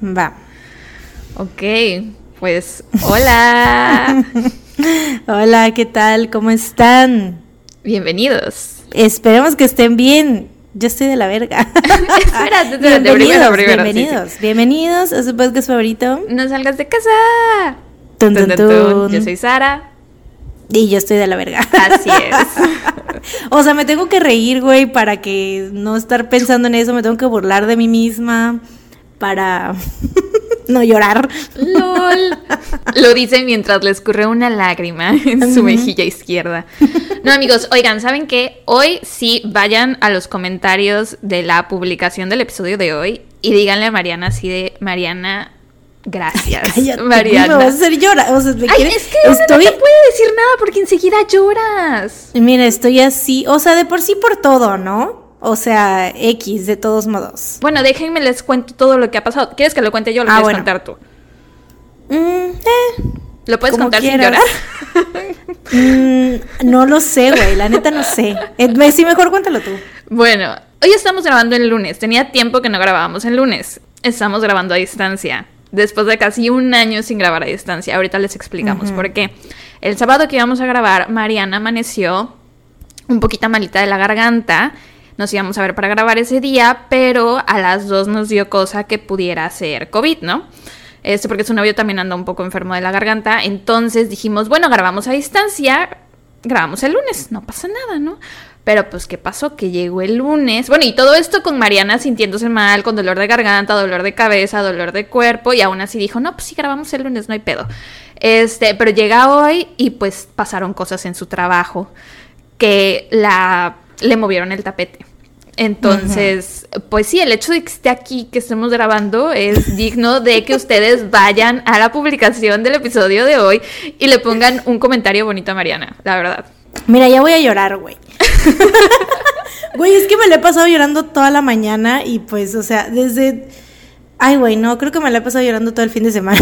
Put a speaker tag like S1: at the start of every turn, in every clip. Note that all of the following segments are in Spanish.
S1: Va.
S2: Ok, pues hola.
S1: hola, ¿qué tal? ¿Cómo están?
S2: Bienvenidos.
S1: Esperemos que estén bien. Yo estoy de la verga.
S2: espérate, espérate,
S1: bienvenidos, bienvenidos, bienvenidos a su podcast favorito.
S2: No salgas de casa.
S1: Tun, tun, tun.
S2: Yo soy Sara.
S1: Y yo estoy de la verga.
S2: Así es.
S1: o sea, me tengo que reír, güey, para que no estar pensando en eso. Me tengo que burlar de mí misma para no llorar.
S2: LOL. Lo dice mientras le escurre una lágrima en su mejilla izquierda. No, amigos, oigan, ¿saben qué? Hoy sí vayan a los comentarios de la publicación del episodio de hoy y díganle a Mariana así de Mariana. Gracias, Mariana.
S1: Me vas a hacer llorar. O sea, me
S2: Ay, es que estoy... no te puede decir nada porque enseguida lloras.
S1: Mira, estoy así. O sea, de por sí por todo, ¿no? O sea, X, de todos modos.
S2: Bueno, déjenme les cuento todo lo que ha pasado. ¿Quieres que lo cuente yo o lo ah, quieres contar tú?
S1: Mm, eh,
S2: ¿Lo puedes contar sin llorar?
S1: mm, no lo sé, güey. La neta no sé. Eh, sí, mejor cuéntalo tú.
S2: Bueno, hoy estamos grabando el lunes. Tenía tiempo que no grabábamos el lunes. Estamos grabando a distancia. Después de casi un año sin grabar a distancia. Ahorita les explicamos por qué. El sábado que íbamos a grabar, Mariana amaneció un poquito malita de la garganta nos íbamos a ver para grabar ese día, pero a las dos nos dio cosa que pudiera ser COVID, ¿no? Este, porque su novio también anda un poco enfermo de la garganta. Entonces dijimos, bueno, grabamos a distancia, grabamos el lunes, no pasa nada, ¿no? Pero pues, ¿qué pasó? Que llegó el lunes. Bueno, y todo esto con Mariana sintiéndose mal, con dolor de garganta, dolor de cabeza, dolor de cuerpo. Y aún así dijo, no, pues sí, grabamos el lunes, no hay pedo. Este, pero llega hoy y pues pasaron cosas en su trabajo que la le movieron el tapete. Entonces, pues sí, el hecho de que esté aquí, que estemos grabando, es digno de que ustedes vayan a la publicación del episodio de hoy y le pongan un comentario bonito a Mariana, la verdad.
S1: Mira, ya voy a llorar, güey. Güey, es que me le he pasado llorando toda la mañana y pues, o sea, desde... Ay, güey, no, creo que me la he pasado llorando todo el fin de semana.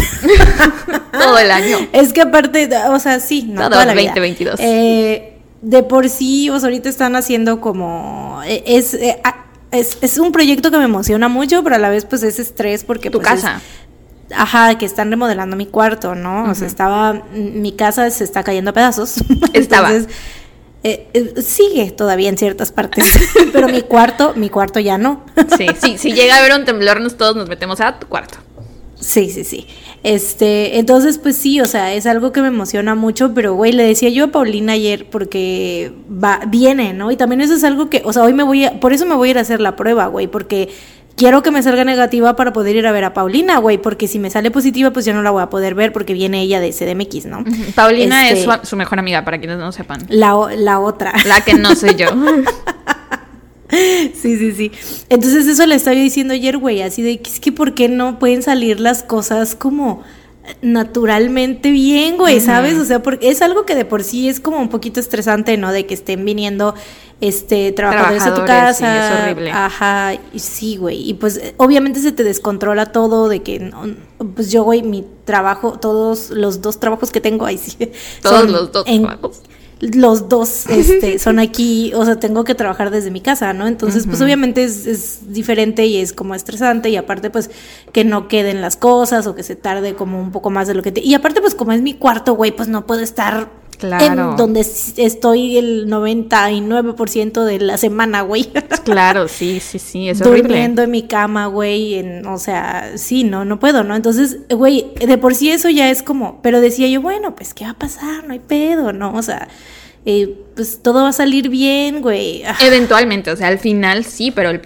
S2: todo el año.
S1: Es que aparte, o sea, sí,
S2: no, todo toda la 2022.
S1: Eh, de por sí, pues ahorita están haciendo como, e, eh, es, es, un proyecto que me emociona mucho, pero a la vez pues es estrés porque...
S2: Tu
S1: pues,
S2: casa.
S1: ajá, que están remodelando mi cuarto, ¿no? O sea, estaba, mi casa se está cayendo a pedazos.
S2: Estaba.
S1: Entonces, eh, eh, sigue todavía en ciertas partes, pero mi cuarto, mi cuarto ya no.
S2: sí, sí, si llega a haber un temblor, todos nos metemos a tu cuarto.
S1: Sí, sí, sí. Este, entonces, pues sí, o sea, es algo que me emociona mucho, pero güey, le decía yo a Paulina ayer porque va, viene, ¿no? Y también eso es algo que, o sea, hoy me voy a, por eso me voy a ir a hacer la prueba, güey, porque quiero que me salga negativa para poder ir a ver a Paulina, güey, porque si me sale positiva, pues ya no la voy a poder ver porque viene ella de CDMX, ¿no?
S2: Paulina es este, su, mejor amiga, para quienes no sepan.
S1: La, la otra.
S2: La que no soy yo.
S1: Sí, sí, sí. Entonces eso le estaba diciendo ayer, güey, así de que es que por qué no pueden salir las cosas como naturalmente bien, güey, ¿sabes? O sea, porque es algo que de por sí es como un poquito estresante, ¿no? De que estén viniendo este trabajadores, a tu casa.
S2: es horrible.
S1: Ajá, y sí, güey. Y pues obviamente se te descontrola todo de que pues yo, güey, mi trabajo, todos los dos trabajos que tengo ahí sí.
S2: Todos los dos trabajos
S1: los dos este, son aquí, o sea, tengo que trabajar desde mi casa, ¿no? Entonces, pues obviamente es, es, diferente y es como estresante y aparte, pues, que no queden las cosas o que se tarde como un poco más de lo que te... Y aparte, pues, como es mi cuarto, güey, pues no puedo estar Claro. En donde estoy el 99% de la semana, güey.
S2: Claro, sí, sí, sí, es
S1: Durmiendo en mi cama, güey, o sea, sí, no, no puedo, ¿no? Entonces, güey, de por sí eso ya es como, pero decía yo, bueno, pues, ¿qué va a pasar? No hay pedo, ¿no? O sea, eh, pues todo va a salir bien, güey.
S2: Ah. Eventualmente, o sea, al final sí, pero el,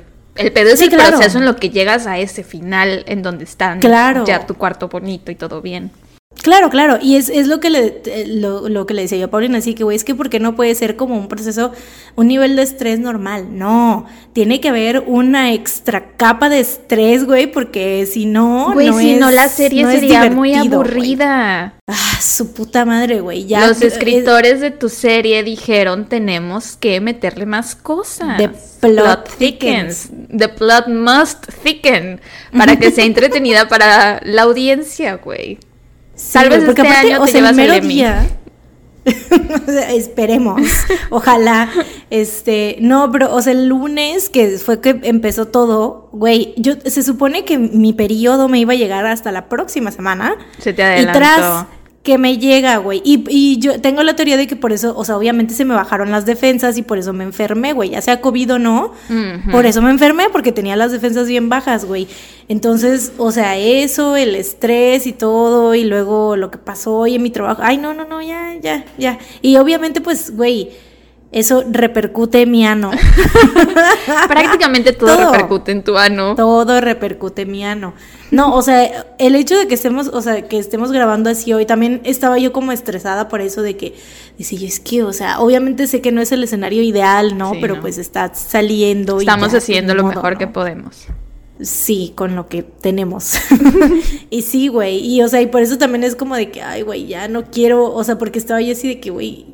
S2: pedo es el proceso en lo que llegas a ese final en donde están
S1: claro.
S2: ya tu cuarto bonito y todo bien.
S1: Claro, claro, y es, es lo que le lo, lo, que le decía yo a Paulina, así que güey, es que porque no puede ser como un proceso, un nivel de estrés normal, no, tiene que haber una extra capa de estrés, güey, porque si no,
S2: güey, si no la serie sería muy aburrida.
S1: Ah, su puta madre, güey, ya.
S2: Los escritores de tu serie dijeron, tenemos que meterle más cosas.
S1: The plot, thickens.
S2: The plot must thicken, para que sea entretenida para la audiencia, güey. Tal vez este año te o sea, el mero día.
S1: Esperemos, ojalá. Este, no, pero, o sea, el lunes que fue que empezó todo, güey, yo se supone que mi periodo me iba a llegar hasta la próxima semana.
S2: Se te adelantó.
S1: Y tras que me llega, güey. Y, y, yo tengo la teoría de que por eso, o sea, obviamente se me bajaron las defensas y por eso me enfermé, güey. Ya sea COVID o no, por eso me enfermé, porque tenía las defensas bien bajas, güey. Entonces, o sea, eso, el estrés y todo, y luego lo que pasó hoy en mi trabajo. Ay, no, no, no, ya, ya, ya. Y obviamente, pues, güey eso repercute en mi ano.
S2: Prácticamente todo, repercute en tu ano.
S1: Todo repercute en mi ano. No, o sea, el hecho de que estemos, o sea, que estemos grabando así hoy, también estaba yo como estresada por eso de que, dice, yo es que, o sea, obviamente sé que no es el escenario ideal, ¿no? Pero pues está saliendo.
S2: Estamos haciendo lo mejor que podemos.
S1: Sí, con lo que tenemos. y sí, güey. Y, o sea, y por eso también es como de que, ay, güey, ya no quiero, o sea, porque estaba yo así de que, güey,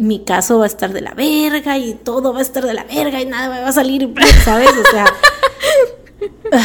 S1: mi caso va a estar de la verga y todo va a estar de la verga y nada me va a salir ¿sabes? O sea.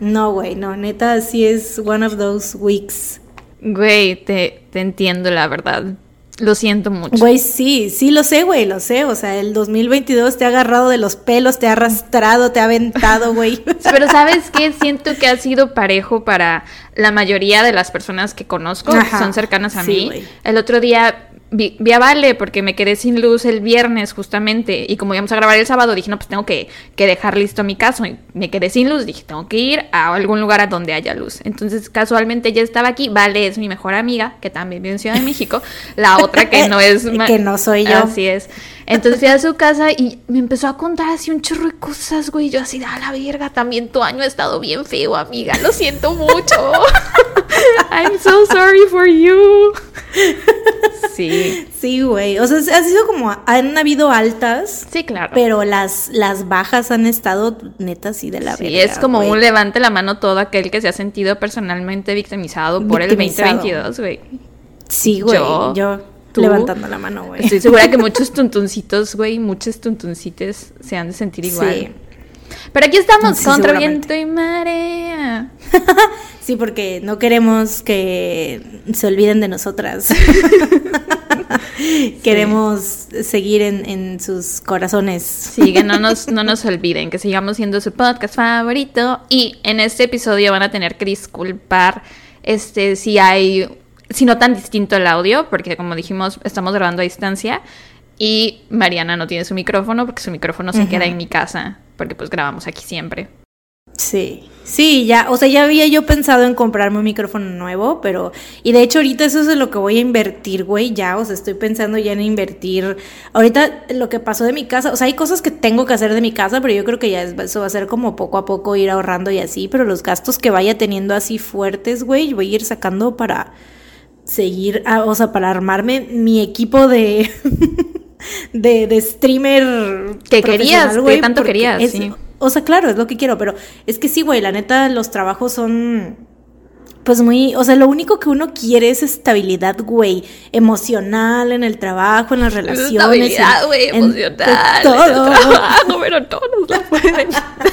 S1: no, güey, no, neta, sí es one of those weeks.
S2: Güey, te, te entiendo, la verdad. Lo siento mucho.
S1: Güey, sí, sí lo sé, güey, lo sé. O sea, el 2022 te ha agarrado de los pelos, te ha arrastrado, te ha aventado, güey.
S2: Pero ¿sabes qué? Siento que ha sido parejo para la mayoría de las personas que conozco, que son cercanas a mí. El otro día vi, a Vale porque me quedé sin luz el viernes justamente y como íbamos a grabar el sábado dije no pues tengo que, dejar listo mi caso y me quedé sin luz dije tengo que ir a algún lugar a donde haya luz entonces casualmente ya estaba aquí Vale es mi mejor amiga que también vive en Ciudad de México la otra que no es
S1: que no soy yo.
S2: Así es. Entonces fui a su casa y me empezó a contar así un chorro de cosas güey. Yo así a la verga también tu año ha estado bien feo amiga lo siento mucho I'm so sorry for you.
S1: Sí. Sí, güey. O sea, ha sido como, han habido altas.
S2: Sí, claro.
S1: Pero las, las bajas han estado netas y de la
S2: Sí, es como un levante la mano todo aquel que se ha sentido personalmente victimizado, por el 2022, güey.
S1: Sí, güey. Yo, levantando la mano, güey.
S2: Estoy segura que muchos tuntuncitos, güey, muchos tuntuncites se han de sentir igual. Sí. Pero aquí estamos contra viento y marea.
S1: sí, porque no queremos que se olviden de nosotras. Queremos seguir en, sus corazones.
S2: Sí, que no nos, no nos olviden, que sigamos siendo su podcast favorito. Y en este episodio van a tener que disculpar este, si hay, si no tan distinto el audio, porque como dijimos, estamos grabando a distancia. Y Mariana no tiene su micrófono porque su micrófono se queda en mi casa, porque pues grabamos aquí siempre.
S1: Sí, sí, ya, o sea, ya había yo pensado en comprarme un micrófono nuevo, pero, y de hecho ahorita eso es lo que voy a invertir, güey, ya, o sea, estoy pensando ya en invertir, ahorita lo que pasó de mi casa, o sea, hay cosas que tengo que hacer de mi casa, pero yo creo que ya eso va a ser como poco a poco ir ahorrando y así, pero los gastos que vaya teniendo así fuertes, güey, voy a ir sacando para seguir, ah, o sea, para armarme mi equipo de... de, de streamer
S2: que querías, que tanto querías, sí.
S1: O sea, claro, es lo que quiero, pero es que sí, güey, la neta, los trabajos son pues muy, o sea, lo único que uno quiere es estabilidad, güey, emocional en el trabajo, en las relaciones.
S2: Estabilidad, güey, emocional.
S1: todo.
S2: trabajo, pero todos lo pueden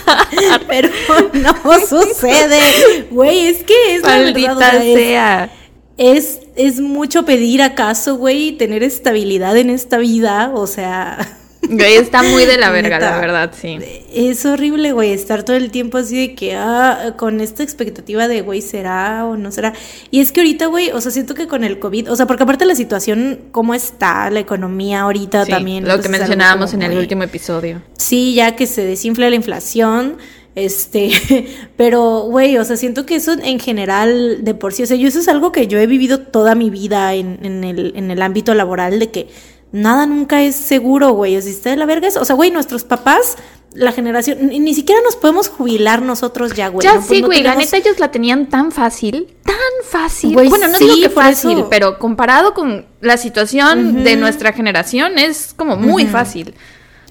S1: Pero no sucede, güey, es que es
S2: Maldita la verdad, sea.
S1: Es, es mucho pedir acaso, güey, tener estabilidad en esta vida, o sea...
S2: Güey, está muy de la verga, la verdad, sí.
S1: Es horrible, güey, estar todo el tiempo así de que, ah, con esta expectativa de, güey, ¿será o no será? Y es que ahorita, güey, o sea, siento que con el COVID, o sea, porque aparte la situación, cómo está, la economía ahorita también.
S2: Lo que mencionábamos en el último episodio.
S1: Sí, ya que se desinfla la inflación. Este, pero, güey, o sea, siento que eso en general, de por sí, o sea, yo eso es algo que yo he vivido toda mi vida en, en, el, en el ámbito laboral, de que nada nunca es seguro, güey. O sea, está de la verga O sea, güey, nuestros papás, la generación, ni, siquiera nos podemos jubilar nosotros ya, güey.
S2: Ya sí, güey, la neta ellos la tenían tan fácil, tan fácil. bueno, no digo que fácil, pero comparado con la situación de nuestra generación es como muy fácil.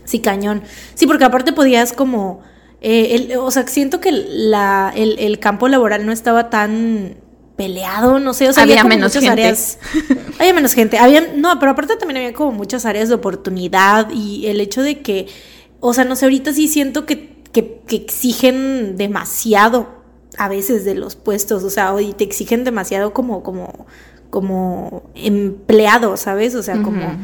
S1: Sí, cañón. Sí, porque aparte podías como... Eh, o sea, siento que la, el, el campo laboral no estaba tan peleado, no sé, o sea,
S2: había, menos gente. áreas.
S1: había menos gente. Había, no, pero aparte también había como muchas áreas de oportunidad y el hecho de que, o sea, no sé, ahorita sí siento que, que, exigen demasiado a veces de los puestos, o sea, y te exigen demasiado como, como, como empleado, ¿sabes? O sea, como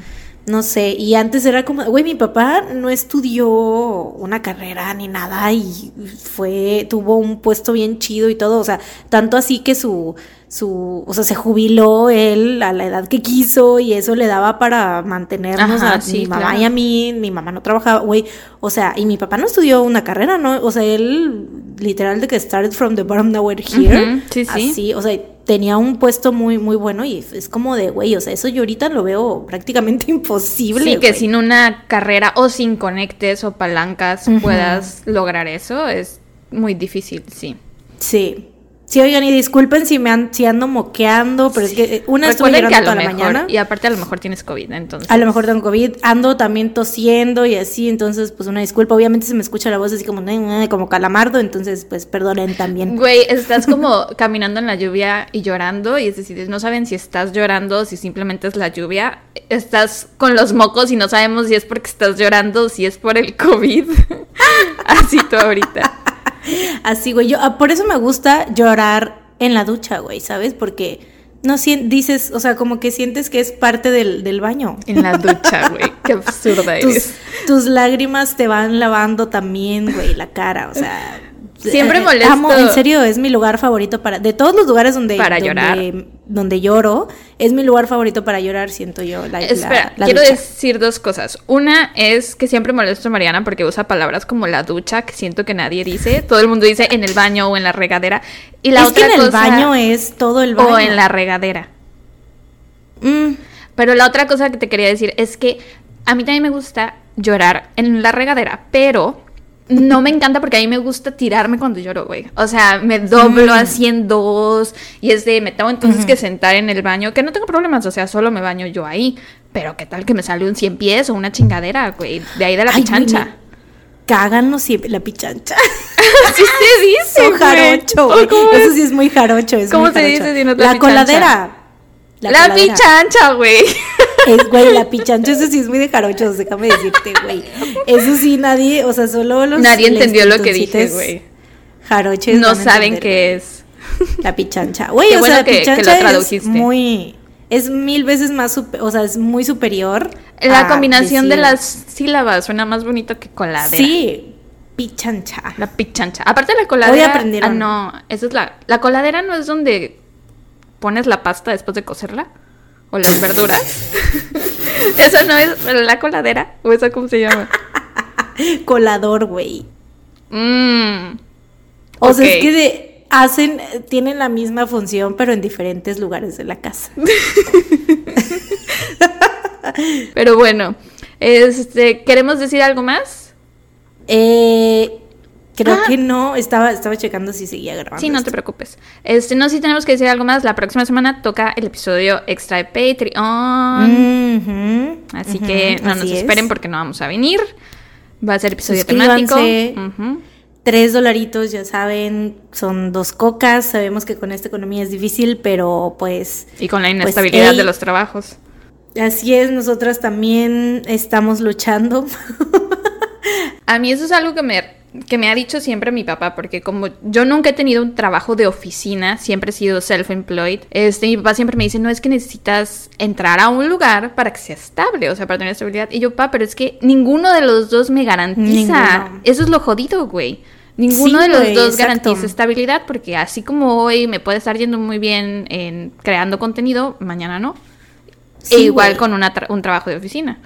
S1: no sé, y antes era como, güey, mi papá no estudió una carrera ni nada y fue, tuvo un puesto bien chido y todo, o sea, tanto así que su, su, o sea, se jubiló él a la edad que quiso y eso le daba para mantenernos a mi mamá y a mí, mi mamá no trabajaba, güey, o sea, y mi papá no estudió una carrera, ¿no? O sea, él literal de que started from the bottom nowhere here, sí, sí. así, o sea, tenía un puesto muy, muy bueno y es como de, güey, o sea, eso yo ahorita lo veo prácticamente imposible.
S2: Sí, que sin una carrera o sin conectes o palancas puedas lograr eso, es muy difícil, sí.
S1: Sí. Sí, oigan, y disculpen si me si ando moqueando, pero es que eh, una estoy llorando toda la mañana.
S2: Y aparte a lo mejor tienes COVID, entonces.
S1: A lo mejor tengo COVID, ando también tosiendo y así, entonces pues una disculpa. Obviamente se me escucha la voz así como, como calamardo, entonces pues perdonen también.
S2: Güey, estás como caminando en la lluvia y llorando, y es decir, no saben si estás llorando, si simplemente es la lluvia. Estás con los mocos y no sabemos si es porque estás llorando, si es por el COVID. así tú ahorita.
S1: Así, güey. Yo, ah, por eso me gusta llorar en la ducha, güey, ¿sabes? Porque no dices, o sea, como que sientes que es parte del, del baño.
S2: En la ducha, güey. Qué absurda
S1: eres. Tus, tus lágrimas te van lavando también, güey, la cara, o sea.
S2: Siempre eh, molesto.
S1: Amo, en serio, es mi lugar favorito para. De todos los lugares donde.
S2: Para llorar.
S1: Donde lloro, es mi lugar favorito para llorar, siento yo. La,
S2: Espera, quiero decir dos cosas. Una es que siempre molesto a Mariana porque usa palabras como la ducha, que siento que nadie dice. Todo el mundo dice en el baño o en la regadera. Y la
S1: es que en el baño es todo el baño.
S2: O en la regadera. Mm. Pero la otra cosa que te quería decir es que a mí también me gusta llorar en la regadera, pero no me encanta porque a mí me gusta tirarme cuando lloro, güey. O sea, me doblo mm. así en dos y es de, me tengo entonces que sentar en el baño, que no tengo problemas, o sea, solo me baño yo ahí. Pero qué tal que me sale un cien pies o una chingadera, güey, de ahí de la pichancha.
S1: Cagan los la pichancha.
S2: Así se dice,
S1: güey. jarocho, güey. Eso sí es muy jarocho. Es
S2: ¿Cómo se dice si no
S1: La coladera.
S2: La, pichancha, güey.
S1: Es, güey, la pichancha, eso sí es muy de jarochos, déjame decirte, güey. Eso sí, nadie, o sea, solo los.
S2: Nadie entendió lo que dije, güey.
S1: Jaroches.
S2: No saben qué es.
S1: La pichancha. Güey, o sea, la pichancha es muy. Es mil veces más, o sea, es muy superior.
S2: La combinación de las sílabas suena más bonito que coladera.
S1: Sí, pichancha.
S2: La pichancha. Aparte de la coladera. Hoy Ah, no, esa es la. La coladera no es donde pones la pasta después de cocerla o las verduras. Esa no es la coladera o esa cómo se llama.
S1: Colador, güey.
S2: Mm.
S1: O sea, es que de, hacen, tienen la misma función, pero en diferentes lugares de la casa.
S2: pero bueno, este, ¿queremos decir algo más?
S1: Eh, Creo ah. que no, estaba, estaba checando si seguía grabando.
S2: Sí, no te preocupes. Este, no, si tenemos que decir algo más. La próxima semana toca el episodio extra de Patreon. así que no nos esperen porque no vamos a venir. Va a ser episodio temático.
S1: Tres dolaritos, ya saben, son dos cocas. Sabemos que con esta economía es difícil, pero pues.
S2: Y con la pues, inestabilidad de los trabajos.
S1: Así es, nosotras también estamos luchando.
S2: a mí eso es algo que me que me ha dicho siempre mi papá, porque como yo nunca he tenido un trabajo de oficina, siempre he sido self-employed, este, mi papá siempre me dice, no es que necesitas entrar a un lugar para que sea estable, o sea, para tener estabilidad. Y yo, papá, pero es que ninguno de los dos me garantiza. Eso es lo jodido, güey. Ninguno de los dos garantiza estabilidad, porque así como hoy me puede estar yendo muy bien en creando contenido, mañana no. e igual con un trabajo de oficina.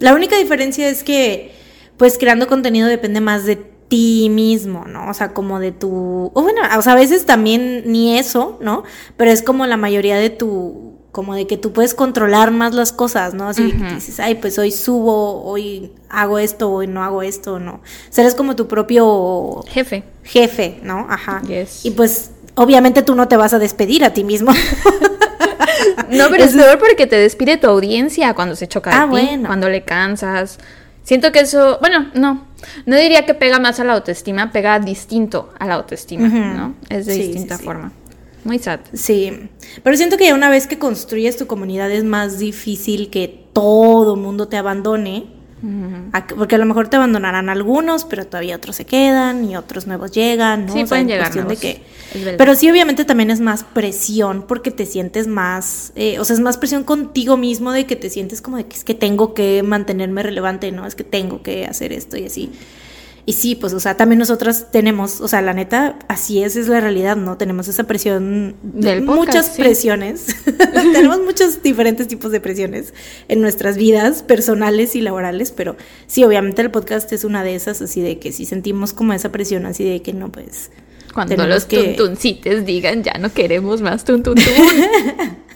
S1: La única diferencia es que pues creando contenido depende más de ti mismo, ¿no? O sea, como de tu... O bueno, o sea, a veces también ni eso, ¿no? Pero es como la mayoría de tu... Como de que tú puedes controlar más las cosas, ¿no? Así dices, ay, pues hoy subo, hoy hago esto, hoy no hago esto, ¿no? O sea, eres como tu propio...
S2: Jefe.
S1: Jefe, ¿no? Ajá. Y pues, obviamente tú no te vas a despedir a ti mismo.
S2: no, pero es, peor porque te despide tu audiencia cuando se choca ah, bueno. cuando le cansas. Siento que eso, bueno, no, no diría que pega más a la autoestima, pega distinto a la autoestima, ¿no? Es de distinta forma. Muy sad.
S1: Sí, pero siento que una vez que construyes tu comunidad es más difícil que todo mundo te abandone. Porque a lo mejor te abandonarán algunos, pero todavía otros se quedan y otros nuevos llegan, ¿no?
S2: Sí, pueden llegar
S1: de que, Pero sí, obviamente también es más presión porque te sientes más, eh, o sea, es más presión contigo mismo de que te sientes como de que es que tengo que mantenerme relevante, ¿no? Es que tengo que hacer esto y así. Y sí, pues, o sea, también nosotras tenemos, o sea, la neta, así es, es la realidad, ¿no? Tenemos esa presión,
S2: Del
S1: muchas presiones, tenemos muchos diferentes tipos de presiones en nuestras vidas personales y laborales, pero sí, obviamente el podcast es una de esas, así de que sí sentimos como esa presión, así de que no, pues...
S2: Cuando los que... tuntuncites digan, ya no queremos más tuntuntun.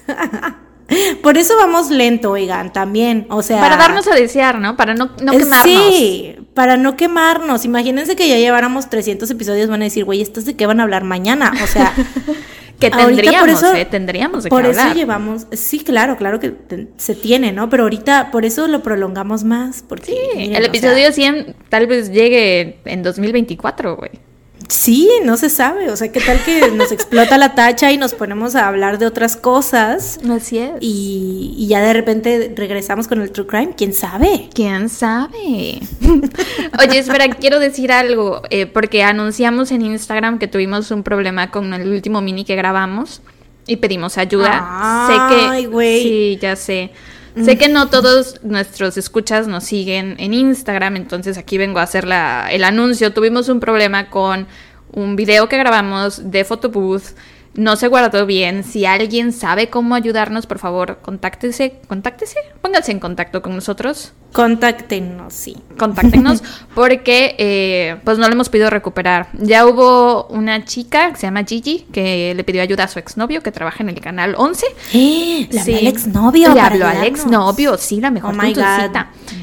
S1: Por eso vamos lento, oigan, también, o sea...
S2: Para darnos a desear, ¿no? Para no, no quemarnos.
S1: Sí, para no quemarnos. Imagínense que ya lleváramos 300 episodios, van a decir, güey, ¿estos de qué van a hablar mañana? O sea...
S2: que tendríamos, ¿eh? Tendríamos de
S1: Por eso llevamos, sí, claro, claro que se tiene, ¿no? Pero ahorita, por eso lo prolongamos más, porque...
S2: Sí, el episodio 100 tal vez llegue en 2024, güey.
S1: Sí, no se sabe. O sea, ¿qué tal que nos explota la tacha y nos ponemos a hablar de otras cosas?
S2: Así es.
S1: Y, ya de repente regresamos con el True Crime. ¿Quién sabe?
S2: ¿Quién sabe? Oye, espera, quiero decir algo. Eh, porque anunciamos en Instagram que tuvimos un problema con el último mini que grabamos y pedimos ayuda. sé que. Sí, ya sé. Sé que no todos nuestros escuchas nos siguen en Instagram, entonces aquí vengo a hacer la, el anuncio. Tuvimos un problema con un video que grabamos de Photobooth no se guardó bien. Si alguien sabe cómo ayudarnos, por favor, contáctese, contáctese, pónganse en contacto con nosotros.
S1: Contáctenos, sí.
S2: Contáctenos, porque pues pues no lo hemos podido recuperar. Ya hubo una chica que se llama Gigi que le pidió ayuda a su exnovio que trabaja en el canal 11.
S1: ¿Eh? ¿Le habló al exnovio?
S2: Le habló al exnovio, sí, la mejor oh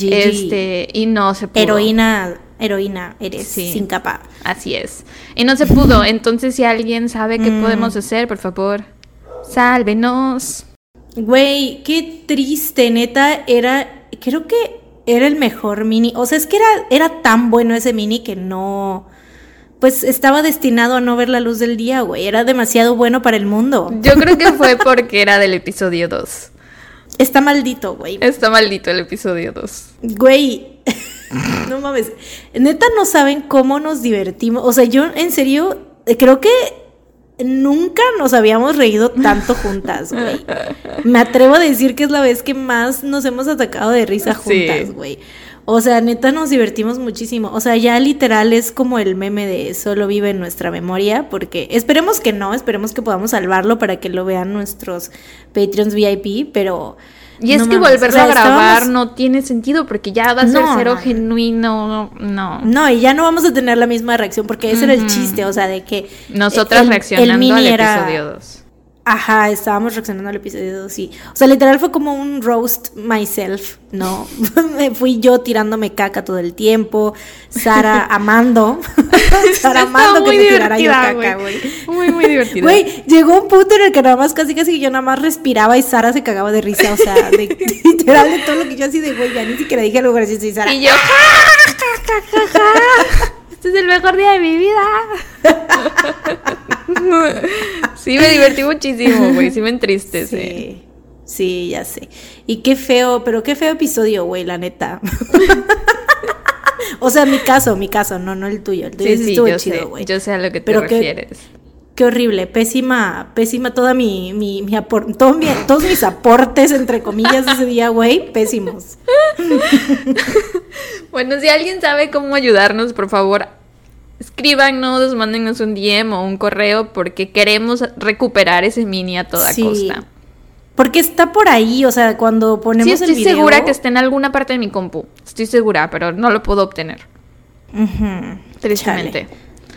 S2: Este, y no se pudo.
S1: Heroína heroína eres, sin capa.
S2: Así es. Y no se pudo. Entonces, si alguien sabe qué mm. podemos hacer, por favor, sálvenos.
S1: Güey, qué triste, neta. Era, creo que era el mejor mini. O sea, es que era, era tan bueno ese mini que no. Pues estaba destinado a no ver la luz del día, güey. Era demasiado bueno para el mundo.
S2: Yo creo que fue porque era del episodio 2.
S1: Está maldito, güey.
S2: Está maldito el episodio 2.
S1: Güey, no mames. Neta no saben cómo nos divertimos. O sea, yo en serio creo que nunca nos habíamos reído tanto juntas, güey. Me atrevo a decir que es la vez que más nos hemos atacado de risa juntas, güey. O sea, neta nos divertimos muchísimo. O sea, ya literal es como el meme de solo vive en nuestra memoria, porque esperemos que no, esperemos que podamos salvarlo para que lo vean nuestros Patreons VIP, pero
S2: y es que volverlo a grabar no tiene sentido porque ya va a ser cero genuino, no.
S1: No, y ya no vamos a tener la misma reacción porque ese era el chiste, o sea, de que...
S2: Nosotras reaccionando al episodio 2.
S1: Ajá, estábamos reaccionando al episodio 2, sí. O sea, literal fue como un roast myself, ¿no? Me fui yo tirándome caca todo el tiempo, Sara amando, Sara amando que me tirara yo caca, güey.
S2: Muy, muy divertido.
S1: Güey, llegó un punto en el que nada más casi casi yo nada más respiraba y Sara se cagaba de risa, o sea, de, literal de todo lo que yo así de, güey, ya ni siquiera dije algo gracioso y Sara.
S2: Y yo, este es el mejor día de mi vida. sí, me divertí muchísimo, güey. Sí me entristece.
S1: Sí. Sí, ya sé. Y qué feo, pero qué feo episodio, güey, la neta. o sea, mi caso, mi caso, no, no el tuyo. El tuyo
S2: sí, sí, estuvo yo chido, güey. Yo sé a lo que te pero refieres.
S1: Qué, horrible, pésima, pésima toda mi, mi, mi, todos mis aportes, entre comillas, ese día, güey, pésimos.
S2: bueno, si alguien sabe cómo ayudarnos, por favor, escríbanos, mándenos un DM o un correo porque queremos recuperar ese mini a toda costa.
S1: Porque está por ahí, o sea, cuando ponemos
S2: sí, estoy segura que está en alguna parte de mi compu. Estoy segura, pero no lo puedo obtener. Tristemente.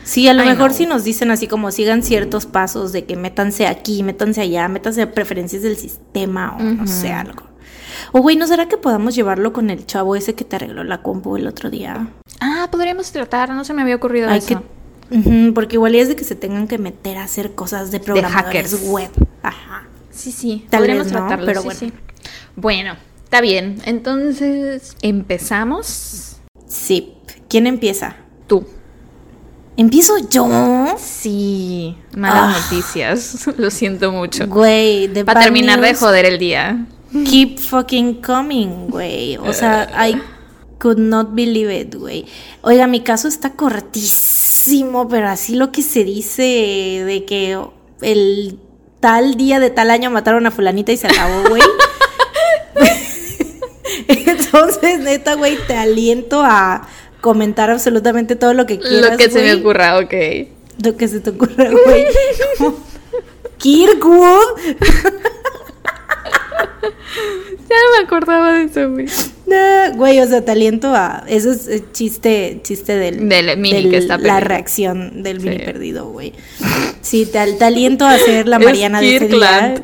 S1: Sí, a lo mejor si nos dicen así como sigan ciertos pasos de que métanse aquí, métanse allá, métanse a preferencias del sistema o no sé, algo. O güey, ¿no será que podamos llevarlo con el chavo ese que te arregló la compu el otro día?
S2: Ah, podríamos tratar, no se me había ocurrido eso.
S1: porque igual es de que se tengan que meter a hacer cosas de programadores
S2: hackers.
S1: web. Ajá.
S2: Sí, sí, Tal podríamos tratarlo, pero bueno. Bueno, está bien. Entonces, ¿empezamos?
S1: Sí. ¿Quién empieza?
S2: Tú.
S1: ¿Empiezo yo?
S2: Sí, malas ah. noticias. Lo siento mucho.
S1: Güey,
S2: de Para terminar de joder el día.
S1: Keep fucking coming, güey. O sea, hay Could not believe it, güey. Oiga, mi caso está cortísimo, pero así lo que se dice de que el tal día de tal año mataron a fulanita y se acabó, güey. Entonces, neta, güey, te aliento a comentar absolutamente todo lo que quieras.
S2: Lo que se me ocurra, ok.
S1: Lo que se te ocurra, güey. Kirkwood.
S2: Ya no me acordaba de eso, güey.
S1: Güey, o sea, te aliento a. Eso es eh, chiste, chiste del.
S2: Del mini que está
S1: La
S2: perdido.
S1: reacción del mini perdido, güey. Sí, te, te aliento a hacer la
S2: Es
S1: Mariana de ese día.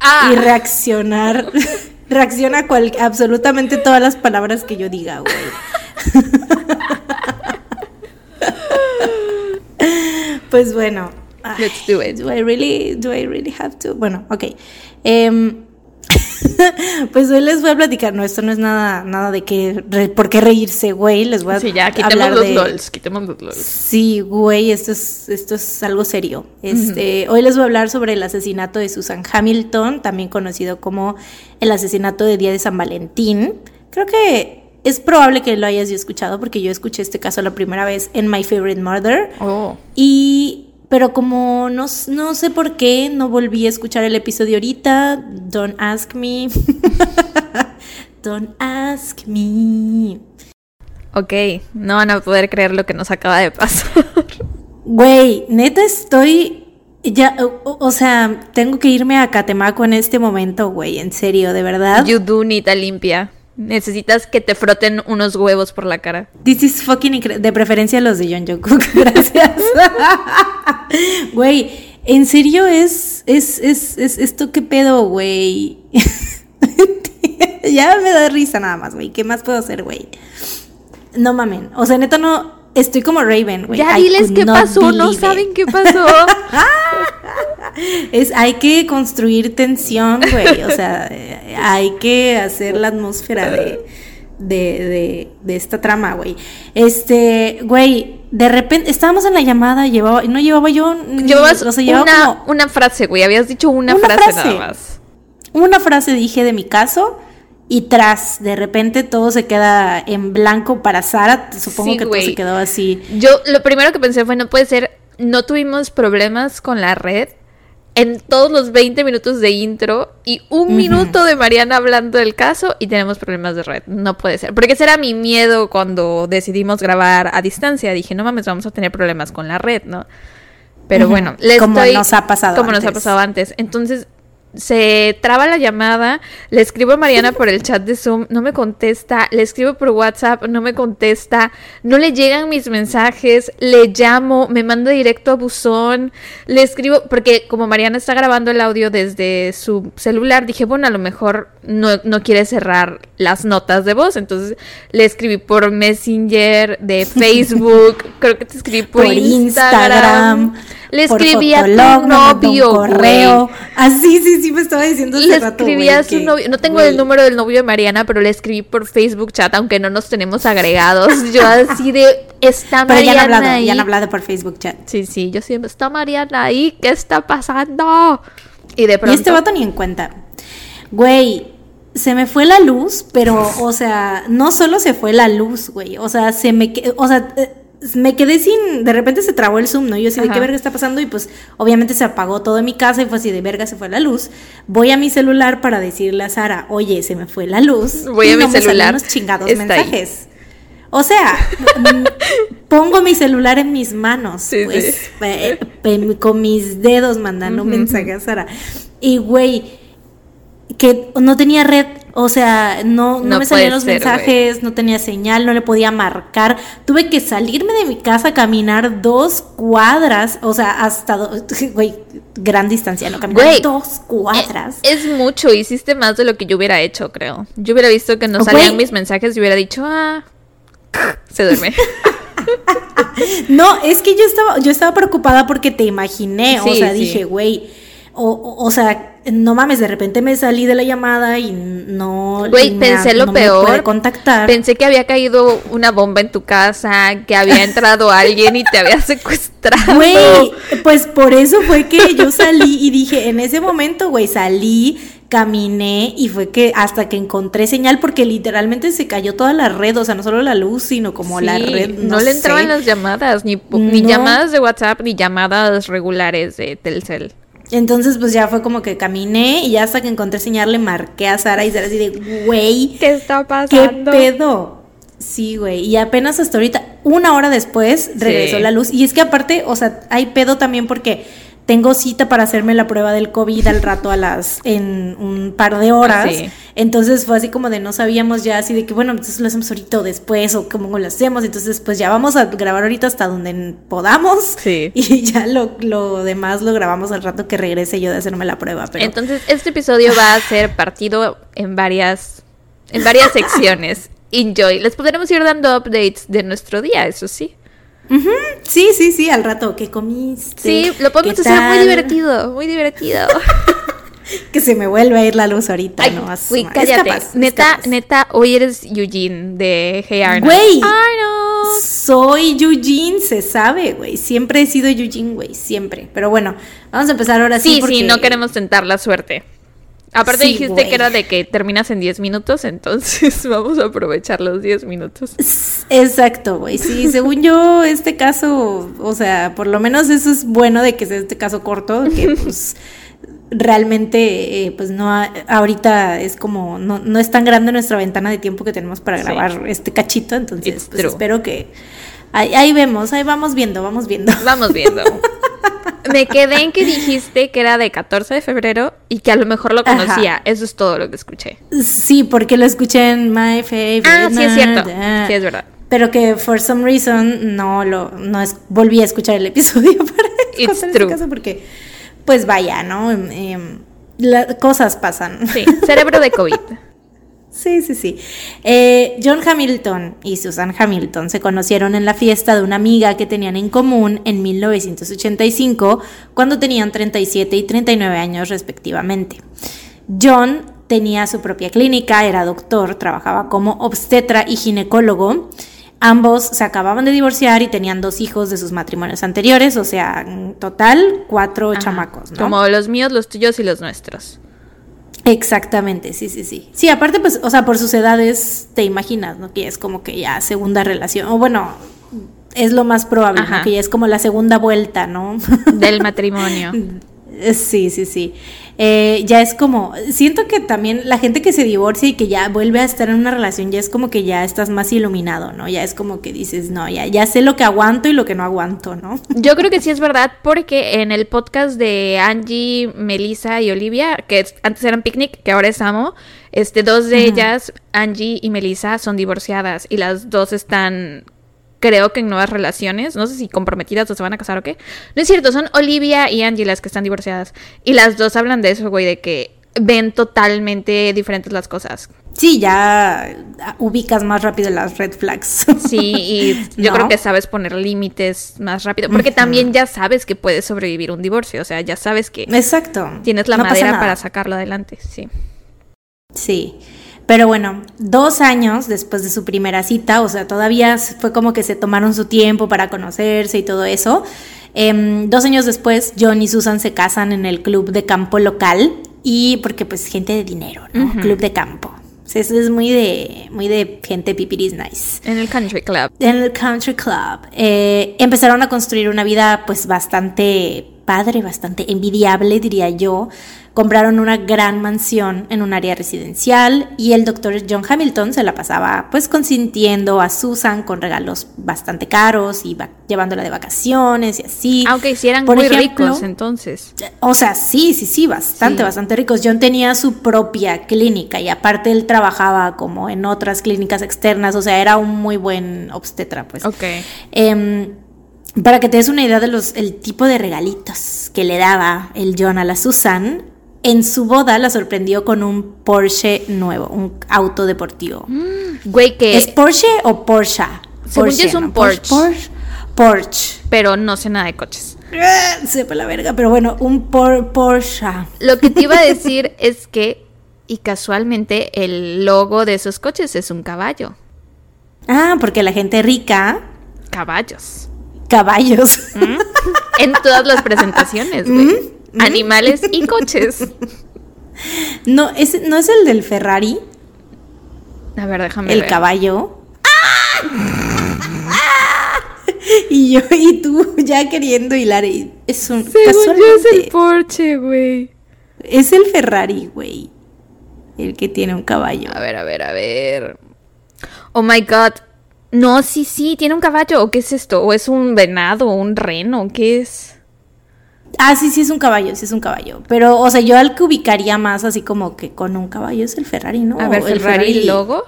S2: Ah,
S1: y reaccionar. Reacciona a cual, absolutamente todas las palabras que yo diga, güey. pues bueno.
S2: Let's do it.
S1: Do I really, do I really have to? Bueno, ok. Em, pues hoy les voy a platicar, no, esto no es nada, nada de que, re- por qué reírse, güey, les voy a
S2: sí, ya, quitemos
S1: hablar
S2: los
S1: de...
S2: LOLs, quitemos los LOLs.
S1: Sí, güey, esto es, esto es algo serio. Este, Hoy les voy a hablar sobre el asesinato de Susan Hamilton, también conocido como el asesinato de Día de San Valentín. Creo que es probable que lo hayas ya escuchado porque yo escuché este caso la primera vez en My Favorite Murder.
S2: Oh.
S1: Y, pero como no, no sé por qué, no volví a escuchar el episodio ahorita. Don't ask me. Don't ask me.
S2: Ok, no van a poder creer lo que nos acaba de pasar.
S1: Güey, neta estoy. Ya, o, o- o sea, tengo que irme a Catemaco en este momento, güey, en serio, de verdad.
S2: You do need a limpia. Necesitas que te froten unos huevos por la cara.
S1: This is fucking incre- De preferencia los de John Jungkook, gracias. Güey, en serio es, es, es, es, esto qué pedo, güey. ya me da risa nada más, güey. ¿Qué más puedo hacer, güey? No mamen. O sea, neta no. Estoy como Raven, güey.
S2: Ya
S1: I
S2: diles qué pasó, no
S1: it.
S2: saben qué pasó.
S1: Es, hay que construir tensión, güey. O sea, eh, hay que hacer la atmósfera de, de, de, de esta trama, güey. Este, güey, de repente estábamos en la llamada, llevaba, no llevaba yo. ni-
S2: Llevabas
S1: o sea, llevaba
S2: una,
S1: como
S2: una frase, güey. Habías dicho una,
S1: Una
S2: frase,
S1: frase.
S2: nada más.
S1: una frase dije de mi caso. Y tras, de repente todo se queda en blanco para Sara. Supongo
S2: Sí,
S1: que todo se quedó así.
S2: Yo lo primero que pensé fue, no puede ser, no tuvimos problemas con la red en todos los 20 minutos de intro y un minuto de Mariana hablando del caso y tenemos problemas de red. No puede ser. Porque ese era mi miedo cuando decidimos grabar a distancia. Dije, no mames, vamos a tener problemas con la red, ¿no? Pero bueno, le
S1: Como
S2: estoy-
S1: nos ha pasado
S2: Como nos ha pasado antes. Entonces, se traba la llamada, le escribo a Mariana por el chat de Zoom, no me contesta, le escribo por WhatsApp, no me contesta, no le llegan mis mensajes, le llamo, me manda directo a buzón, le escribo, porque como Mariana está grabando el audio desde su celular, dije, bueno, a lo mejor no, no quiere cerrar las notas de voz, entonces le escribí por Messenger, de Facebook, creo que te escribí por,
S1: Por
S2: Instagram.
S1: Instagram,
S2: Le
S1: por
S2: escribí a tu
S1: un
S2: novio,
S1: correo. Así, sí, sí, me estaba diciendo hace
S2: Le
S1: rato,
S2: escribí a su
S1: que-
S2: novio. No tengo el número del novio de Mariana, pero le escribí por Facebook chat, aunque no nos tenemos agregados. Yo así de, está
S1: Pero ya han
S2: Mariana
S1: hablado,
S2: ahí.
S1: ya han hablado por Facebook chat.
S2: Sí, sí, yo siempre, está Mariana ahí, ¿qué está pasando? Y de
S1: Y
S2: pronto...
S1: este vato ni en cuenta. Güey, se me fue la luz, pero, o sea, no solo se fue la luz, güey. O sea, se me, o sea, eh, me quedé sin, de repente se trabó el Zoom, ¿no? Yo así de qué verga está pasando y pues obviamente se apagó todo en mi casa y fue así de verga se fue la luz. Voy a mi celular para decirle a Sara, oye, se me fue la luz.
S2: Voy
S1: y
S2: a mi
S1: no me salen
S2: celular,
S1: unos chingados
S2: está ahí.
S1: mensajes. O sea, pongo mi celular en mis manos,
S2: Sí, sí.
S1: pues, eh, con mis dedos mandando mensajes a Sara. Y güey, que no tenía red, o sea, no, no,
S2: No
S1: me salían los
S2: ser,
S1: mensajes, no tenía señal, no le podía marcar. Tuve que salirme de mi casa a caminar dos cuadras, o sea, hasta, güey, gran distancia, no caminar dos cuadras.
S2: Eh, Es mucho, hiciste más de lo que yo hubiera hecho, creo. Yo hubiera visto que no salían mis mensajes y hubiera dicho, ah, se duerme.
S1: No, es que yo estaba, yo estaba preocupada porque te imaginé, o sea,
S2: sí.
S1: dije, güey, o, o, sea, no mames, de repente me salí de la llamada y no.
S2: Güey,
S1: me-
S2: pensé lo
S1: no
S2: peor.
S1: contactar.
S2: Pensé que había caído una bomba en tu casa, que había entrado alguien y te había secuestrado.
S1: Güey, pues por eso fue que yo salí y dije, en ese momento, güey, salí, caminé y fue que hasta que encontré señal porque literalmente se cayó toda la red, o sea, no solo la luz, sino como la red.
S2: No, le entraban las llamadas, ni, ni llamadas de WhatsApp, ni llamadas regulares de Telcel.
S1: Entonces, pues ya fue como que caminé y ya hasta que encontré señal le marqué a Sara y Sara así de, güey,
S2: ¿qué está pasando?
S1: ¿Qué pedo? Sí, güey. Y apenas hasta ahorita, una hora después, regresó la luz. Y es que aparte, o sea, hay pedo también porque tengo cita para hacerme la prueba del COVID al rato a las en un par de horas. Entonces fue así como de no sabíamos ya así de que bueno, entonces lo hacemos ahorita o después o cómo lo hacemos. Entonces pues ya vamos a grabar ahorita hasta donde podamos.
S2: Sí.
S1: Y ya lo, lo demás lo grabamos al rato que regrese yo de hacerme la prueba. Pero...
S2: Entonces este episodio va a ser partido en varias en varias secciones. Enjoy. Les podremos ir dando updates de nuestro día, eso sí.
S1: Sí, sí, sí, al rato que comiste.
S2: Sí, lo podemos hacer muy divertido, muy divertido.
S1: que se me vuelve a ir la luz ahorita, ¿no?
S2: Uy, cállate. neta, neta, hoy eres Eugene de Hey Arnold.
S1: Güey. Soy Eugene, se sabe, güey. Siempre he sido Eugene, güey, siempre. Pero bueno, vamos a empezar ahora sí.
S2: Sí, sí, no queremos tentar la suerte. Aparte dijiste que era de que terminas en 10 minutos, entonces vamos a aprovechar los 10 minutos.
S1: Exacto, güey. Sí, según yo, este caso, o sea, por lo menos eso es bueno de que sea este caso corto, que pues realmente, eh, pues no, ahorita es como, no, no, es tan grande nuestra ventana de tiempo que tenemos para grabar este cachito, entonces pues, espero que... Ahí, ahí vemos, ahí vamos viendo, vamos viendo.
S2: Vamos viendo. Me quedé en que dijiste que era de 14 de febrero y que a lo mejor lo conocía. Eso es todo lo que escuché.
S1: Sí, porque lo escuché en My Favorite.
S2: Ah, sí es cierto. Sí es verdad.
S1: Pero que for some reason no lo no es, volví a escuchar el episodio para
S2: It's true.
S1: caso porque pues vaya, ¿no? Eh, las cosas pasan.
S2: Sí, cerebro de COVID.
S1: Sí, sí, sí. Eh, John Hamilton y Susan Hamilton se conocieron en la fiesta de una amiga que tenían en común en 1985, cuando tenían 37 y 39 años respectivamente. John tenía su propia clínica, era doctor, trabajaba como obstetra y ginecólogo. Ambos se acababan de divorciar y tenían dos hijos de sus matrimonios anteriores, o sea, en total cuatro chamacos. ¿no?
S2: Como los míos, los tuyos y los nuestros.
S1: Exactamente, sí, sí, sí. Sí, aparte, pues, o sea, por sus edades, te imaginas, ¿no? Que es como que ya segunda relación, o bueno, es lo más probable, ¿no? Que ya es como la segunda vuelta, ¿no?
S2: Del matrimonio.
S1: Sí, sí, sí. Eh, ya es como, siento que también la gente que se divorcia y que ya vuelve a estar en una relación, ya es como que ya estás más iluminado, ¿no? Ya es como que dices, no, ya, ya sé lo que aguanto y lo que no aguanto, ¿no?
S2: Yo creo que sí es verdad, porque en el podcast de Angie, Melissa y Olivia, que antes eran Picnic, que ahora es Amo, este, dos de ellas, Angie y Melissa, son divorciadas y las dos están creo que en nuevas relaciones, no sé si comprometidas o se van a casar o qué. No es cierto, son Olivia y Angie las que están divorciadas. Y las dos hablan de eso, güey, de que ven totalmente diferentes las cosas.
S1: Sí, ya ubicas más rápido las red flags.
S2: Sí, y yo creo que sabes poner límites más rápido, porque también ya sabes que puedes sobrevivir un divorcio, o sea, ya sabes que
S1: Exacto.
S2: tienes la madera para sacarlo adelante, sí.
S1: Sí. Pero bueno, dos años después de su primera cita, o sea, todavía fue como que se tomaron su tiempo para conocerse y todo eso. Em, dos años después, John y Susan se casan en el club de campo local y porque pues gente de dinero, ¿no? Club de campo. eso es muy de, muy de gente pipiris nice.
S2: En el country club.
S1: En el country club. Eh, empezaron a construir una vida pues bastante padre, bastante envidiable, diría yo compraron una gran mansión en un área residencial y el doctor John Hamilton se la pasaba pues consintiendo a Susan con regalos bastante caros y llevándola de vacaciones y así.
S2: Aunque si eran muy ricos entonces.
S1: O sea, sí, sí, sí, bastante, bastante ricos. John tenía su propia clínica y aparte él trabajaba como en otras clínicas externas, o sea, era un muy buen obstetra pues.
S2: Ok.
S1: Em, para que te des una idea de los el tipo de regalitos que le daba el John a la Susan, en su boda la sorprendió con un Porsche nuevo, un auto deportivo.
S2: Mm, güey, que.
S1: ¿Es Porsche o Porsche?
S2: Según Porsche, es un Porsche.
S1: Porsche.
S2: Pero no sé nada de coches.
S1: Sepa la verga, pero bueno, un Porsche.
S2: Lo que te iba a decir es que, y casualmente, el logo de esos coches es un caballo.
S1: Ah, porque la gente rica.
S2: Caballos.
S1: Caballos.
S2: ¿Mm? En todas las presentaciones, güey. ¿Mm? Animales y coches.
S1: No, es, no es el del Ferrari.
S2: A ver, déjame
S1: El
S2: ver.
S1: caballo. Y yo y tú ya queriendo hilar. Es un
S2: Según yo es el Porsche, güey.
S1: es el Ferrari, güey. El que tiene un caballo.
S2: A ver, a ver, a ver. Oh my god. No, sí, sí, tiene un caballo. ¿O qué es esto? ¿O es un venado o un reno? ¿Qué es?
S1: Ah, sí, sí es un caballo, sí es un caballo. Pero, o sea, yo al que ubicaría más así como que con un caballo es el Ferrari, ¿no?
S2: A ver,
S1: el
S2: Ferrari, logo.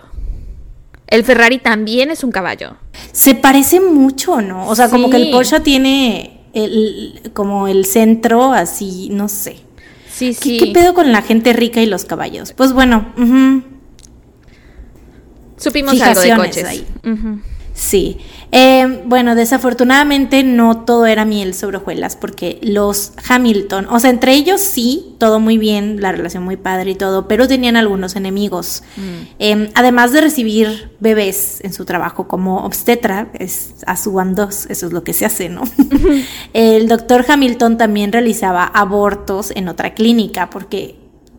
S2: El Ferrari también es un caballo.
S1: Se parece mucho, ¿no? O sea, como que el. Porsche tiene el, como el centro así, no sé.
S2: Sí,
S1: ¿Qué,
S2: sí.
S1: qué pedo con la gente rica y los caballos? Pues bueno,
S2: Supimos algo de
S1: Fijaciones
S2: coches.
S1: ahí. Sí. Eh, bueno, desafortunadamente no todo era miel sobre hojuelas porque los Hamilton, o sea, entre ellos sí, todo muy bien, la relación muy padre y todo, pero tenían algunos enemigos. Eh, además de recibir bebés en su trabajo como obstetra, es a su dos, eso es lo que se hace, ¿no? El doctor Hamilton también realizaba abortos en otra clínica porque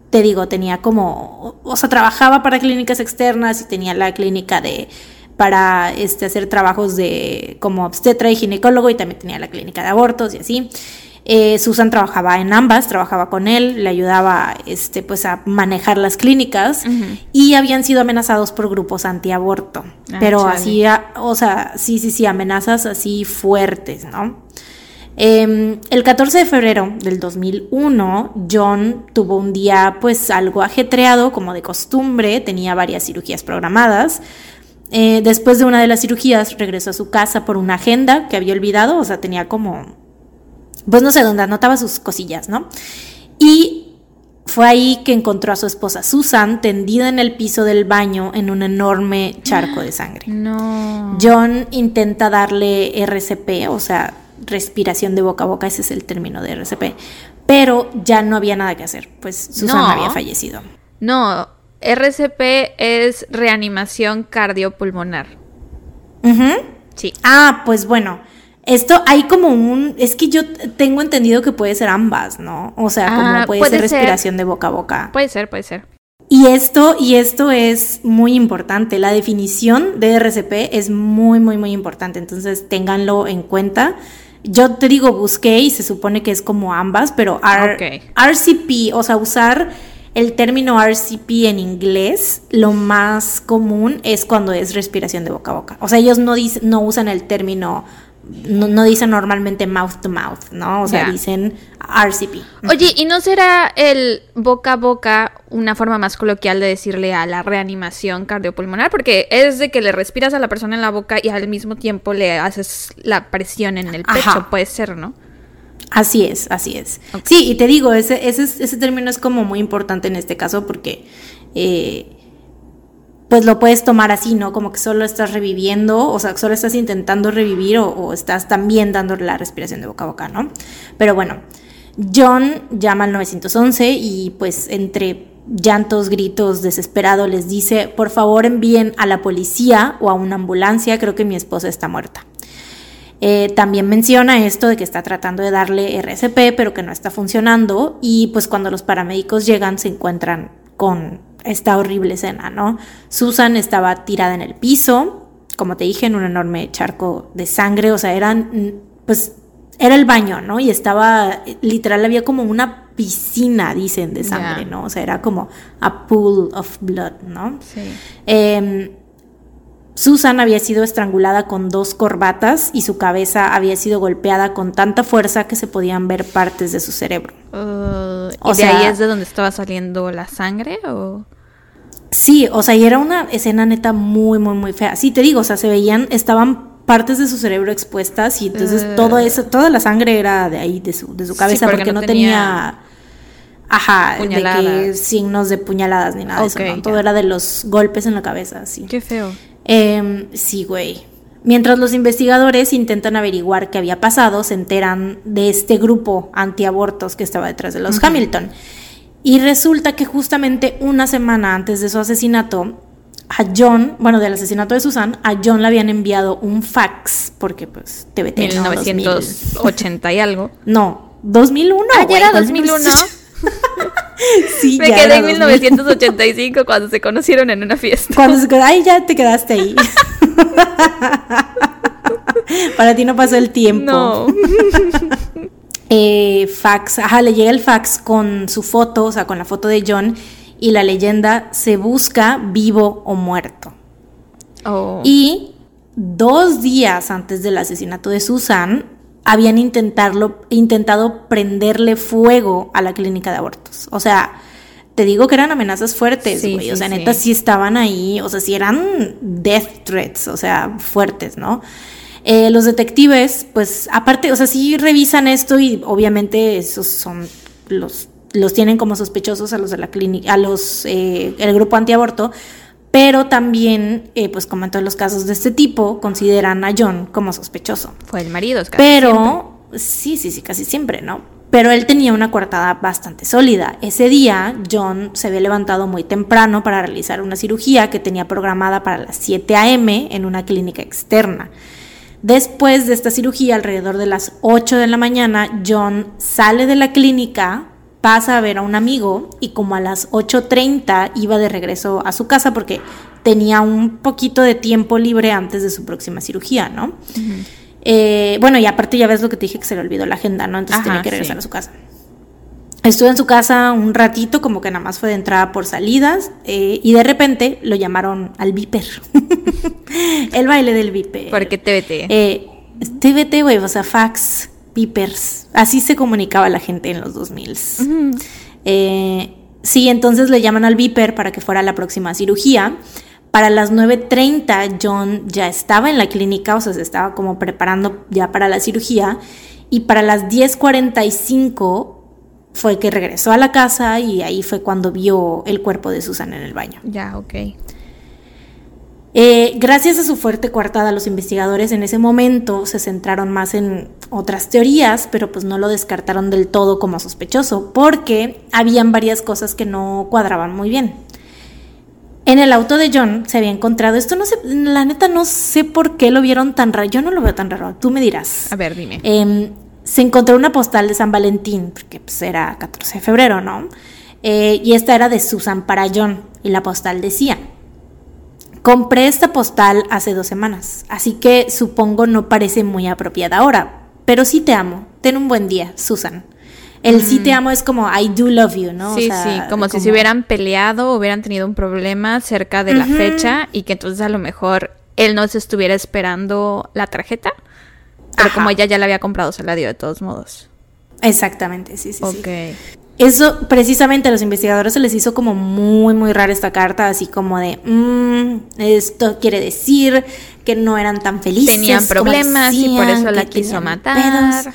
S1: te digo, tenía como, o sea, trabajaba para clínicas externas y tenía la clínica de para este, hacer trabajos de como obstetra y ginecólogo y también tenía la clínica de abortos y así. Eh, Susan trabajaba en ambas, trabajaba con él, le ayudaba este, pues, a manejar las clínicas y habían sido amenazados por grupos antiaborto.
S2: Ah,
S1: pero
S2: chale.
S1: así, a- o sea, sí, sí, sí, amenazas así fuertes, ¿no? Eh, el 14 de febrero del 2001, John tuvo un día pues algo ajetreado como de costumbre, tenía varias cirugías programadas. Eh, después de una de las cirugías regresó a su casa por una agenda que había olvidado, o sea, tenía como, pues no sé, donde anotaba sus cosillas, ¿no? Y fue ahí que encontró a su esposa Susan tendida en el piso del baño en un enorme charco de sangre.
S2: No.
S1: John intenta darle RCP, o sea, respiración de boca a boca, ese es el término de RCP, pero ya no había nada que hacer, pues Susan
S2: No.
S1: había fallecido.
S2: No. RCP es reanimación cardiopulmonar. Sí.
S1: Ah, pues bueno, esto hay como un, es que yo tengo entendido que puede ser ambas, ¿no? O sea, como
S2: Ah,
S1: puede,
S2: puede
S1: ser
S2: ser.
S1: respiración de boca a boca.
S2: Puede ser, puede ser.
S1: Y esto, y esto es muy importante. La definición de RCP es muy, muy, muy importante. Entonces, ténganlo en cuenta. Yo te digo, busqué y se supone que es como ambas, pero R-. RCP, o sea, usar el término RCP en inglés, lo más común es cuando es respiración de boca a boca. O sea, ellos no, dicen, no usan el término, no, no dicen normalmente mouth to mouth, ¿no? O sea, dicen RCP.
S2: Oye, ¿y no será el boca a boca una forma más coloquial de decirle a la reanimación cardiopulmonar? Porque es de que le respiras a la persona en la boca y al mismo tiempo le haces la presión en el pecho,
S1: Ajá.
S2: puede ser, ¿no?
S1: Así es, así es. Sí, y te digo, ese, ese, es- ese término es como muy importante en este caso porque eh, pues lo puedes tomar así, ¿no? Como que solo estás reviviendo, o sea, solo estás intentando revivir o, o estás también dando la respiración de boca a boca, ¿no? Pero bueno, John llama al 911 y pues entre llantos, gritos, desesperado les dice, por favor envíen a la policía o a una ambulancia, creo que mi esposa está muerta. Eh, también menciona esto de que está tratando de darle RCP, pero que no está funcionando. Y pues cuando los paramédicos llegan se encuentran con esta horrible escena, ¿no? Susan estaba tirada en el piso, como te dije, en un enorme charco de sangre. O sea, eran, pues, era el baño, ¿no? Y estaba, literal, había como una piscina, dicen, de sangre. ¿no? O sea, era como a pool of blood, ¿no?
S2: Sí.
S1: Eh, Susan había sido estrangulada con dos corbatas y su cabeza había sido golpeada con tanta fuerza que se podían ver partes de su cerebro.
S2: Uh,
S1: O
S2: ¿Y de
S1: sea-
S2: ahí es de donde estaba saliendo la sangre o...?
S1: Sí, o sea, y era una escena neta muy, muy, muy fea. Sí, te digo, o sea, se veían, estaban partes de su cerebro expuestas y entonces
S2: Eh.
S1: todo eso, toda la sangre era de ahí, de su, de su
S2: Sí,
S1: cabeza,
S2: porque
S1: porque,
S2: no tenía
S1: tenía, ajá, de que signos de puñaladas ni nada de
S2: Ok,
S1: eso, ¿no? Todo era de los golpes en la cabeza, sí.
S2: Qué feo.
S1: Em, sí, güey. Mientras los investigadores intentan averiguar qué había pasado, se enteran de este grupo antiabortos que estaba detrás de los Hamilton. Y resulta que justamente una semana antes de su asesinato, a John, bueno, del asesinato de Susan, a John le habían enviado un fax, porque pues TBT, ¿no? 2000.
S2: 1980 y algo.
S1: No, 2001.
S2: Ah, ya era
S1: ¿cuál
S2: 2001.
S1: Sí,
S2: Me
S1: ya
S2: quedé en
S1: 2000.
S2: 1985 cuando se conocieron en una fiesta.
S1: Cuando se ay, ya te quedaste ahí. Para ti no pasó el tiempo.
S2: No.
S1: Eh, fax, ajá, le llega el fax con su foto, o sea, con la foto de John y la leyenda se busca vivo o muerto.
S2: Oh.
S1: Y dos días antes del asesinato de Susan, habían intentarlo, intentado prenderle fuego a la clínica de abortos. O sea, te digo que eran amenazas fuertes, güey.
S2: sí,
S1: o sea,
S2: sí.
S1: neta sí estaban ahí, o sea, sí eran death threats, o sea, fuertes, ¿no? Eh, los detectives, pues, aparte, o sea, sí revisan esto y obviamente esos son los, los tienen como sospechosos a los de la clínica, a los, eh, el grupo antiaborto, pero también, eh, pues como en todos los casos de este tipo, consideran a John como sospechoso.
S2: Fue el marido, casi
S1: Pero, sí, sí, sí, casi siempre, ¿no? Pero él tenía una coartada bastante sólida. Ese día, John se había levantado muy temprano para realizar una cirugía que tenía programada para las 7 a.m. en una clínica externa. Después de esta cirugía, alrededor de las 8 de la mañana, John sale de la clínica, pasa a ver a un amigo y como a las 8.30 iba de regreso a su casa porque tenía un poquito de tiempo libre antes de su próxima cirugía, ¿no? Eh, bueno, y aparte ya ves lo que te dije que se le olvidó la agenda, ¿no? Entonces
S2: Ajá,
S1: tenía que regresar
S2: sí.
S1: a su casa. Estuvo en su casa un ratito, como que nada más fue de entrada por salidas, eh, y de repente lo llamaron al Viper. El baile del Viper.
S2: ¿Por qué TBT?
S1: Eh, TBT, güey, o sea, fax, Vipers. Así se comunicaba la gente en los 2000. Eh, sí, entonces le llaman al Viper para que fuera a la próxima cirugía. Para las 9.30 John ya estaba en la clínica, o sea, se estaba como preparando ya para la cirugía. Y para las 10.45 fue que regresó a la casa y ahí fue cuando vio el cuerpo de Susan en el baño.
S2: Ya, ok.
S1: Eh, gracias a su fuerte coartada, los investigadores en ese momento se centraron más en otras teorías, pero pues no lo descartaron del todo como sospechoso, porque habían varias cosas que no cuadraban muy bien. En el auto de John se había encontrado, esto no sé, la neta no sé por qué lo vieron tan raro, yo no lo veo tan raro, tú me dirás.
S2: A ver, dime.
S1: Eh, se encontró una postal de San Valentín, porque pues era 14 de febrero, ¿no? Eh, y esta era de Susan para John, y la postal decía, compré esta postal hace dos semanas, así que supongo no parece muy apropiada ahora, pero sí te amo, ten un buen día, Susan. El sí te amo es como I do love you, ¿no? O
S2: Mm. sí,
S1: sea,
S2: sí, como, si se hubieran peleado hubieran tenido un problema cerca de la fecha y que entonces a lo mejor él no se estuviera esperando la tarjeta. Pero
S1: Ajá.
S2: como ella ya la había comprado, se la dio de todos modos.
S1: Exactamente, sí, sí, sí. Eso precisamente a los investigadores se les hizo como muy, muy rara esta carta, así como de, "Mm, esto quiere decir que no eran tan felices.
S2: Tenían problemas y por eso la quiso matar.
S1: pedos".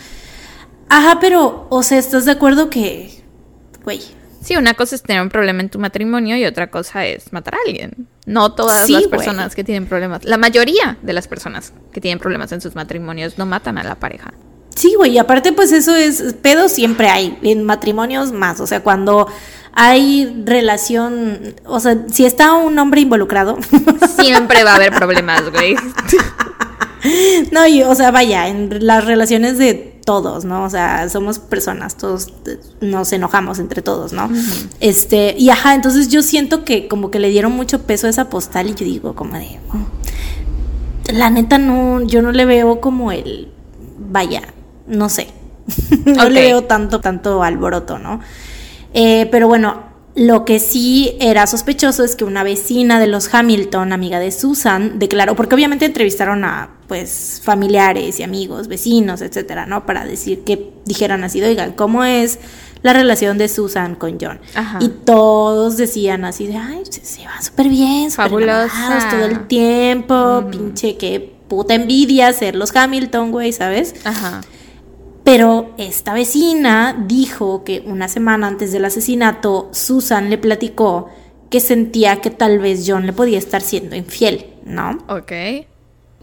S1: Ajá, pero, o sea, ¿estás de acuerdo que, güey?
S2: Sí, una cosa es tener un problema en tu matrimonio y otra cosa es matar a alguien. No todas
S1: Sí,
S2: las personas que tienen problemas, la mayoría de las personas que tienen problemas en sus matrimonios no matan a la pareja.
S1: Sí, güey, y aparte pues eso es, pedo siempre hay, en matrimonios más, o sea, cuando hay relación, o sea, si está un hombre involucrado,
S2: Siempre va a haber problemas, güey.
S1: No, y, o sea, vaya, en las relaciones de todos, ¿no? O sea, somos personas, todos nos enojamos entre todos, ¿no? Este, y ajá, entonces yo siento que como que le dieron mucho peso a esa postal y yo digo como de, "Mm, la neta no, yo no le veo como el, vaya, no sé, no le veo tanto, tanto alboroto, ¿no? Eh, pero bueno, lo que sí era sospechoso es que una vecina de los Hamilton, amiga de Susan, declaró, porque obviamente entrevistaron a pues familiares y amigos, vecinos, etcétera, ¿no? Para decir que dijeran así, oigan, ¿cómo es la relación de Susan con John?
S2: Ajá.
S1: Y todos decían así de, ay, se, se va súper bien, enamorados todo el tiempo, pinche, qué puta envidia ser los Hamilton, güey, ¿sabes?
S2: Ajá.
S1: Pero esta vecina dijo que una semana antes del asesinato, Susan le platicó que sentía que tal vez John le podía estar siendo infiel, ¿no?
S2: Ok.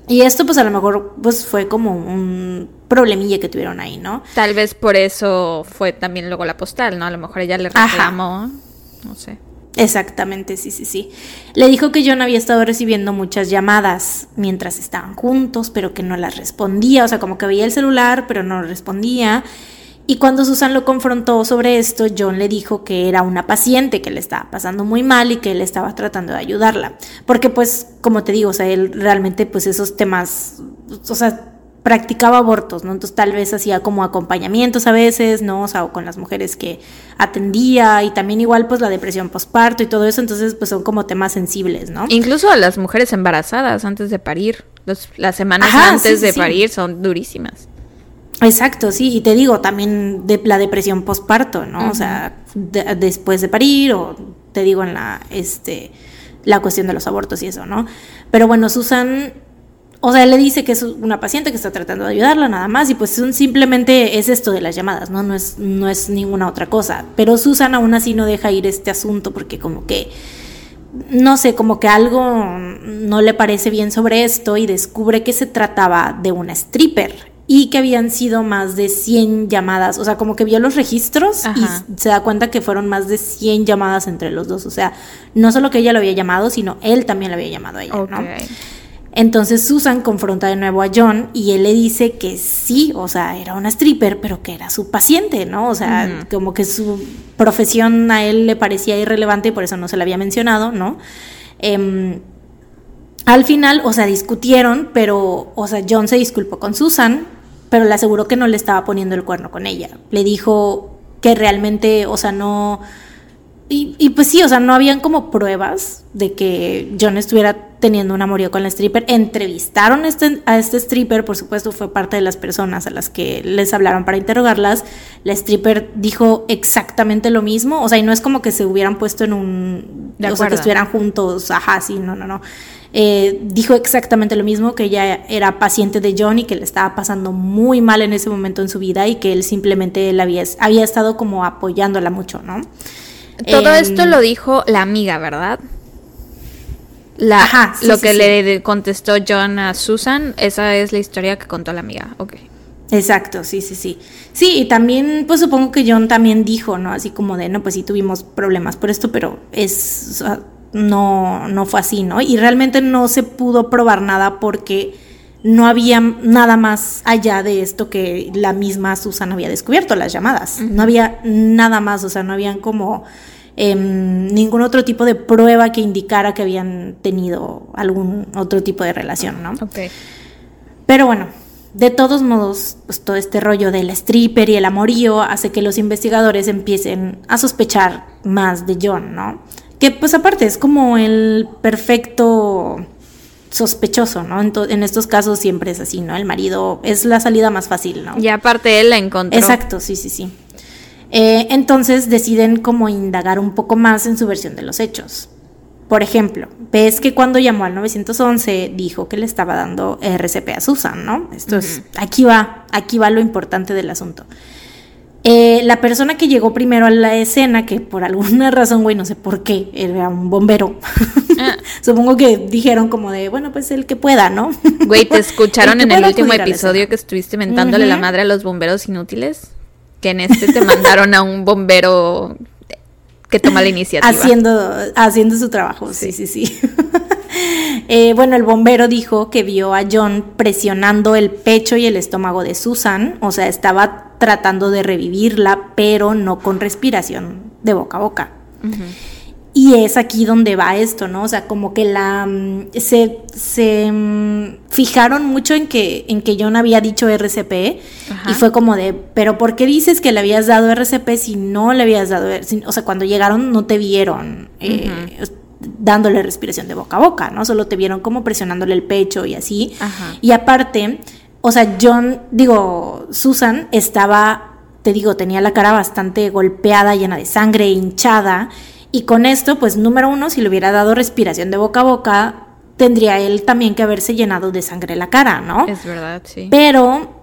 S1: Y esto pues a lo mejor pues fue como un problemilla que tuvieron ahí, ¿no?
S2: Tal vez por eso fue también luego la postal, ¿no? A lo mejor ella le
S1: Ajá.
S2: reclamó. No sé.
S1: Exactamente, sí, sí, sí. Le dijo que John había estado recibiendo muchas llamadas mientras estaban juntos, pero que no las respondía, o sea, como que veía el celular, pero no respondía. Y cuando Susan lo confrontó sobre esto, John le dijo que era una paciente que le estaba pasando muy mal y que él estaba tratando de ayudarla. Porque pues, como te digo, o sea, él realmente pues esos temas, o sea, practicaba abortos, ¿no? Entonces tal vez hacía como acompañamientos a veces, ¿no? O sea, o con las mujeres que atendía y también igual pues la depresión postparto y todo eso, entonces pues son como temas sensibles, ¿no?
S2: Incluso a las mujeres embarazadas antes de parir, las semanas antes de parir son durísimas.
S1: Exacto, sí, y te digo también de la depresión postparto, ¿no? O sea, después de parir o te digo en la este la cuestión de los abortos y eso, ¿no? Pero bueno, Susan o sea, él le dice que es una paciente que está tratando de ayudarla nada más y pues simplemente es esto de las llamadas, ¿no? No es, no es ninguna otra cosa. Pero Susan aún así no deja ir este asunto porque como que, no sé, como que algo no le parece bien sobre esto y descubre que se trataba de una stripper y que habían sido más de 100 llamadas, o sea, como que vio los registros y se da cuenta que fueron más de 100 llamadas entre los dos, o sea, no solo que ella lo había llamado, sino él también lo había llamado a ella, ¿no? Entonces Susan confronta de nuevo a John y él le dice que sí, o sea, era una stripper, pero que era su paciente, ¿no? O sea, como que su profesión a él le parecía irrelevante y por eso no se la había mencionado, ¿no? Em, al final, o sea, discutieron, pero, o sea, John se disculpó con Susan, pero le aseguró que no le estaba poniendo el cuerno con ella. Le dijo que realmente, o sea, no... Y, y, pues sí, o sea, no habían como pruebas de que John estuviera teniendo un amorío con la stripper. Entrevistaron este, a este stripper, por supuesto, fue parte de las personas a las que les hablaron para interrogarlas. La stripper dijo exactamente lo mismo, o sea, y no es como que se hubieran puesto en un... o sea, que estuvieran juntos, ajá, sí, no, no, no. Eh, dijo exactamente lo mismo, que ella era paciente de John y que le estaba pasando muy mal en ese momento en su vida y que él simplemente la había, había estado como apoyándola mucho, ¿no?
S2: Todo em, esto lo dijo la amiga, ¿verdad? La, Ajá, lo que le contestó John a Susan, esa es la historia que contó la amiga, ok.
S1: Exacto, sí, sí, sí. Sí, y también, pues supongo que John también dijo, ¿no? Así como de, no, pues sí tuvimos problemas por esto, pero es, no, no fue así, ¿no? Y realmente no se pudo probar nada porque no había nada más allá de esto que la misma Susan había descubierto, las llamadas. No había nada más, o sea, no habían como em, ningún otro tipo de prueba que indicara que habían tenido algún otro tipo de relación, ¿no?
S2: Ok.
S1: Pero bueno, de todos modos, pues todo este rollo del stripper y el amorío hace que los investigadores empiecen a sospechar más de John, ¿no? Que pues aparte es como el perfecto sospechoso, ¿no? En, estos casos siempre es así, ¿no? El marido es la salida más fácil, ¿no?
S2: Y aparte él la encontró.
S1: Exacto, sí, sí, sí. Eh, entonces deciden como indagar un poco más en su versión de los hechos. Por ejemplo, ves que cuando llamó al 911 dijo que le estaba dando RCP a Susan, ¿no? Esto es, aquí va, aquí va lo importante del asunto. Eh, la persona que llegó primero a la escena, que por alguna razón, güey, no sé por qué, era un bombero. Ah. Supongo que dijeron como de, bueno, pues el que pueda, ¿no?
S2: Güey, ¿te escucharon en el último episodio que estuviste mentándole la madre a los bomberos inútiles? Que en este te mandaron a un bombero que toma la iniciativa.
S1: Haciendo, haciendo su trabajo, sí, sí, sí. Eh, bueno, el bombero dijo que vio a John presionando el pecho y el estómago de Susan, o sea, estaba tratando de revivirla, pero no con respiración de boca a boca. Y es aquí donde va esto, ¿no? O sea, como que la mm, se, se mm, fijaron mucho en que, en que John había dicho RCP y fue como de, pero ¿por qué dices que le habías dado RCP si no le habías dado, o sea, cuando llegaron no te vieron eh, dándole respiración de boca a boca, ¿no? Solo te vieron como presionándole el pecho y así. Y aparte, o sea, John, digo, Susan estaba, te digo, tenía la cara bastante golpeada, llena de sangre, hinchada. Y con esto, pues número uno, si le hubiera dado respiración de boca a boca, tendría él también que haberse llenado de sangre la cara, ¿no?
S2: Es verdad, sí.
S1: Pero,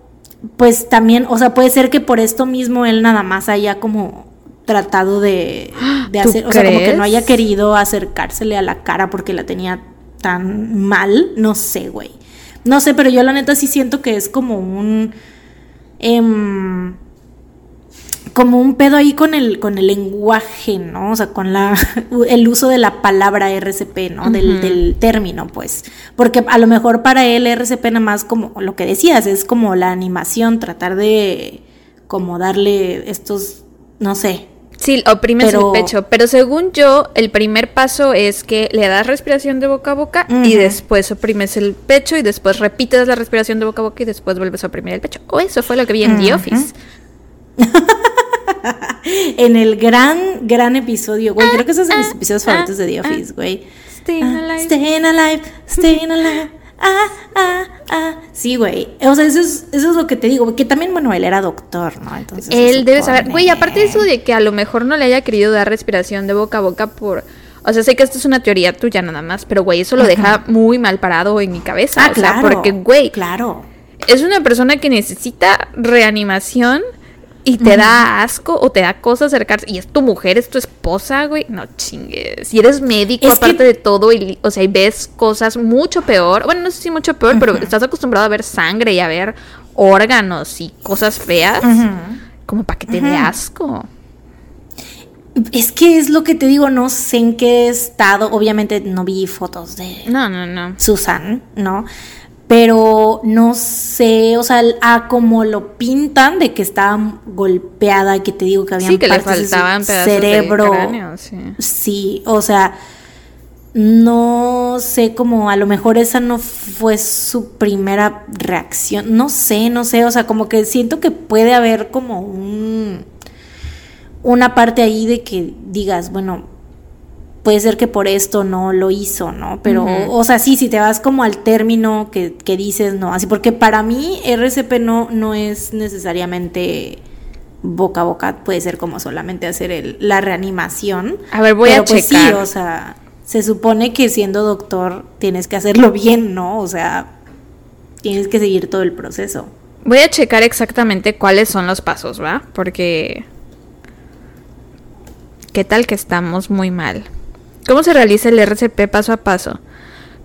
S1: pues también, o sea, puede ser que por esto mismo él nada más haya como tratado de, hacer, o sea, como que no haya querido acercársele a la cara porque la tenía tan mal, no sé, güey. No sé, pero yo la neta sí siento que es como un... Em, como un pedo ahí con el, con el lenguaje, ¿no? O sea, con la, el uso de la palabra RCP, ¿no? del, del, término, pues. Porque a lo mejor para él RCP nada más como lo que decías, es como la animación, tratar de como darle estos, no sé.
S2: Sí, oprimes el pecho, pero según yo, el primer paso es que le das respiración de boca a boca y después oprimes el pecho y después repites la respiración de boca a boca y después vuelves a oprimir el pecho. O eso fue lo que vi en The Office.
S1: en el gran, gran episodio, güey. Creo que esos son mis episodios favoritos de The Office, güey. Staying alive. Staying alive, staying alive. Ah, ah, ah. Sí, güey. O sea, eso es, eso es lo que te digo. Que también, bueno, él era doctor, ¿no?
S2: Entonces. Él debe saber. Güey, aparte de eso de que a lo mejor no le haya querido dar respiración de boca a boca por. O sea, sé que esto es una teoría tuya nada más, pero güey, eso lo deja muy mal parado en mi cabeza. Ah, o claro. Porque, güey.
S1: Claro.
S2: Es una persona que necesita reanimación y te da asco o te da cosas acercarse y es tu mujer, es tu esposa, güey, no chingues. Si eres médico, aparte de todo, y, o sea, y ves cosas mucho peor, bueno, no sé si mucho peor, pero estás acostumbrado a ver sangre y a ver órganos y cosas feas, como para que te dé asco.
S1: Es que es lo que te digo, no sé en qué estado, obviamente no vi fotos de
S2: no, no, no.
S1: Susan, ¿no? Pero no sé, o sea, a como lo pintan de que estaba golpeada, que te digo que había
S2: sí, que le faltaban de cerebro.
S1: sí. o sea, no sé, como a lo mejor esa no fue su primera reacción, no sé, no sé, o sea, como que siento que puede haber como un una parte ahí de que digas, bueno, puede ser que por esto no lo hizo, ¿no? Pero, o sea, sí, si te vas como al término que, que, dices, no, así, porque para mí RCP no, no es necesariamente boca a boca, puede ser como solamente hacer el, la reanimación.
S2: A ver, voy a pues checar.
S1: Sí, o sea, se supone que siendo doctor tienes que hacerlo bien, ¿no? O sea, tienes que seguir todo el proceso.
S2: Voy a checar exactamente cuáles son los pasos, ¿va? Porque... ¿Qué tal que estamos muy mal? ¿Cómo se realiza el RCP paso a paso?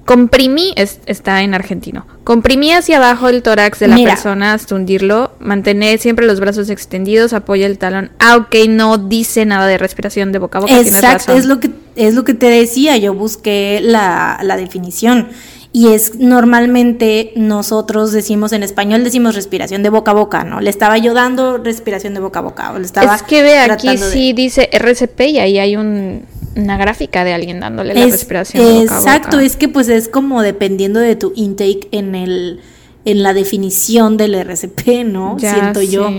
S2: Comprimí, está en argentino. Comprimí hacia abajo el tórax de la persona hasta hundirlo. Mantener siempre los brazos extendidos. Apoya el talón. Aunque no dice nada de respiración de boca a boca.
S1: Exacto, es lo que es lo que te decía. Yo busqué la, la definición. Y es normalmente nosotros decimos en español, decimos respiración de boca a boca, ¿no? Le estaba yo dando respiración de boca a boca. O le estaba
S2: es que ve, aquí sí dice RCP y ahí hay un una gráfica de alguien dándole la respiración.
S1: exacto, es que pues es como dependiendo de tu intake en el en la definición del RCP, ¿no? Siento yo.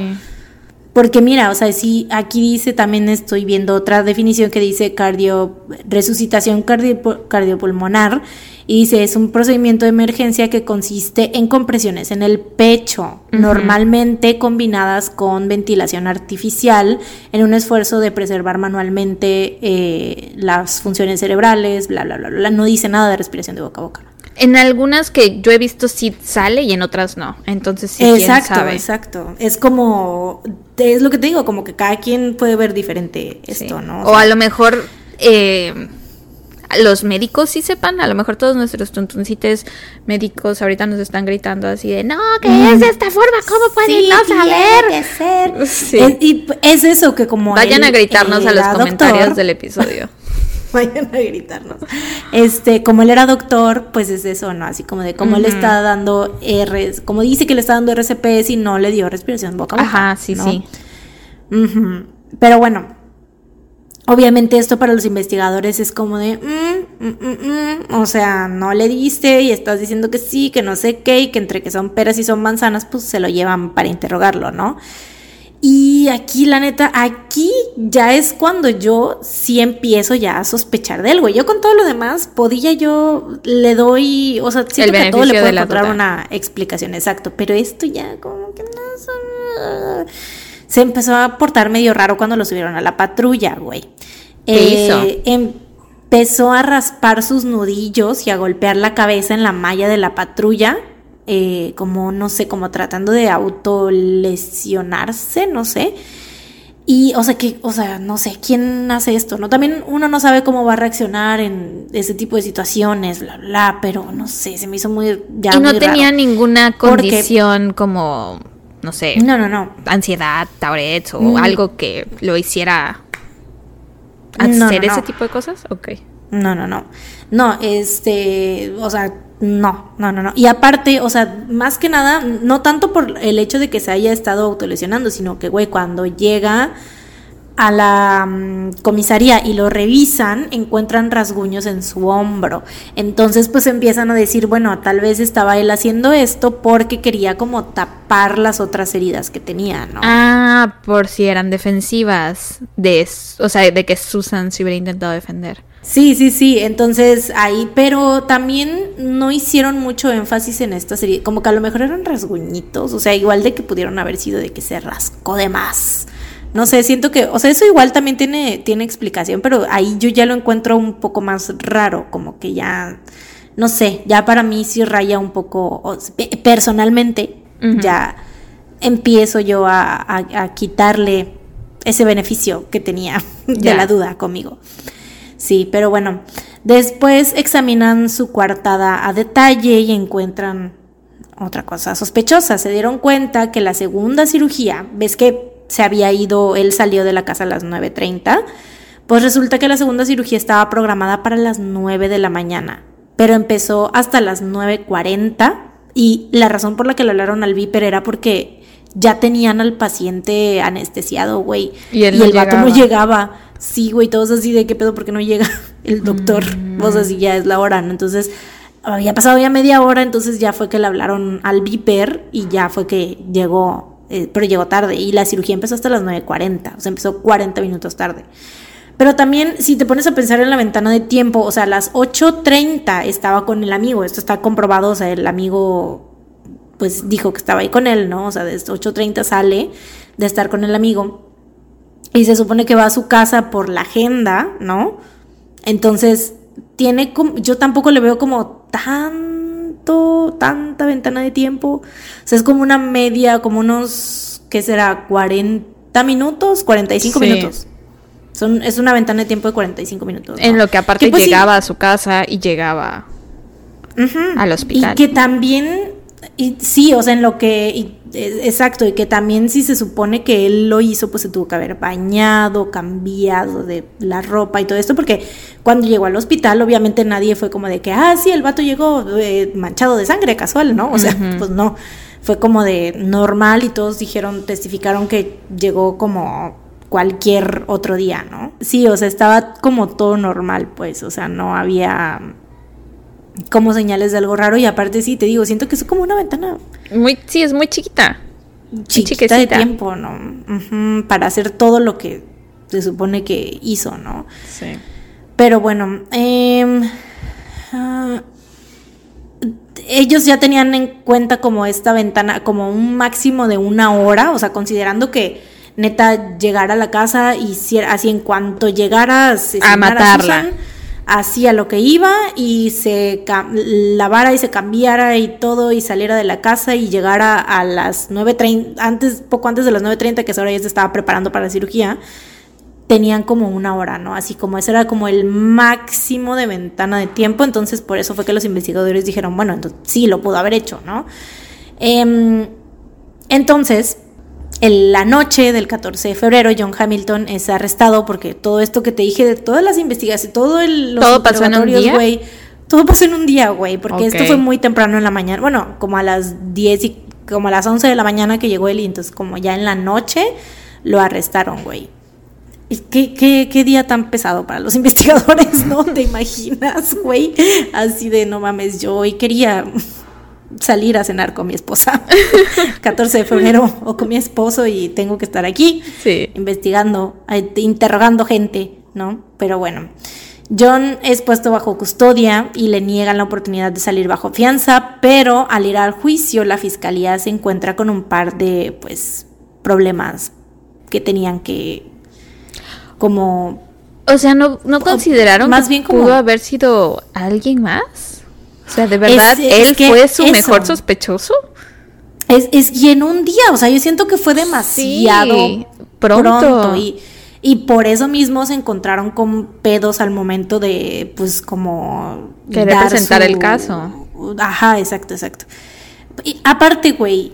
S1: Porque mira, o sea, si aquí dice también estoy viendo otra definición que dice cardio resucitación cardiopulmonar y dice, es un procedimiento de emergencia que consiste en compresiones en el pecho, normalmente combinadas con ventilación artificial, en un esfuerzo de preservar manualmente eh, las funciones cerebrales, bla, bla, bla, bla. No dice nada de respiración de boca a boca.
S2: En algunas que yo he visto sí sale y en otras no. Entonces sí,
S1: exacto, exacto. Es como, es lo que te digo, como que cada quien puede ver diferente esto, ¿no?
S2: O, a lo mejor... Eh, los médicos sí sepan, a lo mejor todos nuestros tuntuncites médicos ahorita nos están gritando así de, no, que es de esta forma, ¿cómo pueden no saber?
S1: ser. Sí. Es, y es eso que como...
S2: Vayan a gritarnos a los comentarios del episodio.
S1: Vayan a gritarnos. Este, como él era doctor, pues es eso, ¿no? Así como de cómo le está dando R, como dice que le está dando RCP y no le dio respiración boca a boca.
S2: Ajá, sí, sí.
S1: Pero bueno, Obviamente esto para los investigadores es como de, mm, mm, mm, o sea, no le diste y estás diciendo que sí, que no sé qué, y que entre que son peras y son manzanas, pues se lo llevan para interrogarlo, ¿no? Y aquí, la neta, aquí ya es cuando yo sí empiezo ya a sospechar de él, güey. Yo con todo lo demás, podía yo, le doy, o sea, siento que a todo le puedo encontrar una explicación, exacto, pero esto ya como que no son se empezó a portar medio raro cuando lo subieron a la patrulla, güey.
S2: ¿Qué hizo?
S1: Eh, empezó a raspar sus nudillos y a golpear la cabeza en la malla de la patrulla. Eh, como, no sé, como tratando de autolesionarse, no sé. Y, o sea, que, o sea, no sé, ¿quién hace esto? ¿No? También uno no sabe cómo va a reaccionar en ese tipo de situaciones, bla, bla, pero no sé, se me hizo muy,
S2: ya Y no tenía ninguna condición como no sé.
S1: No, no, no.
S2: Ansiedad, Tourette o mm. algo que lo hiciera hacer ese tipo de cosas. Ok.
S1: No, no, no. No, este, o sea, no, no, no, no. Y aparte, o sea, más que nada, no tanto por el hecho de que se haya estado autolesionando, sino que, güey, cuando llega a la mm, comisaría y lo revisan, encuentran rasguños en su hombro. Entonces, pues empiezan a decir, bueno, tal vez estaba él haciendo esto porque quería como tapar las otras heridas que tenía, ¿no?
S2: Ah, por si eran defensivas de, o sea, de que Susan se hubiera intentado defender.
S1: Sí, sí, sí, entonces ahí, pero también no hicieron mucho énfasis en esta serie, como que a lo mejor eran rasguñitos, o sea, igual de que pudieron haber sido de que se rascó de más. No sé, siento que, o sea, eso igual también tiene, tiene explicación, pero ahí yo ya lo encuentro un poco más raro, como que ya, no sé, ya para mí sí raya un poco, personalmente, ya empiezo yo a, quitarle ese beneficio que tenía de la duda conmigo. Sí, pero bueno, después examinan su coartada a detalle y encuentran otra cosa sospechosa. Se dieron cuenta que la segunda cirugía, ves que se había ido, él salió de la casa a las 9.30, pues resulta que la segunda cirugía estaba programada para las 9 de la mañana, pero empezó hasta las 9.40 y la razón por la que le hablaron al viper era porque ya tenían al paciente anestesiado, güey. Y, el vato no llegaba. Sí, güey, todos así de qué pedo, porque no llega el doctor. Vos mm. así ya es la hora, ¿no? Entonces, había pasado ya media hora, entonces ya fue que le hablaron al viper y ya fue que llegó eh, pero llegó tarde y la cirugía empezó hasta las 9.40, o sea, empezó 40 minutos tarde. Pero también, si te pones a pensar en la ventana de tiempo, o sea, a las 8.30 estaba con el amigo, esto está comprobado, o sea, el amigo pues dijo que estaba ahí con él, ¿no? O sea, desde 8.30 sale de estar con el amigo y se supone que va a su casa por la agenda, ¿no? Entonces, tiene como, yo tampoco le veo como tan tanta ventana de tiempo. O sea, es como una media, como unos, ¿qué será? 40 minutos, 45 minutos. Son, es una ventana de tiempo de 45 minutos.
S2: En lo que aparte pues llegaba a su casa y llegaba al hospital.
S1: Y que también y sí, o sea, en lo que, exacto, y que también si se supone que él lo hizo, pues se tuvo que haber bañado, cambiado de la ropa y todo esto, porque cuando llegó al hospital, obviamente nadie fue como de que, ah, sí, el vato llegó eh, manchado de sangre, casual, ¿no? O sea, pues no, fue como de normal y todos dijeron, testificaron que llegó como cualquier otro día, ¿no? Sí, o sea, estaba como todo normal, pues, o sea, no había como señales de algo raro y aparte sí, te digo, siento que es como una ventana.
S2: Muy, sí, es muy chiquita.
S1: Chiquita de tiempo, ¿no? para hacer todo lo que se supone que hizo, ¿no?
S2: Sí.
S1: Pero bueno, ah, ellos ya tenían en cuenta como esta ventana, como un máximo de una hora, o sea, considerando que neta llegara a la casa y así en cuanto llegara
S2: a matarla
S1: hacía lo que iba y se lavara y se cambiara y todo y saliera de la casa y llegara a las 9.30, antes, poco antes de las 9.30, que ahora ya se estaba preparando para la cirugía, tenían como una hora, ¿no? Así como ese era como el máximo de ventana de tiempo, entonces por eso fue que los investigadores dijeron, bueno, entonces sí, lo pudo haber hecho, ¿no? Em, entonces, en la noche del 14 de febrero, John Hamilton es arrestado porque todo esto que te dije de todas las investigaciones, todo el
S2: todo pasó en un día.
S1: Güey, todo pasó en un día, güey, porque esto fue muy temprano en la mañana. Bueno, como a las 10 y como a las 11 de la mañana que llegó él y entonces como ya en la noche lo arrestaron, güey. ¿Qué, qué, qué día tan pesado para los investigadores, ¿no? ¿Te imaginas, güey? Así de, no mames, yo hoy quería salir a cenar con mi esposa 14 de febrero o con mi esposo y tengo que estar aquí investigando, eh, interrogando gente, ¿no? Pero bueno, John es puesto bajo custodia y le niegan la oportunidad de salir bajo fianza, pero al ir al juicio la fiscalía se encuentra con un par de pues problemas que tenían que como
S2: o sea, no, no consideraron más bien como, pudo haber sido alguien más. O sea, de verdad, él fue su mejor sospechoso.
S1: Es, es, y en un día, o sea, yo siento que fue demasiado pronto. y, y, por eso mismo se encontraron con pedos al momento de, pues, como...
S2: Querer presentar el caso.
S1: Ajá, exacto, exacto. Y aparte, güey,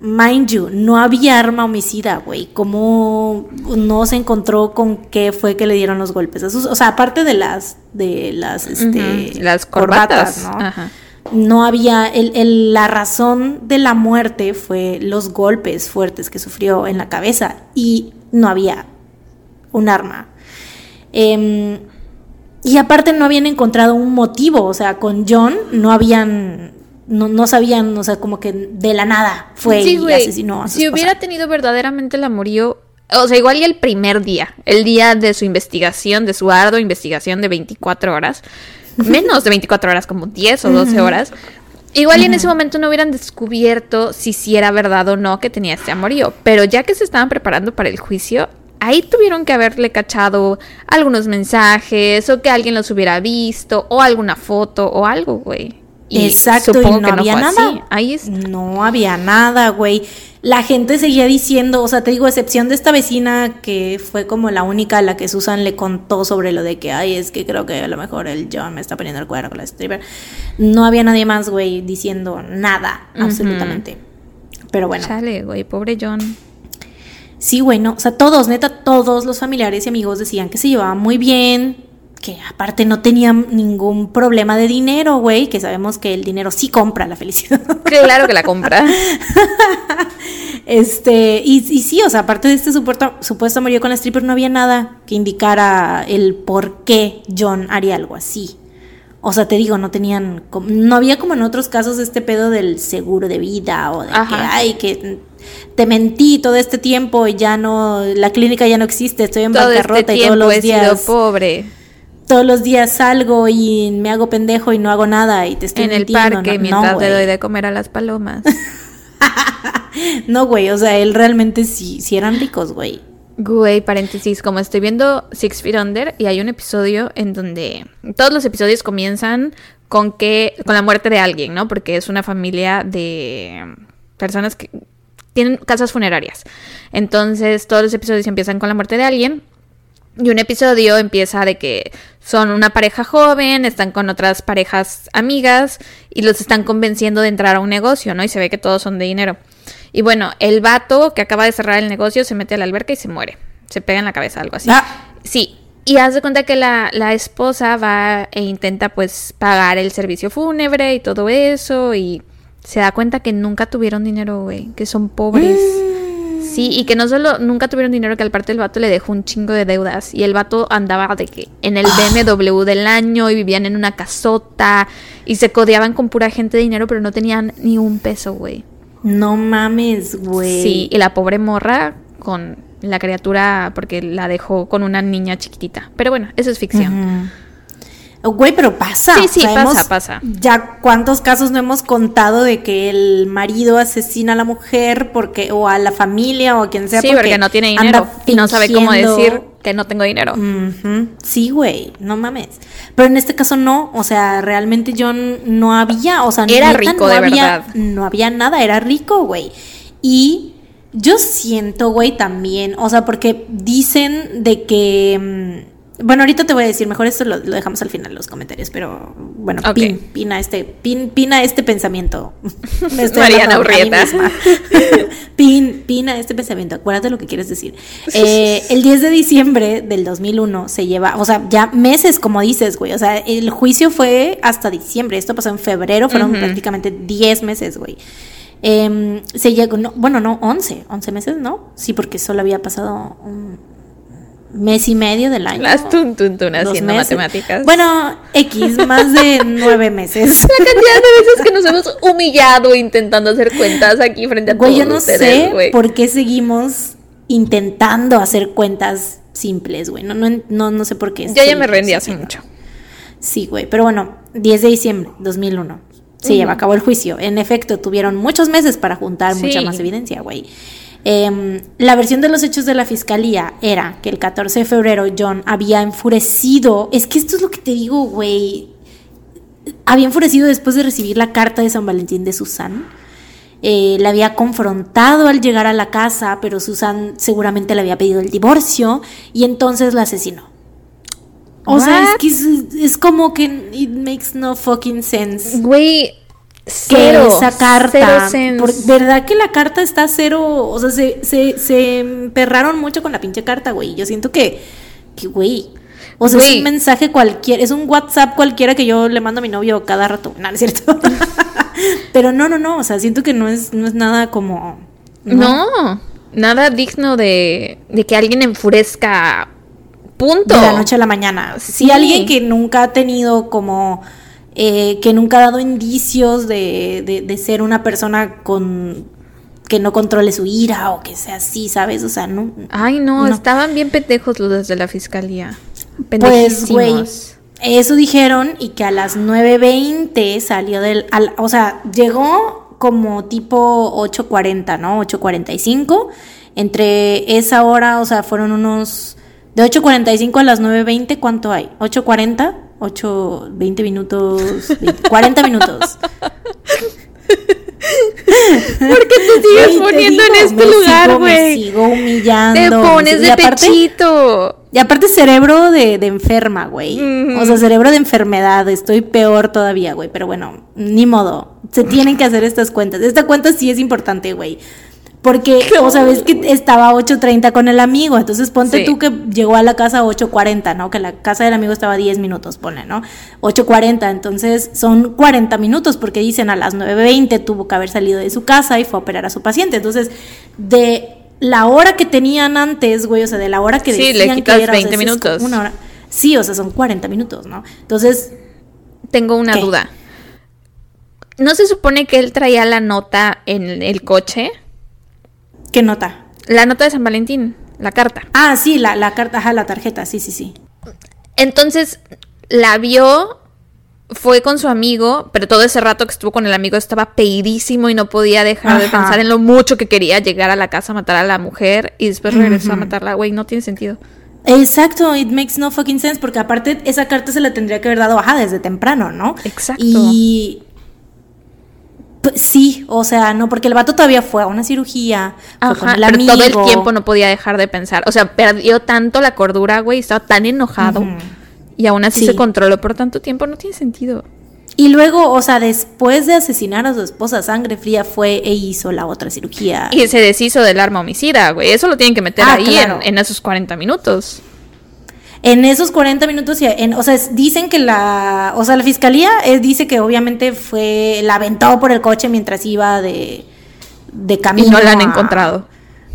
S1: mind you, no había arma homicida, güey. ¿Cómo no se encontró con qué fue que le dieron los golpes? o sea, aparte de las, de las, este,
S2: las corbatas, ¿no? Ajá.
S1: no había, el, la razón de la muerte fue los golpes fuertes que sufrió en la cabeza y no había un arma. Em, y aparte no habían encontrado un motivo, o sea, con John no habían, no, sabían, o sea, como que de la nada fue y asesinó a
S2: Si hubiera tenido verdaderamente el amorío, o sea, igual y el primer día, el día de su investigación, de su ardua investigación de 24 horas, menos de 24 horas, como 10 o 12 horas. Igual y en ese momento no hubieran descubierto si sí era verdad o no que tenía este amorío, pero ya que se estaban preparando para el juicio, ahí tuvieron que haberle cachado algunos mensajes o que alguien los hubiera visto o alguna foto o algo, güey.
S1: Exacto, y no había nada. Ahí No había nada, güey. La gente seguía diciendo, o sea, te digo, excepción de esta vecina que fue como la única a la que Susan le contó sobre lo de que, ay, es que creo que a lo mejor el John me está poniendo el cuerno con la stripper. No había nadie más, güey, diciendo nada, absolutamente. Pero bueno.
S2: Chale, güey, pobre John.
S1: Sí, bueno, o sea, todos, neta, todos los familiares y amigos decían que se llevaban muy bien, que aparte no tenían ningún problema de dinero, güey, que sabemos que el dinero sí compra la felicidad.
S2: Claro que la compra.
S1: este, y, y, sí, o sea, aparte de este supuesto, supuesto amorío con la stripper, no había nada que indicara el por qué John haría algo así. O sea, te digo, no tenían, no había como en otros casos este pedo del seguro de vida o de que, ay, que te mentí todo este tiempo y ya no, la clínica ya no existe, estoy en todo este bancarrota y todos los días.
S2: pobre
S1: todos los días salgo y me hago pendejo y no hago nada y te estoy
S2: en el parque mientras te doy de comer a las palomas.
S1: no, güey, o sea, él realmente sí, sí eran ricos, güey.
S2: Güey, paréntesis, como estoy viendo Six Feet Under y hay un episodio en donde todos los episodios comienzan con que con la muerte de alguien, ¿no? Porque es una familia de personas que tienen casas funerarias. Entonces, todos los episodios empiezan con la muerte de alguien y un episodio empieza de que son una pareja joven, están con otras parejas amigas y los están convenciendo de entrar a un negocio, ¿no? Y se ve que todos son de dinero. Y bueno, el vato que acaba de cerrar el negocio se mete a la alberca y se muere. Se pega en la cabeza, algo así. Ah. Sí. Y haz de cuenta que la, la, esposa va e intenta pues pagar el servicio fúnebre y todo eso y se da cuenta que nunca tuvieron dinero, güey, que son pobres. Mm. Sí, y que no solo nunca tuvieron dinero, que al parte el vato le dejó un chingo de deudas. Y el vato andaba de que en el ah. BMW del año y vivían en una casota y se codeaban con pura gente de dinero, pero no tenían ni un peso, güey.
S1: No mames, güey.
S2: Sí, y la pobre morra con la criatura porque la dejó con una niña chiquitita. Pero bueno, eso es ficción.
S1: Güey, pero pasa.
S2: Sí, sí, pasa, pasa.
S1: Ya cuántos casos no hemos contado de que el marido asesina a la mujer porque o a la familia o a quien sea.
S2: Sí, porque, no tiene dinero y no sabe cómo decir que no tengo dinero.
S1: Sí, güey, no mames. Pero en este caso no, o sea, realmente yo no había, o sea,
S2: era rico de verdad.
S1: No había nada, era rico, güey. Y yo siento, güey, también, o sea, porque dicen de que mm, bueno, ahorita te voy a decir, mejor esto lo, dejamos al final los comentarios, pero bueno, pina este, pina este pensamiento.
S2: Mariana Urrieta.
S1: pin, pina este pensamiento, acuérdate lo que quieres decir. Eh, el 10 de diciembre del 2001 se lleva, o sea, ya meses, como dices, güey, o sea, el juicio fue hasta diciembre, esto pasó en febrero, fueron prácticamente 10 meses, güey. Em, se llegó, bueno, no, 11, 11 meses, ¿no? Sí, porque solo había pasado un, mes y medio del año.
S2: Las tun, haciendo matemáticas.
S1: Bueno, X, más de nueve meses.
S2: La cantidad de veces que nos hemos humillado intentando hacer cuentas aquí frente a
S1: güey, yo no sé por qué seguimos intentando hacer cuentas simples, güey. No, no, no, sé por qué.
S2: Yo ya me rendí hace mucho.
S1: Sí, güey, pero bueno, 10 de diciembre 2001. Se lleva a cabo el juicio. En efecto, tuvieron muchos meses para juntar mucha más evidencia, güey. Em, la versión de los hechos de la fiscalía era que el 14 de febrero John había enfurecido. Es que esto es lo que te digo, güey. Había enfurecido después de recibir la carta de San Valentín de Susan. Eh, la había confrontado al llegar a la casa, pero Susan seguramente le había pedido el divorcio y entonces la asesinó. O sea, es que es, como que it makes no fucking sense.
S2: Güey, Cero,
S1: esa carta. ¿Verdad que la carta está cero? O sea, se, se, se emperraron mucho con la pinche carta, güey. Yo siento que, que güey. O sea, es un mensaje cualquiera, es un WhatsApp cualquiera que yo le mando a mi novio cada rato. No, no es cierto. Pero no, no, no. O sea, siento que no es, no es nada como.
S2: No, nada digno de, de que alguien enfurezca. Punto.
S1: De la noche a la mañana. Si
S2: Sí.
S1: alguien que nunca ha tenido como. Eh, que nunca ha dado indicios de, de, de ser una persona con. que no controle su ira o que sea así, ¿sabes? O sea, no.
S2: Ay, no,
S1: No.
S2: estaban bien pendejos los de la fiscalía.
S1: Pues, güey, eso dijeron y que a las 9.20 salió del... al- o sea, llegó como tipo 8.40, ¿no? 8.45. Entre esa hora, o sea, fueron unos... De 8.45 a las 9.20, ¿cuánto hay? ¿8.40? 8, 20 minutos, 20, 40 minutos.
S2: ¿Por qué te sigues
S1: te
S2: poniendo
S1: digo,
S2: en este
S1: me
S2: lugar,
S1: sigo- Me
S2: güey?
S1: sigo humillando.
S2: Te pones
S1: sigo-
S2: de
S1: y aparte-
S2: pechito.
S1: y aparte cerebro de, de enferma, güey. O sea, cerebro de enfermedad. Estoy peor todavía, güey. Pero bueno, ni modo. Se tienen que hacer estas cuentas. Esta cuenta sí es importante, güey. Porque, o sea, ves que estaba a 8.30 con el amigo. Entonces ponte
S2: Sí.
S1: tú que llegó a la casa a 8.40, ¿no? Que la casa del amigo estaba a 10 minutos, pone, ¿no? 8.40. Entonces son 40 minutos porque dicen a las 9.20 tuvo que haber salido de su casa y fue a operar a su paciente. Entonces, de la hora que tenían antes, güey, o sea, de la hora que
S2: Sí, le
S1: decían
S2: quitas
S1: que era, o sea,
S2: 20
S1: esa es
S2: minutos.
S1: Una hora. Sí, o sea, son 40 minutos, ¿no? Entonces,
S2: Tengo una
S1: ¿Qué?
S2: duda. ¿No se supone que él traía la nota en el coche?
S1: ¿Qué nota?
S2: La nota de San Valentín, la carta.
S1: Ah, sí, la, la carta, ajá, la tarjeta, sí, sí, sí.
S2: Entonces, la vio, fue con su amigo, pero todo ese rato que estuvo con el amigo estaba pedísimo y no podía dejar de pensar en lo mucho que quería llegar a la casa a matar a la mujer y después regresó a matarla. Güey, no tiene sentido.
S1: Exacto, it makes no fucking sense, porque aparte esa carta se la tendría que haber dado, ajá, desde temprano, ¿no?
S2: Exacto.
S1: Y... sí, o sea, no, porque el vato todavía fue a una cirugía, fue con
S2: Ajá, pero todo el tiempo no podía dejar de pensar. O sea, perdió tanto la cordura, güey, estaba tan enojado. Y aún así
S1: Sí.
S2: se controló por tanto tiempo, no tiene sentido.
S1: Y luego, o sea, después de asesinar a su esposa sangre fría, fue e hizo la otra cirugía.
S2: Y se deshizo del arma homicida, güey. Eso lo tienen que meter
S1: Ah,
S2: ahí
S1: claro.
S2: en, en esos 40 minutos.
S1: En esos 40 minutos, y en, o sea, dicen que la, o sea, la fiscalía eh, dice que obviamente fue, la aventó por el coche mientras iba de, de
S2: Y
S1: camino.
S2: no la han
S1: a-
S2: encontrado.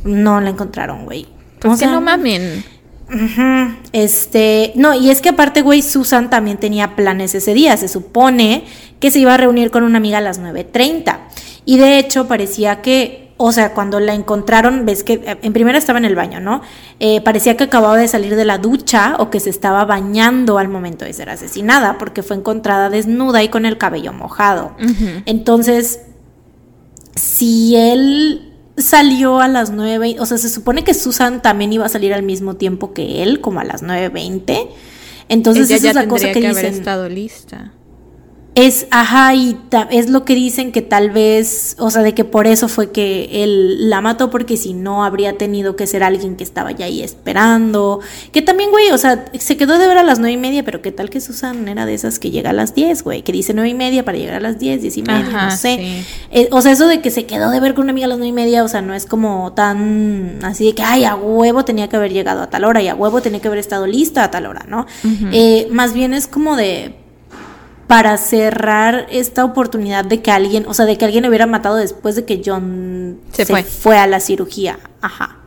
S1: No la encontraron, güey.
S2: Pues
S1: O
S2: que no mamen.
S1: Ujú, Este, no, y es que aparte, güey, Susan también tenía planes ese día. Se supone que se iba a reunir con una amiga a las 9.30. Y de hecho parecía que, o sea, cuando la encontraron, ves que eh, en primera estaba en el baño, ¿no? Eh, parecía que acababa de salir de la ducha o que se estaba bañando al momento de ser asesinada, porque fue encontrada desnuda y con el cabello mojado. Entonces, si él salió a las 9, o sea, se supone que Susan también iba a salir al mismo tiempo que él, como a las 9.20. Entonces,
S2: Ella
S1: esa
S2: ya
S1: es la cosa que,
S2: que haber
S1: dicen.
S2: estado lista.
S1: Es, ajá, y ta- es lo que dicen que tal vez, o sea, de que por eso fue que él la mató, porque si no habría tenido que ser alguien que estaba ya ahí esperando. Que también, güey, o sea, se quedó de ver a las nueve y media, pero qué tal que Susan era de esas que llega a las 10, güey, que dice nueve y media para llegar a las 10, diez y media,
S2: Ajá,
S1: no sé.
S2: sí.
S1: Eh, o sea, eso de que se quedó de ver con una amiga a las nueve y media, o sea, no es como tan así de que, ay, a huevo tenía que haber llegado a tal hora y a huevo tenía que haber estado lista a tal hora, ¿no? Eh, más bien es como de para cerrar esta oportunidad de que alguien, o sea, de que alguien hubiera matado después de que John
S2: Se fue.
S1: a la cirugía. Ajá.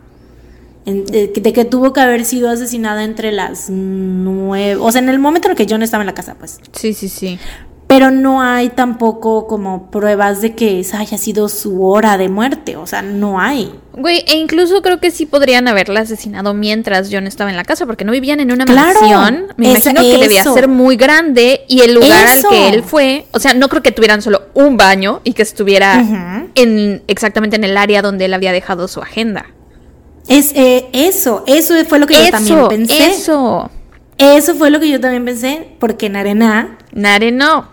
S1: De, que- de que tuvo que haber sido asesinada entre las nueve, o sea, en el momento en el que John estaba en la casa, pues.
S2: Sí, sí, sí.
S1: Pero no hay tampoco como pruebas de que esa haya sido su hora de muerte, o sea, no hay.
S2: Güey, e incluso creo que sí podrían haberla asesinado mientras John estaba en la casa, porque no vivían en una
S1: Claro,
S2: mansión. Me imagino que debía ser muy grande y el lugar
S1: Eso.
S2: al que él fue, o sea, no creo que tuvieran solo un baño y que estuviera en exactamente en el área donde él había dejado su agenda.
S1: Es eh, eso, eso fue lo que yo también pensé.
S2: eso.
S1: Eso fue lo que yo también pensé, porque en arena
S2: Nare, no.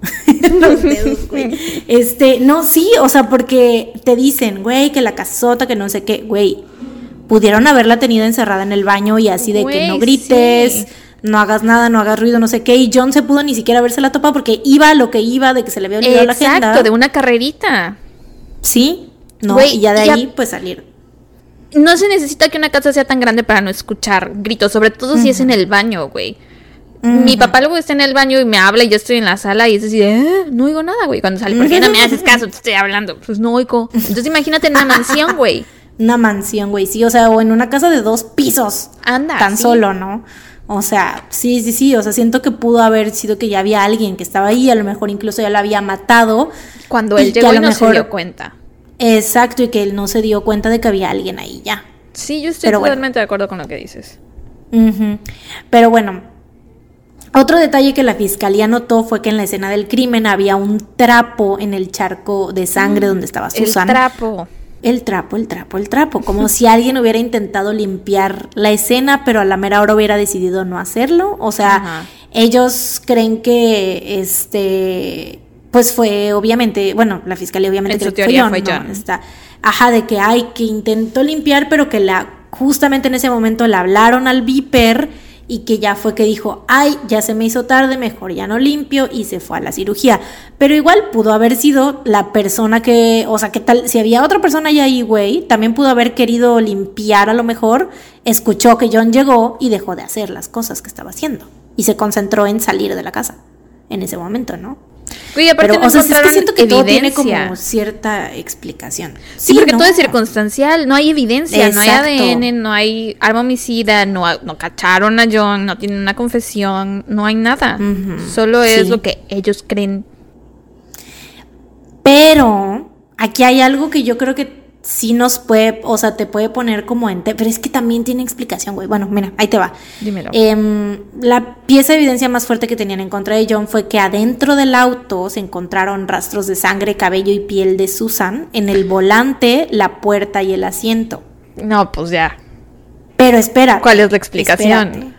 S1: los dedos, güey. Este, no, sí, o sea, porque te dicen, güey, que la casota, que no sé qué, güey. Pudieron haberla tenido encerrada en el baño y así de que no grites,
S2: sí.
S1: no hagas nada, no hagas ruido, no sé qué. Y John se pudo ni siquiera haberse la topado porque iba a lo que iba de que se le había olvidado la agenda.
S2: Exacto, de una carrerita.
S1: Sí, no,
S2: Güey,
S1: y ya de ahí, pues salir.
S2: no se necesita que una casa sea tan grande para no escuchar gritos, sobre todo si es en el baño, güey. Mi papá luego está en el baño y me habla y yo estoy en la sala y es así, eh, no oigo nada, güey. Cuando sale, ¿por qué no me haces caso? Te estoy hablando. Pues no oigo. Entonces imagínate en una mansión, güey.
S1: Una mansión, güey, sí, o sea, o en una casa de dos pisos.
S2: Anda.
S1: Tan solo, ¿no? O sea, sí, sí, sí, o sea, siento que pudo haber sido que ya había alguien que estaba ahí, a lo mejor incluso ya lo había matado.
S2: Cuando él llegó y no se dio cuenta.
S1: Exacto, y que él no se dio cuenta de que había alguien ahí ya.
S2: Sí, yo estoy totalmente de acuerdo con lo que dices.
S1: Pero bueno, otro detalle que la fiscalía notó fue que en la escena del crimen había un trapo en el charco de sangre donde estaba Susan.
S2: El trapo.
S1: El trapo, el trapo, el trapo. Como si alguien hubiera intentado limpiar la escena, pero a la mera hora hubiera decidido no hacerlo. O sea, ellos creen que este. Pues fue obviamente, bueno, la fiscalía obviamente
S2: en cree que fue John.
S1: Está, ajá, de que hay que intentó limpiar, pero que la justamente en ese momento le hablaron al viper y que ya fue que dijo, ay, ya se me hizo tarde, mejor ya no limpio y se fue a la cirugía. Pero igual pudo haber sido la persona que, o sea, que tal, si había otra persona ya ahí, güey, también pudo haber querido limpiar a lo mejor, escuchó que John llegó y dejó de hacer las cosas que estaba haciendo y se concentró en salir de la casa en ese momento, ¿no?
S2: Pero, o sea, es que siento que todo tiene
S1: como cierta explicación.
S2: Sí, porque todo es circunstancial, no hay evidencia, no hay ADN, no hay arma homicida, no, no cacharon a John, no tienen una confesión, no hay nada. Solo es lo que ellos creen.
S1: Pero aquí hay algo que yo creo que sí nos puede, o sea, te puede poner como en... Pero es que también tiene explicación, güey. Bueno, mira, ahí te va.
S2: Dímelo.
S1: Em, la pieza de evidencia más fuerte que tenían en contra de John fue que adentro del auto se encontraron rastros de sangre, cabello y piel de Susan en el volante, la puerta y el asiento.
S2: No, pues ya.
S1: Pero espera.
S2: ¿Cuál es la explicación?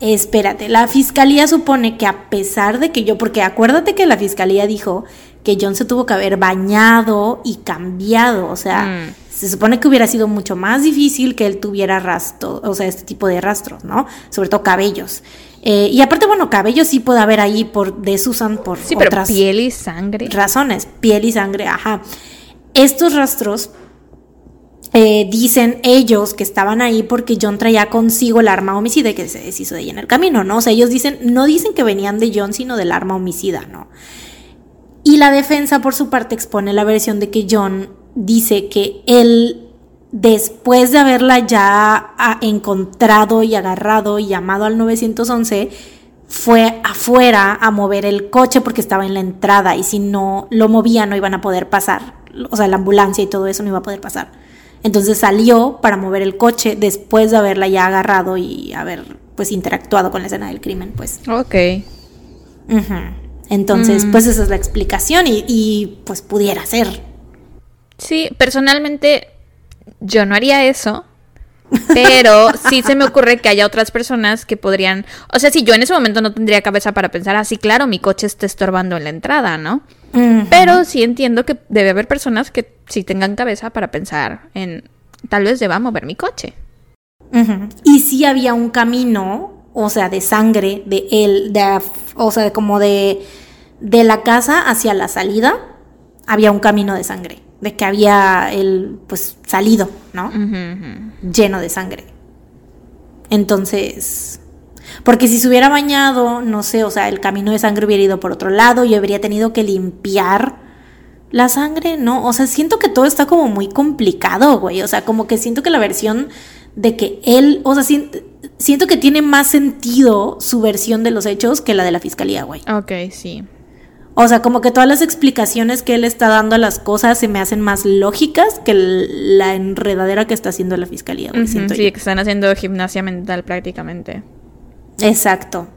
S1: espérate. La fiscalía supone que a pesar de que yo, porque acuérdate que la fiscalía dijo que John se tuvo que haber bañado y cambiado, o sea, mm. se supone que hubiera sido mucho más difícil que él tuviera rastro, o sea, este tipo de rastros, ¿no? Sobre todo cabellos. Eh, y aparte, bueno, cabellos sí puede haber ahí por de Susan por
S2: sí, pero piel y sangre.
S1: Razones, piel y sangre, ajá. Estos rastros eh, dicen ellos que estaban ahí porque John traía consigo el arma homicida y que se deshizo de ella en el camino, ¿no? O sea, ellos dicen, no dicen que venían de John, sino del arma homicida, ¿no? Y la defensa, por su parte, expone la versión de que John dice que él, después de haberla ya ah, encontrado y agarrado y llamado al 911, fue afuera a mover el coche porque estaba en la entrada y si no lo movía no iban a poder pasar. O sea, la ambulancia y todo eso no iba a poder pasar. Entonces salió para mover el coche después de haberla ya agarrado y haber pues interactuado con la escena del crimen, pues.
S2: Ok.
S1: Entonces, mm. pues esa es la explicación y, pues pudiera ser.
S2: Sí, personalmente yo no haría eso, pero sí se me ocurre que haya otras personas que podrían, o sea, si yo en ese momento no tendría cabeza para pensar, así ah, claro, mi coche está estorbando en la entrada, ¿no? Pero sí entiendo que debe haber personas que sí tengan cabeza para pensar en, tal vez deba mover mi coche.
S1: Y si había un camino o sea, de sangre de él, de, o sea, como de, de la casa hacia la salida, había un camino de sangre, de que había él, pues, salido, ¿no? Lleno de sangre. Entonces, porque si se hubiera bañado, no sé, o sea, el camino de sangre hubiera ido por otro lado y habría tenido que limpiar la sangre, ¿no? O sea, siento que todo está como muy complicado, güey. O sea, como que siento que la versión de que él, o sea, siento que tiene más sentido su versión de los hechos que la de la fiscalía, güey.
S2: Ok, sí.
S1: O sea, como que todas las explicaciones que él está dando a las cosas se me hacen más lógicas que la enredadera que está haciendo la fiscalía. Güey,
S2: sí, que están haciendo gimnasia mental prácticamente.
S1: Exacto.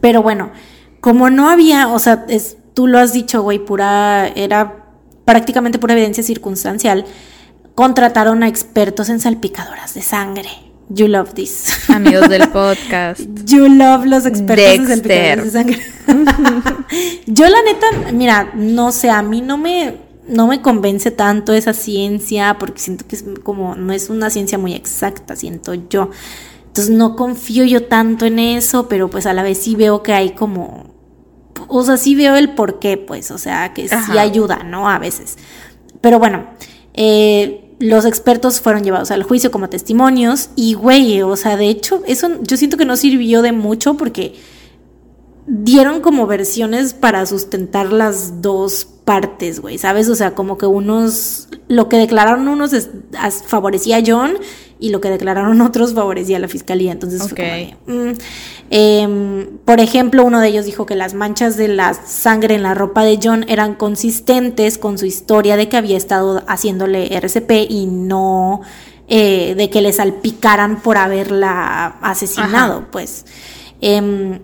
S1: Pero bueno, como no había, o sea, es, tú lo has dicho, güey, pura, era prácticamente pura evidencia circunstancial, contrataron a expertos en salpicadoras de sangre. You love this.
S2: Amigos del podcast.
S1: You love los expertos en de sangre. Yo la neta, mira, no sé, a mí no me no me convence tanto esa ciencia porque siento que es como no es una ciencia muy exacta, siento yo. Entonces no confío yo tanto en eso, pero pues a la vez sí veo que hay como o sea, sí veo el por qué, pues, o sea, que sí ayuda, ¿no? A veces. Pero bueno, eh, los expertos fueron llevados al juicio como testimonios y, güey, o sea, de hecho, eso yo siento que no sirvió de mucho porque dieron como versiones para sustentar las dos partes, güey, ¿sabes? O sea, como que unos, lo que declararon unos favorecía a John y lo que declararon otros favorecía a la fiscalía. Entonces, fue como mm". em, por ejemplo, uno de ellos dijo que las manchas de la sangre en la ropa de John eran consistentes con su historia de que había estado haciéndole RCP y no eh, de que le salpicaran por haberla asesinado, pues. Em,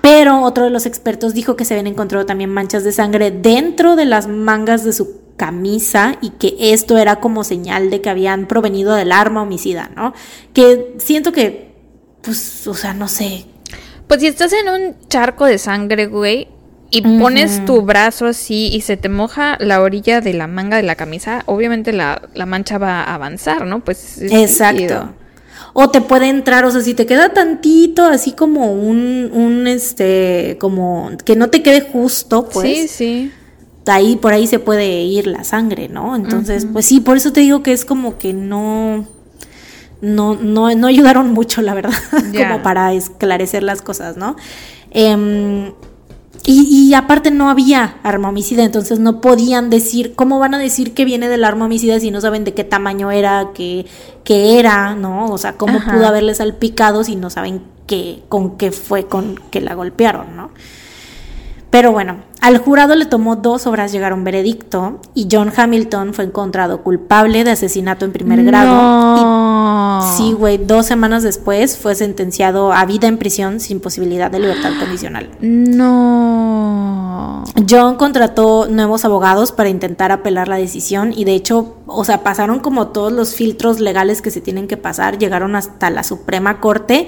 S1: pero otro de los expertos dijo que se habían encontrado también manchas de sangre dentro de las mangas de su camisa y que esto era como señal de que habían provenido del arma homicida, ¿no? Que siento que, pues, o sea, no sé.
S2: Pues si estás en un charco de sangre, güey, y pones tu brazo así y se te moja la orilla de la manga de la camisa, obviamente la, mancha va a avanzar, ¿no? Pues
S1: Exacto o te puede entrar, o sea, si te queda tantito, así como un, un, este, como que no te quede justo, pues. Sí, sí. Ahí, por ahí se puede ir la sangre, ¿no? Entonces, pues sí, por eso te digo que es como que no, no, no, no ayudaron mucho, la verdad, como para esclarecer las cosas, ¿no? Eh, y, aparte no había arma homicida, entonces no podían decir, ¿cómo van a decir que viene del arma homicida si no saben de qué tamaño era, qué, qué era, ¿no? O sea, ¿cómo pudo haberle salpicado si no saben qué, con qué fue con que la golpearon, ¿no? Pero bueno, al jurado le tomó dos horas llegar a un veredicto y John Hamilton fue encontrado culpable de asesinato en primer grado. sí, güey, dos semanas después fue sentenciado a vida en prisión sin posibilidad de libertad condicional.
S2: No.
S1: John contrató nuevos abogados para intentar apelar la decisión y de hecho, o sea, pasaron como todos los filtros legales que se tienen que pasar, llegaron hasta la Suprema Corte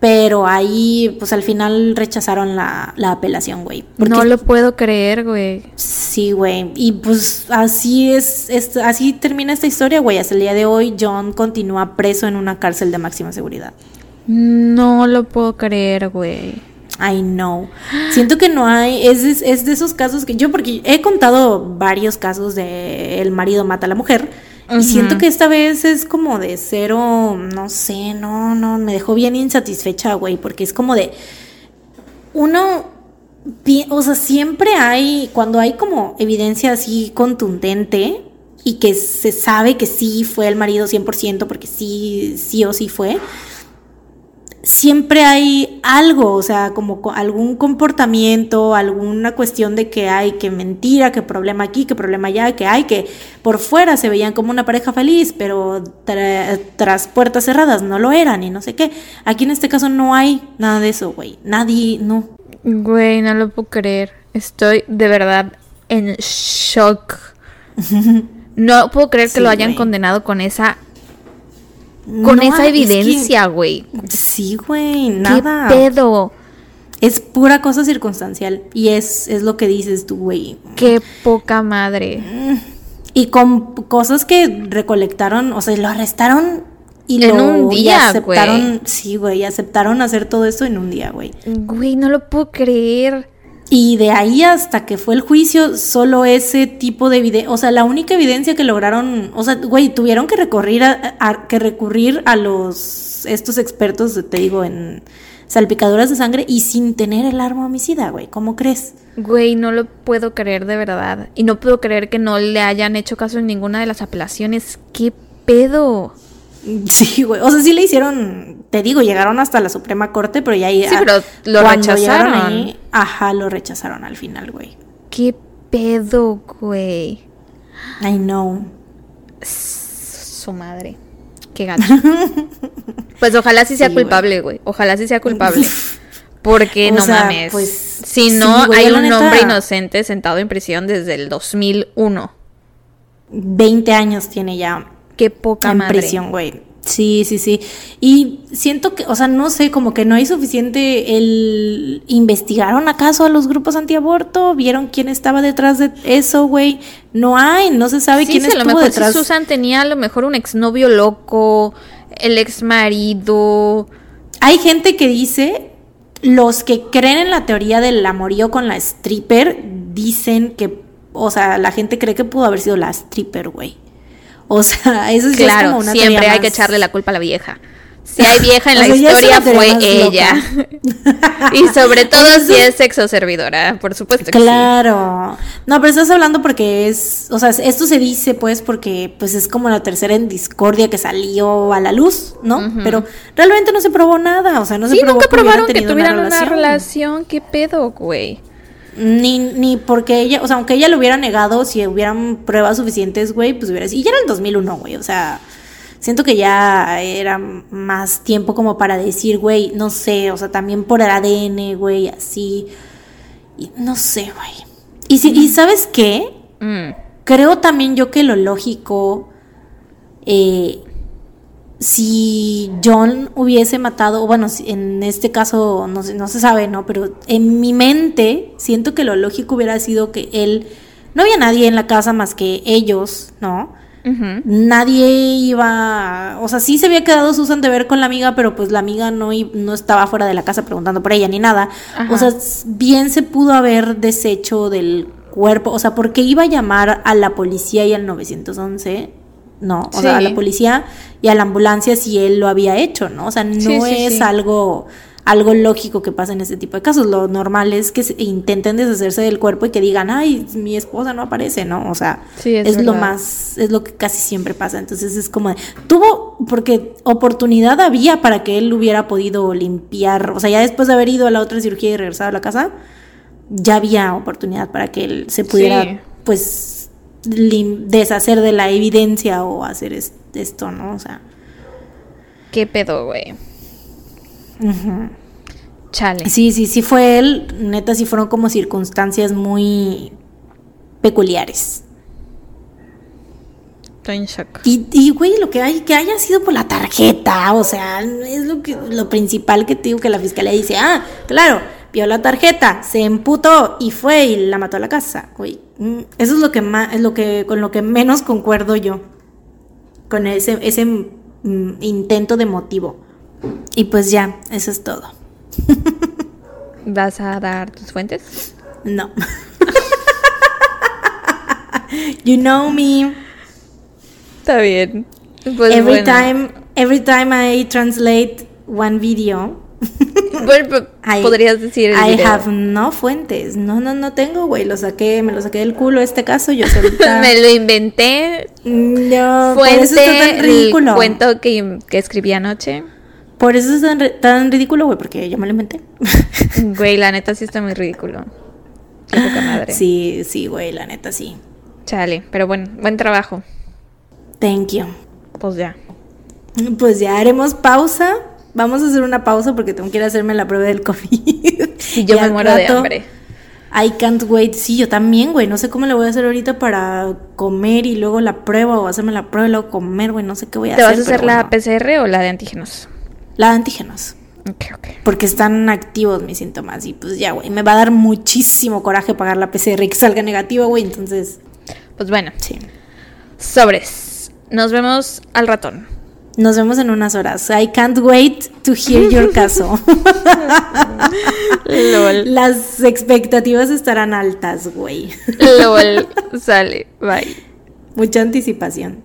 S1: pero ahí, pues al final rechazaron la, apelación, güey.
S2: No lo puedo creer, güey.
S1: Sí, güey. Y pues así es, así termina esta historia, güey. Hasta el día de hoy, John continúa preso en una cárcel de máxima seguridad.
S2: No lo puedo creer, güey.
S1: I know. Siento que no hay, es, es de esos casos que yo, porque he contado varios casos de el marido mata a la mujer y siento que esta vez es como de cero, no sé, no, no, me dejó bien insatisfecha, güey, porque es como de uno, o sea, siempre hay, cuando hay como evidencia así contundente y que se sabe que sí fue el marido 100% porque sí, sí o sí fue, siempre hay algo, o sea, como algún comportamiento, alguna cuestión de que hay que mentira, que problema aquí, que problema allá, que hay que por fuera se veían como una pareja feliz, pero tras puertas cerradas no lo eran y no sé qué. Aquí en este caso no hay nada de eso, güey. Nadie, no.
S2: Güey, no lo puedo creer. Estoy de verdad en shock. no puedo creer que lo hayan condenado con esa con esa evidencia, güey.
S1: sí, güey, nada.
S2: ¿Qué pedo?
S1: Es pura cosa circunstancial y es, es lo que dices tú, güey.
S2: Qué poca madre.
S1: Y con cosas que recolectaron, o sea, lo arrestaron y
S2: en un día,
S1: aceptaron, sí, güey, aceptaron hacer todo esto en un día, güey.
S2: Güey, no lo puedo creer.
S1: Y de ahí hasta que fue el juicio, solo ese tipo de evidencia, o sea, la única evidencia que lograron, o sea, güey, tuvieron que recurrir a, que recurrir a los estos expertos, te digo, en salpicaduras de sangre y sin tener el arma homicida, güey, ¿cómo crees?
S2: Güey, no lo puedo creer de verdad. Y no puedo creer que no le hayan hecho caso en ninguna de las apelaciones. ¿Qué pedo?
S1: Sí, güey. O sea, sí le hicieron, te digo, llegaron hasta la Suprema Corte, pero ya ahí.
S2: Sí, pero lo rechazaron.
S1: ajá, lo rechazaron al final, güey.
S2: ¿Qué pedo, güey?
S1: I know.
S2: Su madre. Qué gato. pues ojalá sí sea culpable, güey. Ojalá sí sea culpable. Porque no mames. Pues, si no, hay un hombre inocente sentado en prisión desde el 2001.
S1: 20 años tiene ya
S2: Qué poca
S1: en prisión, güey. Sí, sí, sí. Y siento que, o sea, no sé, como que no hay suficiente el... ¿Investigaron acaso a los grupos antiaborto? ¿Vieron quién estaba detrás de eso, güey? No hay, no se sabe quién estuvo a lo
S2: mejor
S1: detrás.
S2: Susan tenía a lo mejor un exnovio loco, el exmarido.
S1: Hay gente que dice, los que creen en la teoría del amorío con la stripper, dicen que, o sea, la gente cree que pudo haber sido la stripper, güey. O sea, eso sí
S2: claro,
S1: es como una
S2: siempre hay que echarle la culpa a la vieja. Si hay vieja en la
S1: sea, es
S2: historia
S1: una
S2: fue ella. y sobre todo si es sexo servidora, por supuesto que
S1: Claro. No, pero estás hablando porque es, o sea, esto se dice pues porque pues es como la tercera en discordia que salió a la luz, ¿no? Pero realmente no se probó nada, o sea, no se
S2: Sí,
S1: probó
S2: nunca
S1: que
S2: probaron que tuvieran una relación. ¿Qué pedo, güey?
S1: Ni, ni porque ella, o sea, aunque ella lo hubiera negado, si hubieran pruebas suficientes, güey, pues hubiera sido. Y ya era el 2001, güey, o sea, siento que ya era más tiempo como para decir, güey, no sé, o sea, también por el ADN, güey, así. Y no sé, güey. Y, si, y ¿sabes qué?
S2: Mm.
S1: Creo también yo que lo lógico, eh, si John hubiese matado, bueno, en este caso no, se- no se sabe, ¿no? Pero en mi mente siento que lo lógico hubiera sido que él, no había nadie en la casa más que ellos, ¿no? Nadie iba, o sea, sí se había quedado Susan de ver con la amiga, pero pues la amiga no, no estaba fuera de la casa preguntando por ella ni nada.
S2: Ajá.
S1: O sea, bien se pudo haber deshecho del cuerpo, o sea, porque iba a llamar a la policía y al 911, no, o sea, a la policía y a la ambulancia si él lo había hecho, ¿no? O sea, no
S2: Sí, sí,
S1: es algo algo lógico que pasa en este tipo de casos. Lo normal es que se- intenten deshacerse del cuerpo y que digan, ay, mi esposa no aparece, ¿no? O sea,
S2: Sí, es
S1: es, lo más, es lo que casi siempre pasa. Entonces es como, de- tuvo, porque oportunidad había para que él hubiera podido limpiar, o sea, ya después de haber ido a la otra cirugía y regresado a la casa, ya había oportunidad para que él se pudiera,
S2: Sí.
S1: pues, deshacer de la evidencia o hacer es- esto, ¿no? O sea,
S2: ¿Qué pedo, güey? Chale.
S1: sí, sí, sí fue él, neta, sí fueron como circunstancias muy peculiares.
S2: Estoy en shock.
S1: Y, y, güey, lo que hay, que haya sido por la tarjeta, o sea, es lo que, lo principal que te digo que la fiscalía dice, ah, claro, vio la tarjeta, se emputó y fue y la mató a la casa, güey. Mm, Eso es lo que más, es lo que, con lo que menos concuerdo yo. Con ese, ese mm, intento de motivo. Y pues ya, eso es todo.
S2: ¿Vas a dar tus fuentes?
S1: No. you know me.
S2: Está bien. Pues
S1: every
S2: bueno.
S1: time, every time I translate one video, I-
S2: podrías decir el
S1: I
S2: video.
S1: have no fuentes. No, no, no tengo, güey. Lo saqué, me lo saqué del culo este caso. Yo solita.
S2: Me lo inventé.
S1: no, por
S2: Fuente,
S1: eso está tan
S2: el
S1: ridículo.
S2: cuento que, que escribí anoche.
S1: Por eso es tan, tan ridículo, güey, porque yo me lo inventé.
S2: Güey, la neta sí está muy ridículo. Qué poca madre.
S1: sí, sí, güey, la neta sí.
S2: Chale, pero bueno, buen trabajo.
S1: Thank you.
S2: Pues ya.
S1: Pues ya haremos pausa. Vamos a hacer una pausa porque tengo que ir a hacerme la prueba del COVID.
S2: Y yo
S1: Y
S2: me muero de hambre.
S1: I can't wait. Sí, yo también, güey. No sé cómo le voy a hacer ahorita para comer y luego la prueba o hacerme la prueba y luego comer, güey. No sé qué voy a
S2: ¿Te
S1: hacer.
S2: vas a hacer la
S1: bueno.
S2: PCR o la de antígenos?
S1: La de antígenos.
S2: Ok, ok.
S1: Porque están activos mis síntomas. Y pues ya, güey. Me va a dar muchísimo coraje pagar la PCR y que salga negativa, güey. Entonces,
S2: Pues bueno,
S1: sí.
S2: sobres. Nos vemos al ratón.
S1: Nos vemos en unas horas. I can't wait to hear your caso.
S2: LOL.
S1: Las expectativas estarán altas, güey.
S2: LOL. Sale. Bye.
S1: Mucha anticipación.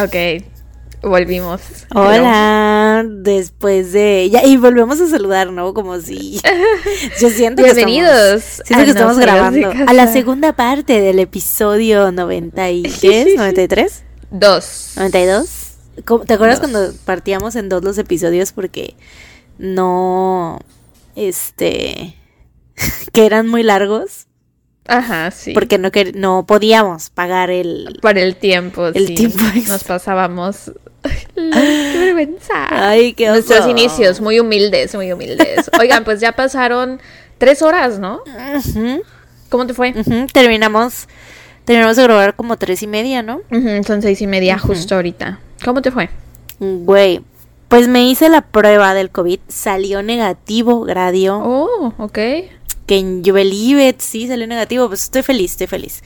S2: Ok. Volvimos.
S1: Hola, después de ya y volvemos a saludar, ¿no? Como si yo siento que
S2: Bienvenidos
S1: estamos, siento que estamos grabando a la segunda parte del episodio 90 y ¿qué es? 93,
S2: Dos.
S1: 92. ¿Cómo- ¿Te acuerdas
S2: Dos.
S1: cuando partíamos en dos los episodios porque no este que eran muy largos
S2: Ajá, sí.
S1: porque no quer- no podíamos pagar el
S2: Por el tiempo,
S1: El
S2: sí.
S1: tiempo.
S2: Nos pasábamos. La vergüenza.
S1: Ay, qué
S2: Nuestros
S1: oso.
S2: inicios, muy humildes, muy humildes. Oigan, pues ya pasaron tres horas, ¿no?
S1: Ujú,
S2: ¿Cómo te fue?
S1: ujú, terminamos terminamos de grabar como tres y media, ¿no?
S2: Son seis y media justo ahorita. ¿Cómo te fue?
S1: Güey, pues me hice la prueba del COVID, salió negativo, gradio,
S2: Oh, ok.
S1: que en It, sí, salió negativo, pues estoy feliz, estoy feliz.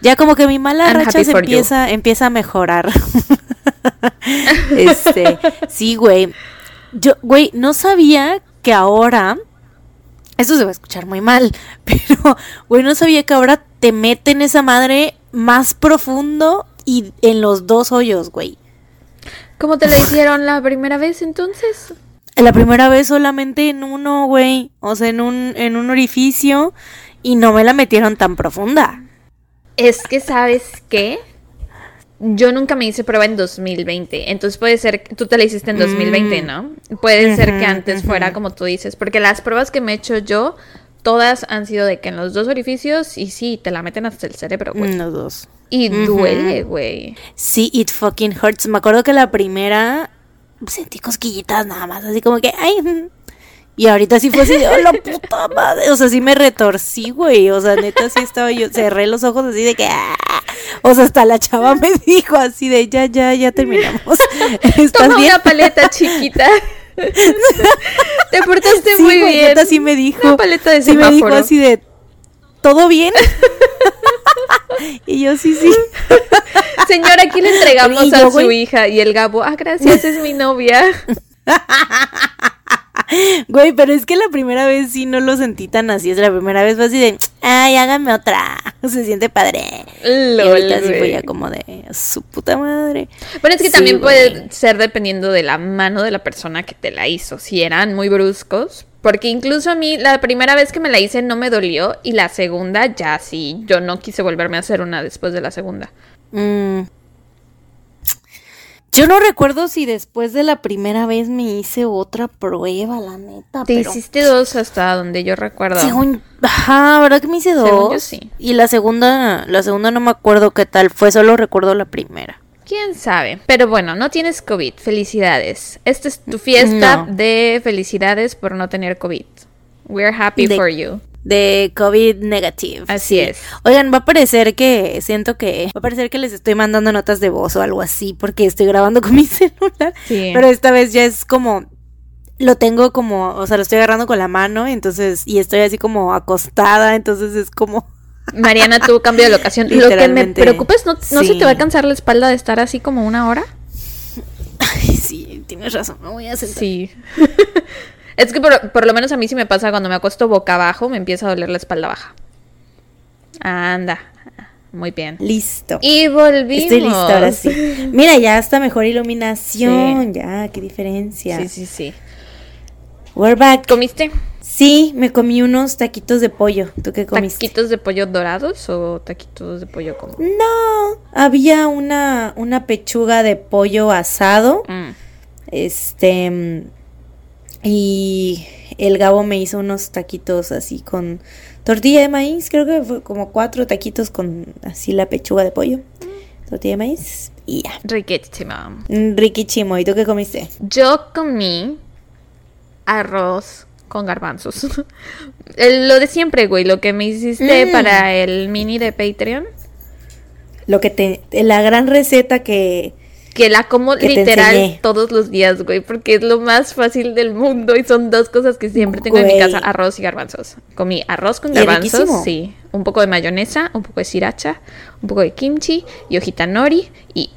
S1: Ya como que mi mala
S2: I'm
S1: racha se
S2: you.
S1: empieza, empieza a mejorar. este, sí, güey. Yo, güey, no sabía que ahora, esto se va a escuchar muy mal, pero, güey, no sabía que ahora te meten esa madre más profundo y en los dos hoyos, güey.
S2: ¿Cómo te lo hicieron la primera vez entonces?
S1: La primera vez solamente en uno, güey. O sea, en un, en un orificio. Y no me la metieron tan profunda.
S2: Es que, ¿sabes qué? Yo nunca me hice prueba en 2020, entonces puede ser, tú te la hiciste en 2020,
S1: Mm.
S2: ¿no? Puede ser que antes fuera como tú dices, porque las pruebas que me he hecho yo, todas han sido de que en los dos orificios, y sí, te la meten hasta el cerebro, güey.
S1: Los dos.
S2: Y duele, güey.
S1: Sí, it fucking hurts. Me acuerdo que la primera sentí cosquillitas nada más, así como que, ay. Y ahorita sí fue así de, "Oh, la puta madre. O sea, sí me retorcí, güey. O sea, neta, sí estaba yo, cerré los ojos así de que, "Ah". O sea, hasta la chava me dijo así de, ya, ya, ya terminamos. ¿Estás
S2: Toma
S1: bien?
S2: una paleta chiquita. Te portaste
S1: Sí,
S2: muy
S1: güey,
S2: bien.
S1: neta sí me dijo.
S2: Una paleta de
S1: sí me dijo así de, ¿todo bien? y yo, sí, sí.
S2: Señora, aquí le entregamos a su
S1: güey.
S2: hija. Y el Gabo, ah, gracias, es mi novia.
S1: Güey, pero es que la primera vez sí no lo sentí tan así. Es la primera vez fue así de, ay, hágame otra. Se siente padre. y
S2: Lol,
S1: ahorita sí fue ya como de su puta madre.
S2: Bueno, es que
S1: Sí,
S2: también
S1: güey.
S2: puede ser dependiendo de la mano de la persona que te la hizo. Si eran muy bruscos. Porque incluso a mí, la primera vez que me la hice no me dolió. Y la segunda, ya sí. Yo no quise volverme a hacer una después de la segunda.
S1: Mm. Yo no recuerdo si después de la primera vez me hice otra prueba, la neta.
S2: Te
S1: pero
S2: hiciste dos hasta donde yo recuerdo.
S1: Según, ajá, ¿verdad que me hice dos?
S2: Según yo sí.
S1: Y la segunda, la segunda no me acuerdo qué tal fue, solo recuerdo la primera.
S2: ¿Quién sabe? Pero bueno, no tienes COVID. Felicidades. Esta es tu fiesta
S1: No.
S2: de felicidades por no tener COVID. We're happy
S1: De-
S2: for you.
S1: De COVID negative.
S2: Así es.
S1: Oigan, va a parecer que, siento que, va a parecer que les estoy mandando notas de voz o algo así, porque estoy grabando con mi celular.
S2: Sí.
S1: Pero esta vez ya es como, lo tengo como, o sea, lo estoy agarrando con la mano, entonces, y estoy así como acostada, entonces es como,
S2: Mariana tuvo cambio de locación. Lo que me preocupa es, ¿no, ¿no se te va a cansar la espalda de estar así como una hora?
S1: ay, sí, tienes razón, me voy a sentar.
S2: Sí. Es que por, por lo menos a mí sí me pasa cuando me acuesto boca abajo, me empieza a doler la espalda baja. Anda. Muy bien.
S1: Listo.
S2: Y volvimos.
S1: Estoy lista ahora sí. Mira, ya está mejor iluminación, ya, qué diferencia.
S2: Sí, sí, sí.
S1: We're back.
S2: ¿Comiste
S1: Sí, me comí unos taquitos de pollo. ¿Tú qué comiste?
S2: taquitos de pollo dorados o taquitos de pollo como?
S1: No, había una, una pechuga de pollo asado.
S2: Mm.
S1: Este. Mm, Y el Gabo me hizo unos taquitos así con tortilla de maíz. Creo que fue como cuatro taquitos con así la pechuga de pollo. Tortilla de maíz. Y ya.
S2: Riquísimo.
S1: Mm, Riquichimo. ¿Y tú qué comiste?
S2: Yo comí arroz con garbanzos. Lo de siempre, güey, lo que me hiciste
S1: Mm.
S2: para el mini de Patreon.
S1: Lo que te. La gran receta que.
S2: Que la como
S1: Que
S2: literal todos los días, güey, porque es lo más fácil del mundo y son dos cosas que siempre tengo en mi casa, arroz y garbanzos. Comí arroz con
S1: Y
S2: garbanzos, sí, un poco de mayonesa, un poco de sriracha, un poco de kimchi y hojita nori y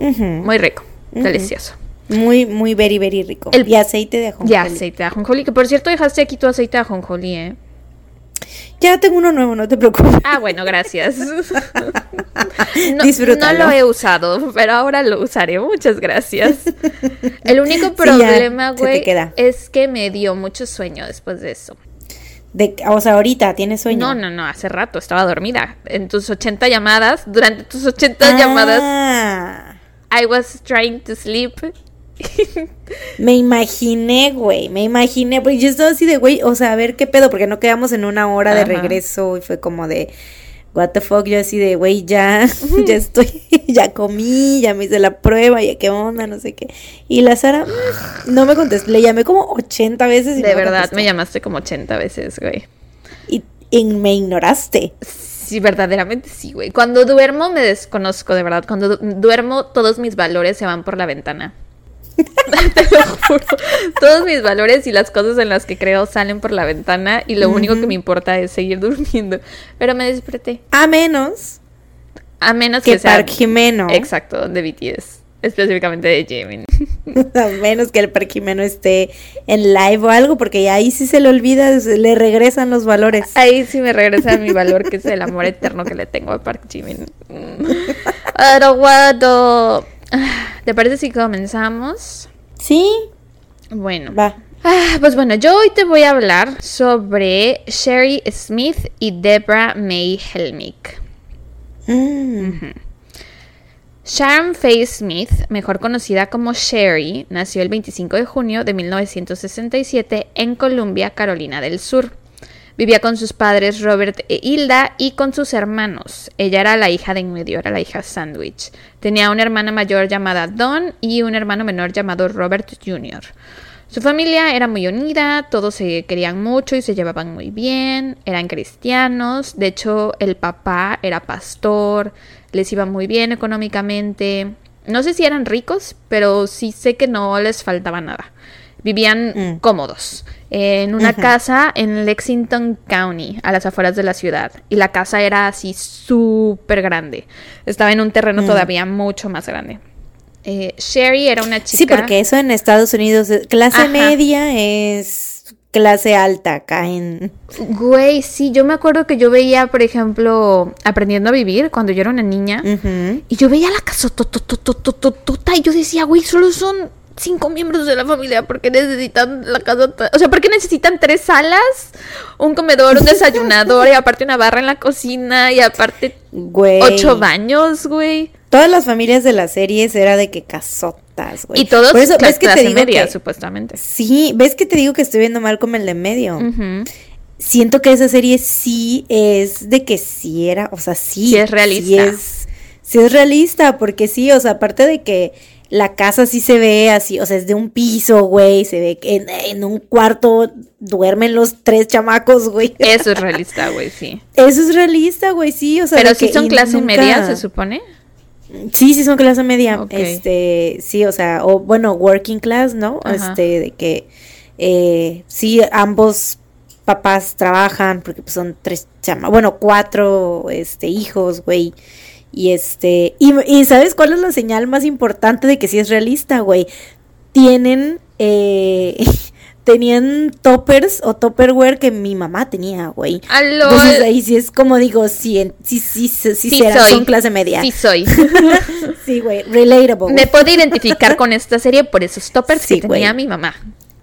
S2: uy, muy rico, delicioso.
S1: Muy, muy, very, very rico.
S2: El-
S1: y aceite de ajonjolí.
S2: Ya, aceite de ajonjolí, que por cierto dejaste aquí tu aceite de ajonjolí, ¿eh?
S1: Ya tengo uno nuevo, no te preocupes.
S2: Ah, bueno, gracias. No,
S1: Disfrútalo.
S2: no lo he usado, pero ahora lo usaré. Muchas gracias. El único problema, güey, es que me dio mucho sueño después de eso.
S1: De, o sea, ahorita tienes sueño.
S2: No, no, no, hace rato estaba dormida. En tus 80 llamadas, durante tus 80 llamadas,
S1: Ah,
S2: I was trying to sleep.
S1: Me imaginé, güey. Me imaginé. Porque yo estaba así de, güey, o sea, a ver qué pedo. Porque no quedamos en una hora de regreso. Y fue como de, what the fuck. Yo así de, güey, ya, ya estoy, ya comí, ya me hice la prueba, ya qué onda, no sé qué. Y la Sara mm, no me contestó. Le llamé como 80 veces. Y
S2: De
S1: no
S2: verdad,
S1: contestó.
S2: me llamaste como 80 veces, güey.
S1: Y, y me ignoraste.
S2: Sí, verdaderamente sí, güey. Cuando duermo me desconozco, de verdad. Cuando du- duermo, todos mis valores se van por la ventana. Te lo juro. Todos mis valores y las cosas en las que creo salen por la ventana y lo único que me importa es seguir durmiendo. Pero me desperté.
S1: A menos
S2: A menos
S1: que
S2: que sea...
S1: Park Jimeno.
S2: Exacto, de BTS. específicamente de Jimin.
S1: A menos que el Parquimeno esté en live o algo, porque ahí sí se le olvida, le regresan los valores.
S2: Ahí sí me regresa mi valor, que es el amor eterno que le tengo a Park Jimin. Arawado. ¿Te parece si comenzamos?
S1: Sí.
S2: Bueno.
S1: Va.
S2: Ah, pues bueno, yo hoy te voy a hablar sobre Sherry Smith y Deborah May Helmick.
S1: Mm.
S2: Sharon Faye Smith, mejor conocida como Sherry, nació el 25 de junio de 1967 en Columbia, Carolina del Sur. Vivía con sus padres Robert e Hilda y con sus hermanos. Ella era la hija de en medio, era la hija Sandwich. Tenía una hermana mayor llamada Dawn y un hermano menor llamado Robert Jr. Su familia era muy unida, todos se querían mucho y se llevaban muy bien, eran cristianos, de hecho el papá era pastor, les iba muy bien económicamente. No sé si eran ricos, pero sí sé que no les faltaba nada. Vivían
S1: Mm.
S2: cómodos en una casa en Lexington County, a las afueras de la ciudad. Y la casa era así súper grande. Estaba en un terreno
S1: Mm.
S2: todavía mucho más grande. Eh, Sherry era una chica.
S1: Sí, porque eso en Estados Unidos, clase
S2: Ajá.
S1: media es clase alta acá en...
S2: Güey, sí, yo me acuerdo que yo veía, por ejemplo, Aprendiendo a Vivir cuando yo era una niña. Y yo veía la casa totototototota y yo decía, güey, solo son cinco miembros de la familia, ¿por qué necesitan la casa? O sea, ¿por qué necesitan tres salas? Un comedor, un desayunador y aparte una barra en la cocina y aparte
S1: Güey.
S2: ocho baños, güey.
S1: Todas las familias de las series era de que casotas, güey.
S2: Y todos
S1: Por eso, ¿ves que te digo
S2: media,
S1: que-
S2: supuestamente.
S1: Sí, ¿ves que te digo que estoy viendo mal como el de medio? Siento que esa serie sí es de que sí era, o sea, sí.
S2: Sí es realista.
S1: Sí es, sí es realista, porque sí, o sea, aparte de que la casa sí se ve así, o sea, es de un piso, güey, se ve que en, en un cuarto duermen los tres chamacos, güey.
S2: Eso es realista, güey, sí.
S1: Eso es realista, güey, sí, o sea.
S2: Pero sí
S1: que-
S2: son clase
S1: nunca-
S2: media, se supone.
S1: Sí, sí son clase media. Este, sí, o sea, o bueno, working class, ¿no?
S2: Ajá.
S1: Este, de que eh, sí, ambos papás trabajan, porque pues son tres chama, bueno, cuatro este hijos, güey. Y este, y, y ¿sabes cuál es la señal más importante de que sí es realista, güey? Tienen, eh, tenían toppers o topperware que mi mamá tenía, güey.
S2: ¡Aló!
S1: Entonces ahí sí es como digo, sí, sí, sí, sí, sí, será- son clase media.
S2: Sí soy.
S1: Sí, güey, relatable.
S2: Me puedo identificar con esta serie por esos toppers
S1: Sí,
S2: que tenía
S1: güey.
S2: mi mamá.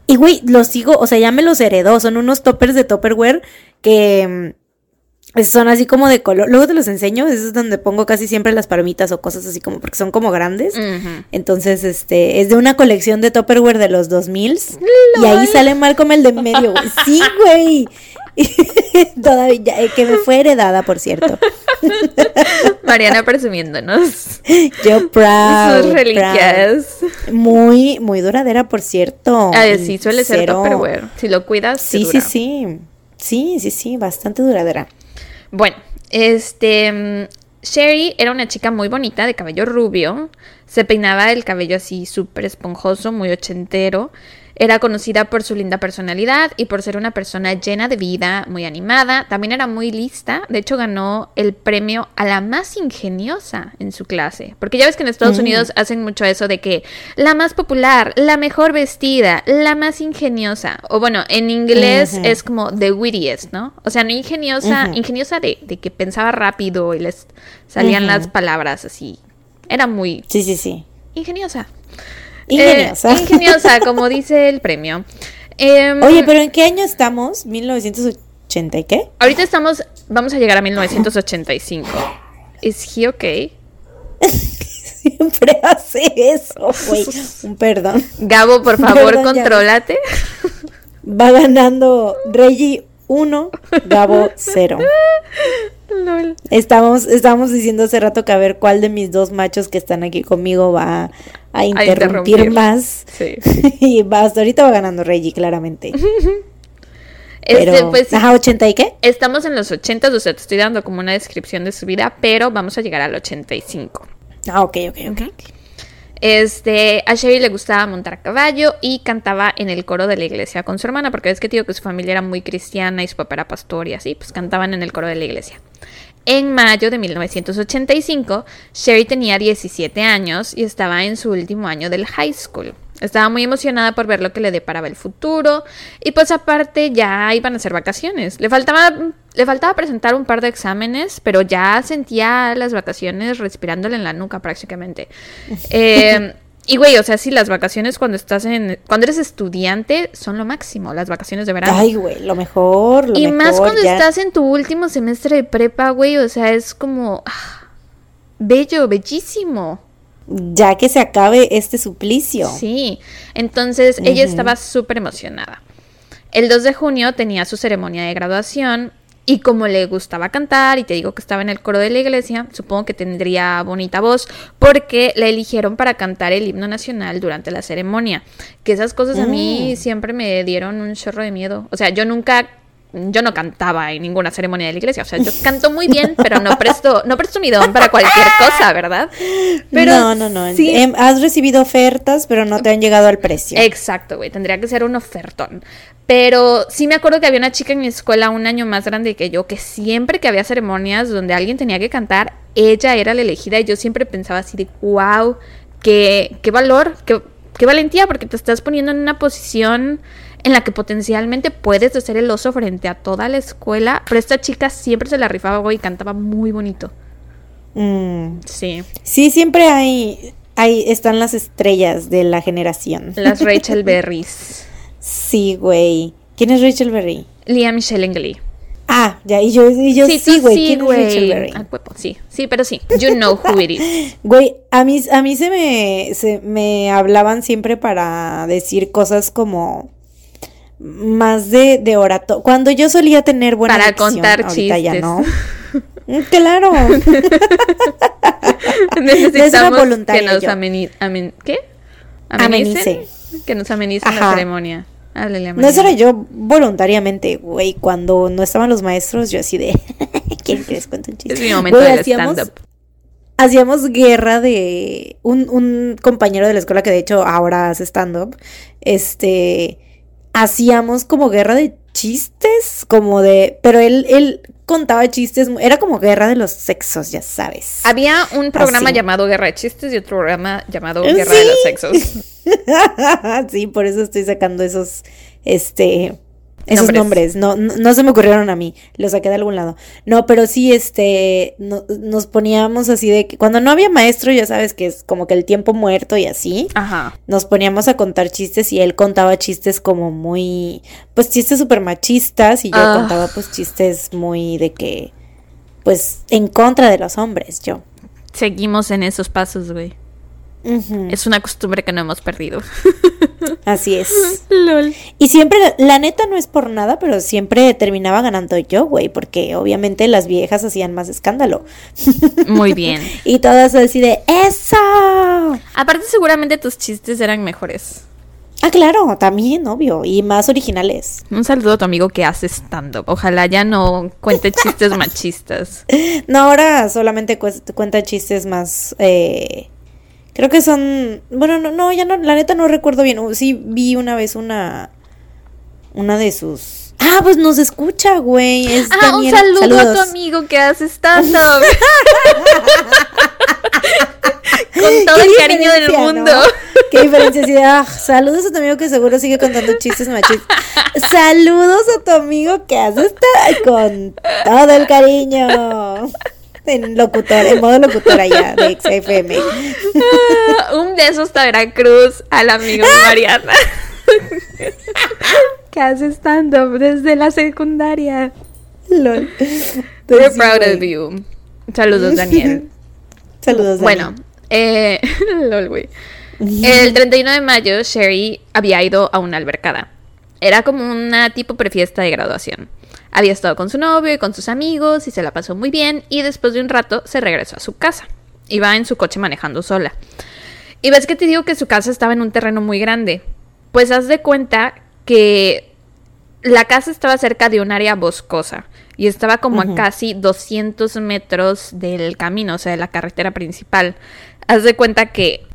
S1: Y güey, los sigo, o sea, ya me los heredó, son unos toppers de Topperware que mm, son así como de color. Luego te los enseño, eso es donde pongo casi siempre las palomitas o cosas así como porque son como grandes. Entonces, este, es de una colección de Topperware de los 2000 y ahí sale mal como el de medio, güey. Sí, güey. Todavía, ya, eh, que me fue heredada, por cierto.
S2: Mariana presumiéndonos
S1: Yo proud.
S2: sus reliquias.
S1: proud. Muy, muy duradera, por cierto.
S2: Ah, sí, suele ser Tupperware. Si lo cuidas, te
S1: Sí, sí,
S2: dura.
S1: sí. Sí, sí, sí, bastante duradera.
S2: Bueno, este. mm, Sherry era una chica muy bonita, de cabello rubio. Se peinaba el cabello así súper esponjoso, muy ochentero. Era conocida por su linda personalidad y por ser una persona llena de vida, muy animada. También era muy lista. De hecho, ganó el premio a la más ingeniosa en su clase. Porque ya ves que en Estados
S1: Mm.
S2: Unidos hacen mucho eso de que la más popular, la mejor vestida, la más ingeniosa. O bueno, en inglés es como the wittiest, ¿no? O sea, no ingeniosa, ingeniosa de, de que pensaba rápido y les salían las palabras así. Era muy
S1: Sí, sí, sí.
S2: ingeniosa.
S1: Ingeniosa.
S2: Eh, ingeniosa, como dice el premio. Em,
S1: Oye, pero ¿en qué año estamos? ¿1980 y qué?
S2: Ahorita estamos, vamos a llegar a 1985. ¿Is he okay?
S1: Siempre hace eso, güey. Un perdón.
S2: Gabo, por favor,
S1: Perdón, ya.
S2: contrólate.
S1: Va ganando Reggie 1, Gabo 0.
S2: Lol.
S1: Estábamos, estábamos diciendo hace rato que a ver cuál de mis dos machos que están aquí conmigo va a interrumpir,
S2: interrumpir.
S1: más.
S2: Sí.
S1: y va, hasta ahorita va ganando Reggie, claramente.
S2: Este,
S1: Pero,
S2: pues,
S1: ajá, 80 y qué?
S2: estamos en los 80, o sea, te estoy dando como una descripción de su vida, pero vamos a llegar al 85.
S1: Ah, ok, ok, ok.
S2: Este, a Sherry le gustaba montar a caballo y cantaba en el coro de la iglesia con su hermana, porque ves que digo que su familia era muy cristiana y su papá era pastor y así, pues cantaban en el coro de la iglesia. En mayo de 1985, Sherry tenía 17 años y estaba en su último año del high school. Estaba muy emocionada por ver lo que le deparaba el futuro y pues aparte ya iban a ser vacaciones. Le faltaba, le faltaba presentar un par de exámenes, pero ya sentía las vacaciones respirándole en la nuca prácticamente. Eh, y güey, o sea, sí, las vacaciones cuando estás en. Cuando eres estudiante son lo máximo, las vacaciones de verano.
S1: Ay, güey, lo mejor. Lo
S2: y
S1: mejor,
S2: más cuando
S1: ya.
S2: estás en tu último semestre de prepa, güey, o sea, es como. ah, bello, bellísimo.
S1: Ya que se acabe este suplicio.
S2: Sí. Entonces ella estaba súper emocionada. El 2 de junio tenía su ceremonia de graduación y como le gustaba cantar y te digo que estaba en el coro de la iglesia, supongo que tendría bonita voz porque la eligieron para cantar el himno nacional durante la ceremonia. Que esas cosas a mí
S1: Mm.
S2: siempre me dieron un chorro de miedo. O sea, yo nunca yo no cantaba en ninguna ceremonia de la iglesia, o sea, yo canto muy bien, pero no presto no presto mi don para cualquier cosa, ¿verdad? Pero
S1: no, no, no.
S2: sí-
S1: Em, has recibido ofertas, pero no te han llegado al precio.
S2: Exacto, güey. Tendría que ser un ofertón. Pero sí me acuerdo que había una chica en mi escuela un año más grande que yo, que siempre que había ceremonias donde alguien tenía que cantar, ella era la elegida y yo siempre pensaba así de, wow, qué, qué valor, qué, qué valentía, porque te estás poniendo en una posición en la que potencialmente puedes hacer el oso frente a toda la escuela, pero esta chica siempre se la rifaba, güey, y cantaba muy bonito.
S1: Mm.
S2: Sí,
S1: Sí, siempre hay, hay, están las estrellas de la generación.
S2: las Rachel Berries.
S1: Sí, güey. ¿Quién es Rachel Berry?
S2: Leah Michelle en Glee.
S1: Ah, ya, y yo, y yo sí,
S2: tú
S1: güey. ¿Quién es Rachel Berry?
S2: Ah, sí, sí, pero sí. You know who it is.
S1: Güey, a mí, a mí se me, se me hablaban siempre para decir cosas como más de, de orato. Cuando yo solía tener buena
S2: Para
S1: dicción,
S2: contar
S1: ahorita ya
S2: chistes.
S1: no. Mm, Claro.
S2: Necesitamos que nos ameni amen- ¿Qué?
S1: Amenice.
S2: Que nos amenicen la ceremonia. Háblele
S1: No, eso era yo voluntariamente, güey. Cuando no estaban los maestros, yo así de. ¿Quieren que les cuente un chiste?
S2: Es mi momento
S1: Güey,
S2: del stand-up.
S1: hacíamos guerra de un, un compañero de la escuela que de hecho ahora hace stand-up, este, hacíamos como guerra de chistes, como de, pero él, él contaba chistes, era como guerra de los sexos, ya sabes.
S2: Había un programa
S1: Así.
S2: llamado Guerra de Chistes y otro programa llamado
S1: ¿Sí?
S2: Guerra de los Sexos.
S1: sí, por eso estoy sacando esos, este, esos
S2: Nombres.
S1: nombres. No, no, no se me ocurrieron a mí, los saqué de algún lado. No, pero sí, este, no- nos poníamos así de que cuando no había maestro, ya sabes que es como que el tiempo muerto y así.
S2: Ajá.
S1: Nos poníamos a contar chistes y él contaba chistes como muy, pues chistes súper machistas y yo
S2: Ah.
S1: contaba pues chistes muy de que, pues en contra de los hombres, yo.
S2: Seguimos en esos pasos, güey. Es una costumbre que no hemos perdido.
S1: Así es.
S2: LOL.
S1: Y siempre, la neta no es por nada, pero siempre terminaba ganando yo, güey, porque obviamente las viejas hacían más escándalo.
S2: Muy bien.
S1: Y todas así de, ¡eso!
S2: Aparte, seguramente tus chistes eran mejores.
S1: Ah, claro, también, obvio, y más originales.
S2: Un saludo a tu amigo que hace stand-up. Ojalá ya no cuente chistes machistas.
S1: No, ahora solamente cues- cuenta chistes más, eh, creo que son, bueno, no, no, ya no, la neta no recuerdo bien. Uh, Sí vi una vez una, una de sus... Ah, pues nos escucha, güey. Es
S2: Ah, un saludo a tu
S1: Saludos.
S2: amigo que hace stand-up. Con todo el cariño del mundo.
S1: ¿no? Qué diferencia. De, ah, saludos a tu amigo que seguro sigue contando chistes machistas. Saludos a tu amigo que hace esta con todo el cariño. En locutor, en modo locutor allá de XFM.
S2: Ah, un beso hasta Veracruz al amigo Mariana. que hace stand-up desde la secundaria.
S1: Lol.
S2: We're proud of you. Saludos, Daniel.
S1: Saludos, Dani.
S2: Bueno, eh, lol, güey. El 31 de mayo, Sherry había ido a una albercada. Era como una tipo prefiesta de graduación. Había estado con su novio y con sus amigos y se la pasó muy bien y después de un rato se regresó a su casa. Iba en su coche manejando sola. Y ves que te digo que su casa estaba en un terreno muy grande. Pues haz de cuenta que la casa estaba cerca de un área boscosa y estaba como a casi 200 metros del camino, o sea, de la carretera principal. Haz de cuenta que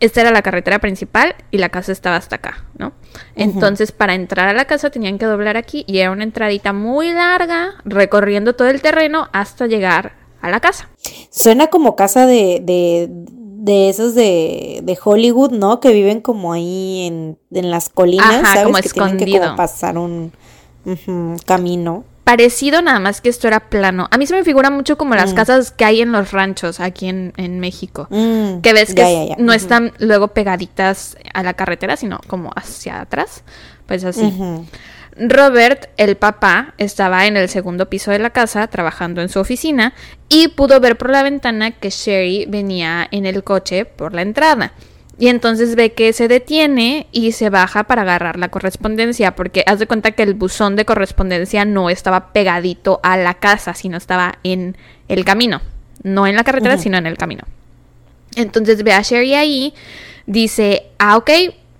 S2: esta era la carretera principal y la casa estaba hasta acá, ¿no? Entonces, para entrar a la casa tenían que doblar aquí y era una entradita muy larga, recorriendo todo el terreno hasta llegar a la casa.
S1: Suena como casa de, de, de esos de, de Hollywood, ¿no? Que viven como ahí en, en las colinas,
S2: Ajá,
S1: ¿sabes?
S2: como
S1: que tienen que como pasar un camino.
S2: Parecido nada más que esto era plano. A mí se me figura mucho como las
S1: Mm.
S2: casas que hay en los ranchos aquí en, en México.
S1: Mm,
S2: Que ves que
S1: ya,
S2: es-
S1: ya, ya.
S2: no están luego pegaditas a la carretera, sino como hacia atrás. Pues así. Robert, el papá, estaba en el segundo piso de la casa trabajando en su oficina y pudo ver por la ventana que Sherry venía en el coche por la entrada. Y entonces ve que se detiene y se baja para agarrar la correspondencia, porque haz de cuenta que el buzón de correspondencia no estaba pegadito a la casa, sino estaba en el camino. No en la carretera, sino en el camino. Entonces ve a Sherry ahí, dice, ah, ok,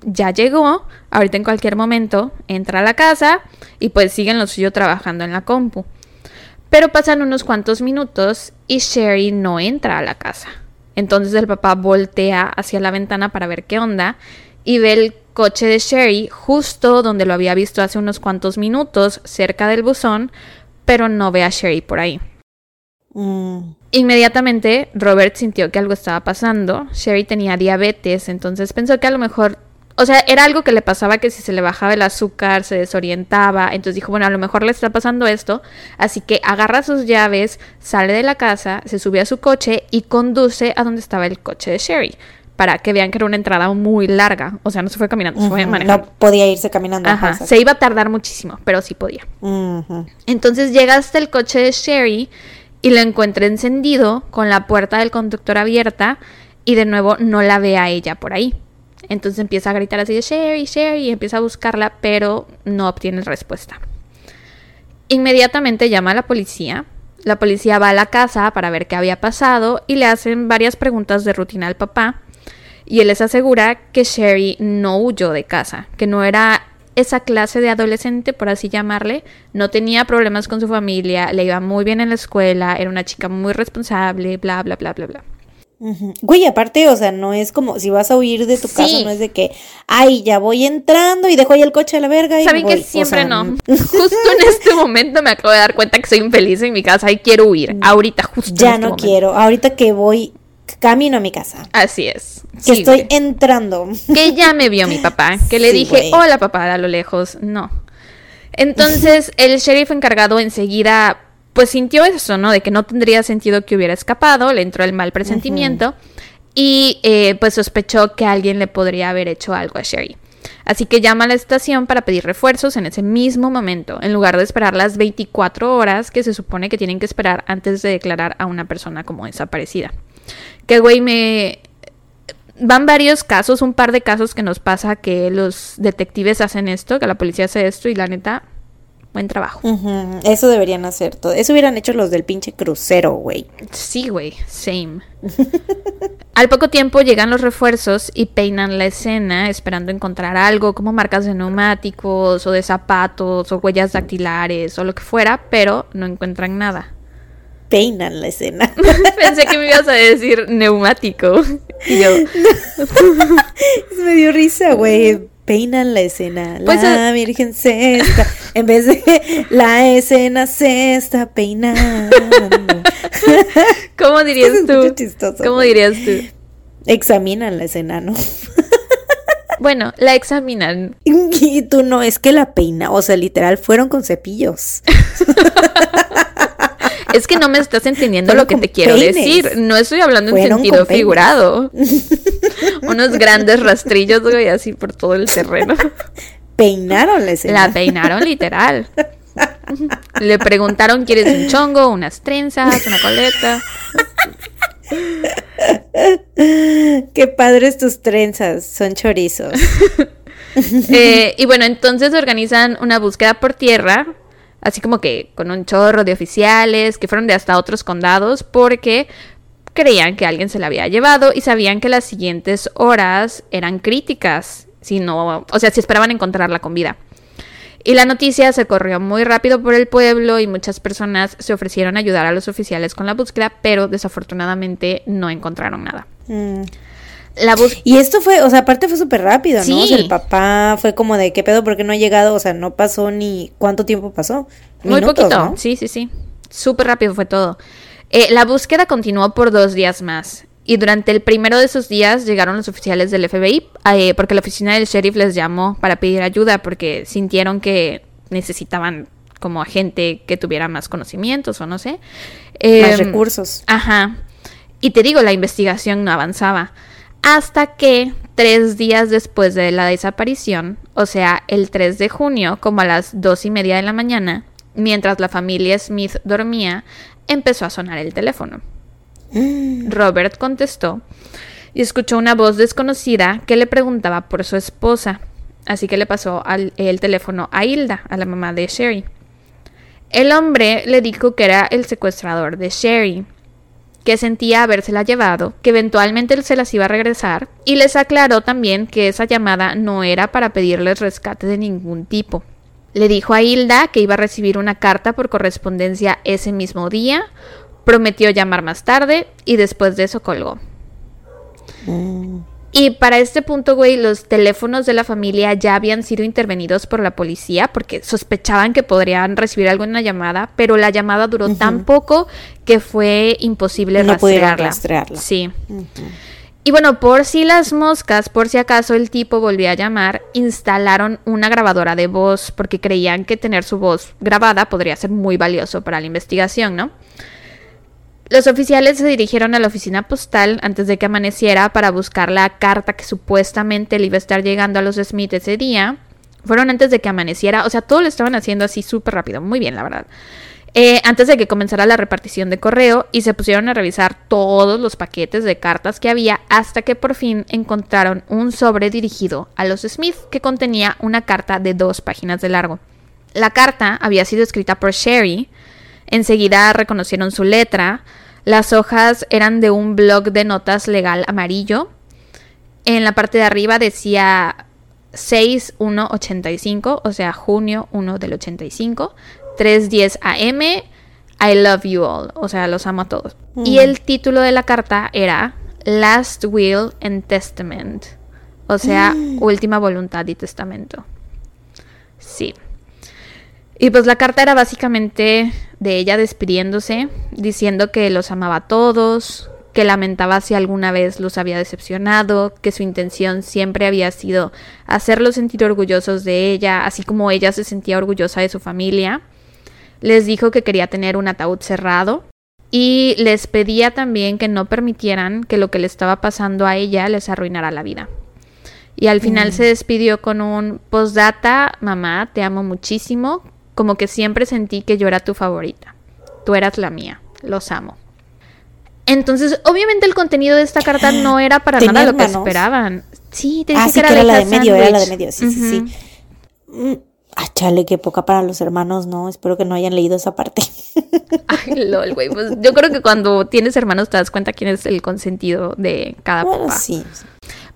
S2: ya llegó, ahorita en cualquier momento entra a la casa y pues siguen lo suyo trabajando en la compu. Pero pasan unos cuantos minutos y Sherry no entra a la casa. Entonces el papá voltea hacia la ventana para ver qué onda y ve el coche de Sherry justo donde lo había visto hace unos cuantos minutos, cerca del buzón, pero no ve a Sherry por ahí.
S1: Mm,
S2: Inmediatamente Robert sintió que algo estaba pasando. Sherry tenía diabetes, entonces pensó que a lo mejor, o sea, era algo que le pasaba que si se le bajaba el azúcar se desorientaba. Entonces dijo, bueno, a lo mejor le está pasando esto. Así que agarra sus llaves, sale de la casa, se sube a su coche y conduce a donde estaba el coche de Sherry. Para que vean que era una entrada muy larga. O sea, no se fue caminando, se fue manejando.
S1: No podía irse caminando.
S2: Ajá, se iba a tardar muchísimo, pero sí podía. Entonces llega hasta el coche de Sherry y lo encuentra encendido con la puerta del conductor abierta y de nuevo no la ve a ella por ahí. Entonces empieza a gritar así de Sherry, Sherry y empieza a buscarla, pero no obtiene respuesta. Inmediatamente llama a la policía. La policía va a la casa para ver qué había pasado y le hacen varias preguntas de rutina al papá. Y él les asegura que Sherry no huyó de casa, que no era esa clase de adolescente, por así llamarle, no tenía problemas con su familia, le iba muy bien en la escuela, era una chica muy responsable, bla, bla, bla, bla, bla.
S1: Güey, aparte, o sea, no es como si vas a huir de tu casa, no es de que, ay, ya voy entrando y dejo ahí el coche a la verga y
S2: Saben
S1: voy".
S2: que
S1: O
S2: siempre
S1: sea,
S2: no. Justo en este momento me acabo de dar cuenta que soy infeliz en mi casa y quiero huir. Ahorita, justo. en
S1: Ya
S2: este
S1: no
S2: momento.
S1: quiero. Ahorita que voy camino a mi casa,
S2: Así es.
S1: que
S2: Sí,
S1: estoy
S2: güey.
S1: entrando.
S2: que ya me vio mi papá, que le
S1: Sí,
S2: dije,
S1: güey.
S2: hola papá, a lo lejos, no. Entonces el sheriff encargado enseguida, pues sintió eso, ¿no? De que no tendría sentido que hubiera escapado, le entró el mal presentimiento y eh, pues sospechó que alguien le podría haber hecho algo a Sherry. Así que llama a la estación para pedir refuerzos en ese mismo momento, en lugar de esperar las 24 horas que se supone que tienen que esperar antes de declarar a una persona como desaparecida. Que güey me, van varios casos, un par de casos que nos pasa que los detectives hacen esto, que la policía hace esto y la neta, buen trabajo.
S1: Eso deberían hacer todo. Eso hubieran hecho los del pinche crucero, güey.
S2: Sí, güey, same. Al poco tiempo llegan los refuerzos y peinan la escena esperando encontrar algo como marcas de neumáticos o de zapatos o huellas dactilares o lo que fuera, pero no encuentran nada.
S1: Peinan la escena.
S2: Pensé que me ibas a decir neumático. Y yo,
S1: Me dio risa, güey. Peinan la escena.
S2: Pues,
S1: la Virgen se está. En vez de la escena se está peinando.
S2: ¿cómo dirías tú?
S1: chistoso,
S2: ¿Cómo dirías tú?
S1: Examinan la escena, ¿no?
S2: Bueno, la examinan.
S1: Y tú no, es que la peina. O sea, literal, fueron con cepillos.
S2: Es que no me estás entendiendo lo que te quiero
S1: peines.
S2: decir. No estoy hablando en sentido figurado. Unos grandes rastrillos, güey, así por todo el terreno.
S1: Peinaron la escena.
S2: La peinaron literal. Le preguntaron, ¿quieres un chongo, unas trenzas, una coleta?
S1: Qué padres tus trenzas. Son chorizos.
S2: Eh, y bueno, entonces organizan una búsqueda por tierra, así como que con un chorro de oficiales que fueron de hasta otros condados, porque creían que alguien se la había llevado y sabían que las siguientes horas eran críticas, si no, o sea, si esperaban encontrarla con vida. Y la noticia se corrió muy rápido por el pueblo y muchas personas se ofrecieron a ayudar a los oficiales con la búsqueda, pero desafortunadamente no encontraron nada.
S1: Mm,
S2: La bus-
S1: Y esto fue, o sea, aparte fue súper rápido, ¿no? O sea, el papá fue como de, ¿qué pedo? ¿Por qué no ha llegado? O sea, no pasó ni... ¿Cuánto tiempo pasó?
S2: Muy
S1: Minutos,
S2: poquito.
S1: ¿no?
S2: Sí, sí, sí. Súper rápido fue todo. Eh, la búsqueda continuó por dos días más. Y durante el primero de esos días llegaron los oficiales del FBI, eh, porque la oficina del sheriff les llamó para pedir ayuda, porque sintieron que necesitaban como gente que tuviera más conocimientos o no sé.
S1: Más
S2: Em,
S1: recursos.
S2: Ajá. Y te digo, la investigación no avanzaba. Hasta que tres días después de la desaparición, o sea, el 3 de junio, como a las dos y media de la mañana, mientras la familia Smith dormía, empezó a sonar el teléfono. Robert contestó y escuchó una voz desconocida que le preguntaba por su esposa. Así que le pasó al- el teléfono a Hilda, a la mamá de Sherry. El hombre le dijo que era el secuestrador de Sherry, que sentía habérsela llevado, que eventualmente se las iba a regresar, y les aclaró también que esa llamada no era para pedirles rescate de ningún tipo. Le dijo a Hilda que iba a recibir una carta por correspondencia ese mismo día, prometió llamar más tarde y después de eso colgó. Y para este punto, güey, los teléfonos de la familia ya habían sido intervenidos por la policía porque sospechaban que podrían recibir alguna llamada, pero la llamada duró tan poco que fue imposible
S1: No
S2: rastrearla.
S1: rastrearla.
S2: Sí. Y bueno, por si las moscas, por si acaso el tipo volvía a llamar, instalaron una grabadora de voz porque creían que tener su voz grabada podría ser muy valioso para la investigación, ¿no? Los oficiales se dirigieron a la oficina postal antes de que amaneciera para buscar la carta que supuestamente le iba a estar llegando a los Smith ese día. Fueron antes de que amaneciera, o sea, todo lo estaban haciendo así súper rápido, muy bien, la verdad. Eh, antes de que comenzara la repartición de correo y se pusieron a revisar todos los paquetes de cartas que había hasta que por fin encontraron un sobre dirigido a los Smith que contenía una carta de dos páginas de largo. La carta había sido escrita por Sherry, enseguida reconocieron su letra, las hojas eran de un blog de notas legal amarillo, en la parte de arriba decía 6185, o sea, junio 1 del 85, 310 AM, I love you all, o sea, los amo a todos. Y el título de la carta era Last Will and Testament, o sea, última voluntad y testamento. Sí. Y pues la carta era básicamente de ella despidiéndose, diciendo que los amaba a todos, que lamentaba si alguna vez los había decepcionado, que su intención siempre había sido hacerlos sentir orgullosos de ella, así como ella se sentía orgullosa de su familia. Les dijo que quería tener un ataúd cerrado y les pedía también que no permitieran que lo que le estaba pasando a ella les arruinara la vida. Y al final se despidió con un postdata, mamá, te amo muchísimo, como que siempre sentí que yo era tu favorita. Tú eras la mía. Los amo. Entonces, obviamente el contenido de esta carta no era para
S1: ¿Tenía
S2: nada lo que esperaban. Sí, te
S1: Ah,
S2: dije
S1: sí, que era la de medio, era la de medio, sí, sí, sí. Mm, Ah, chale, qué poca para los hermanos, ¿no? Espero que no hayan leído esa parte.
S2: Ay, lol, güey. Pues yo creo que cuando tienes hermanos te das cuenta quién es el consentido de cada
S1: bueno,
S2: papá.
S1: sí. sí.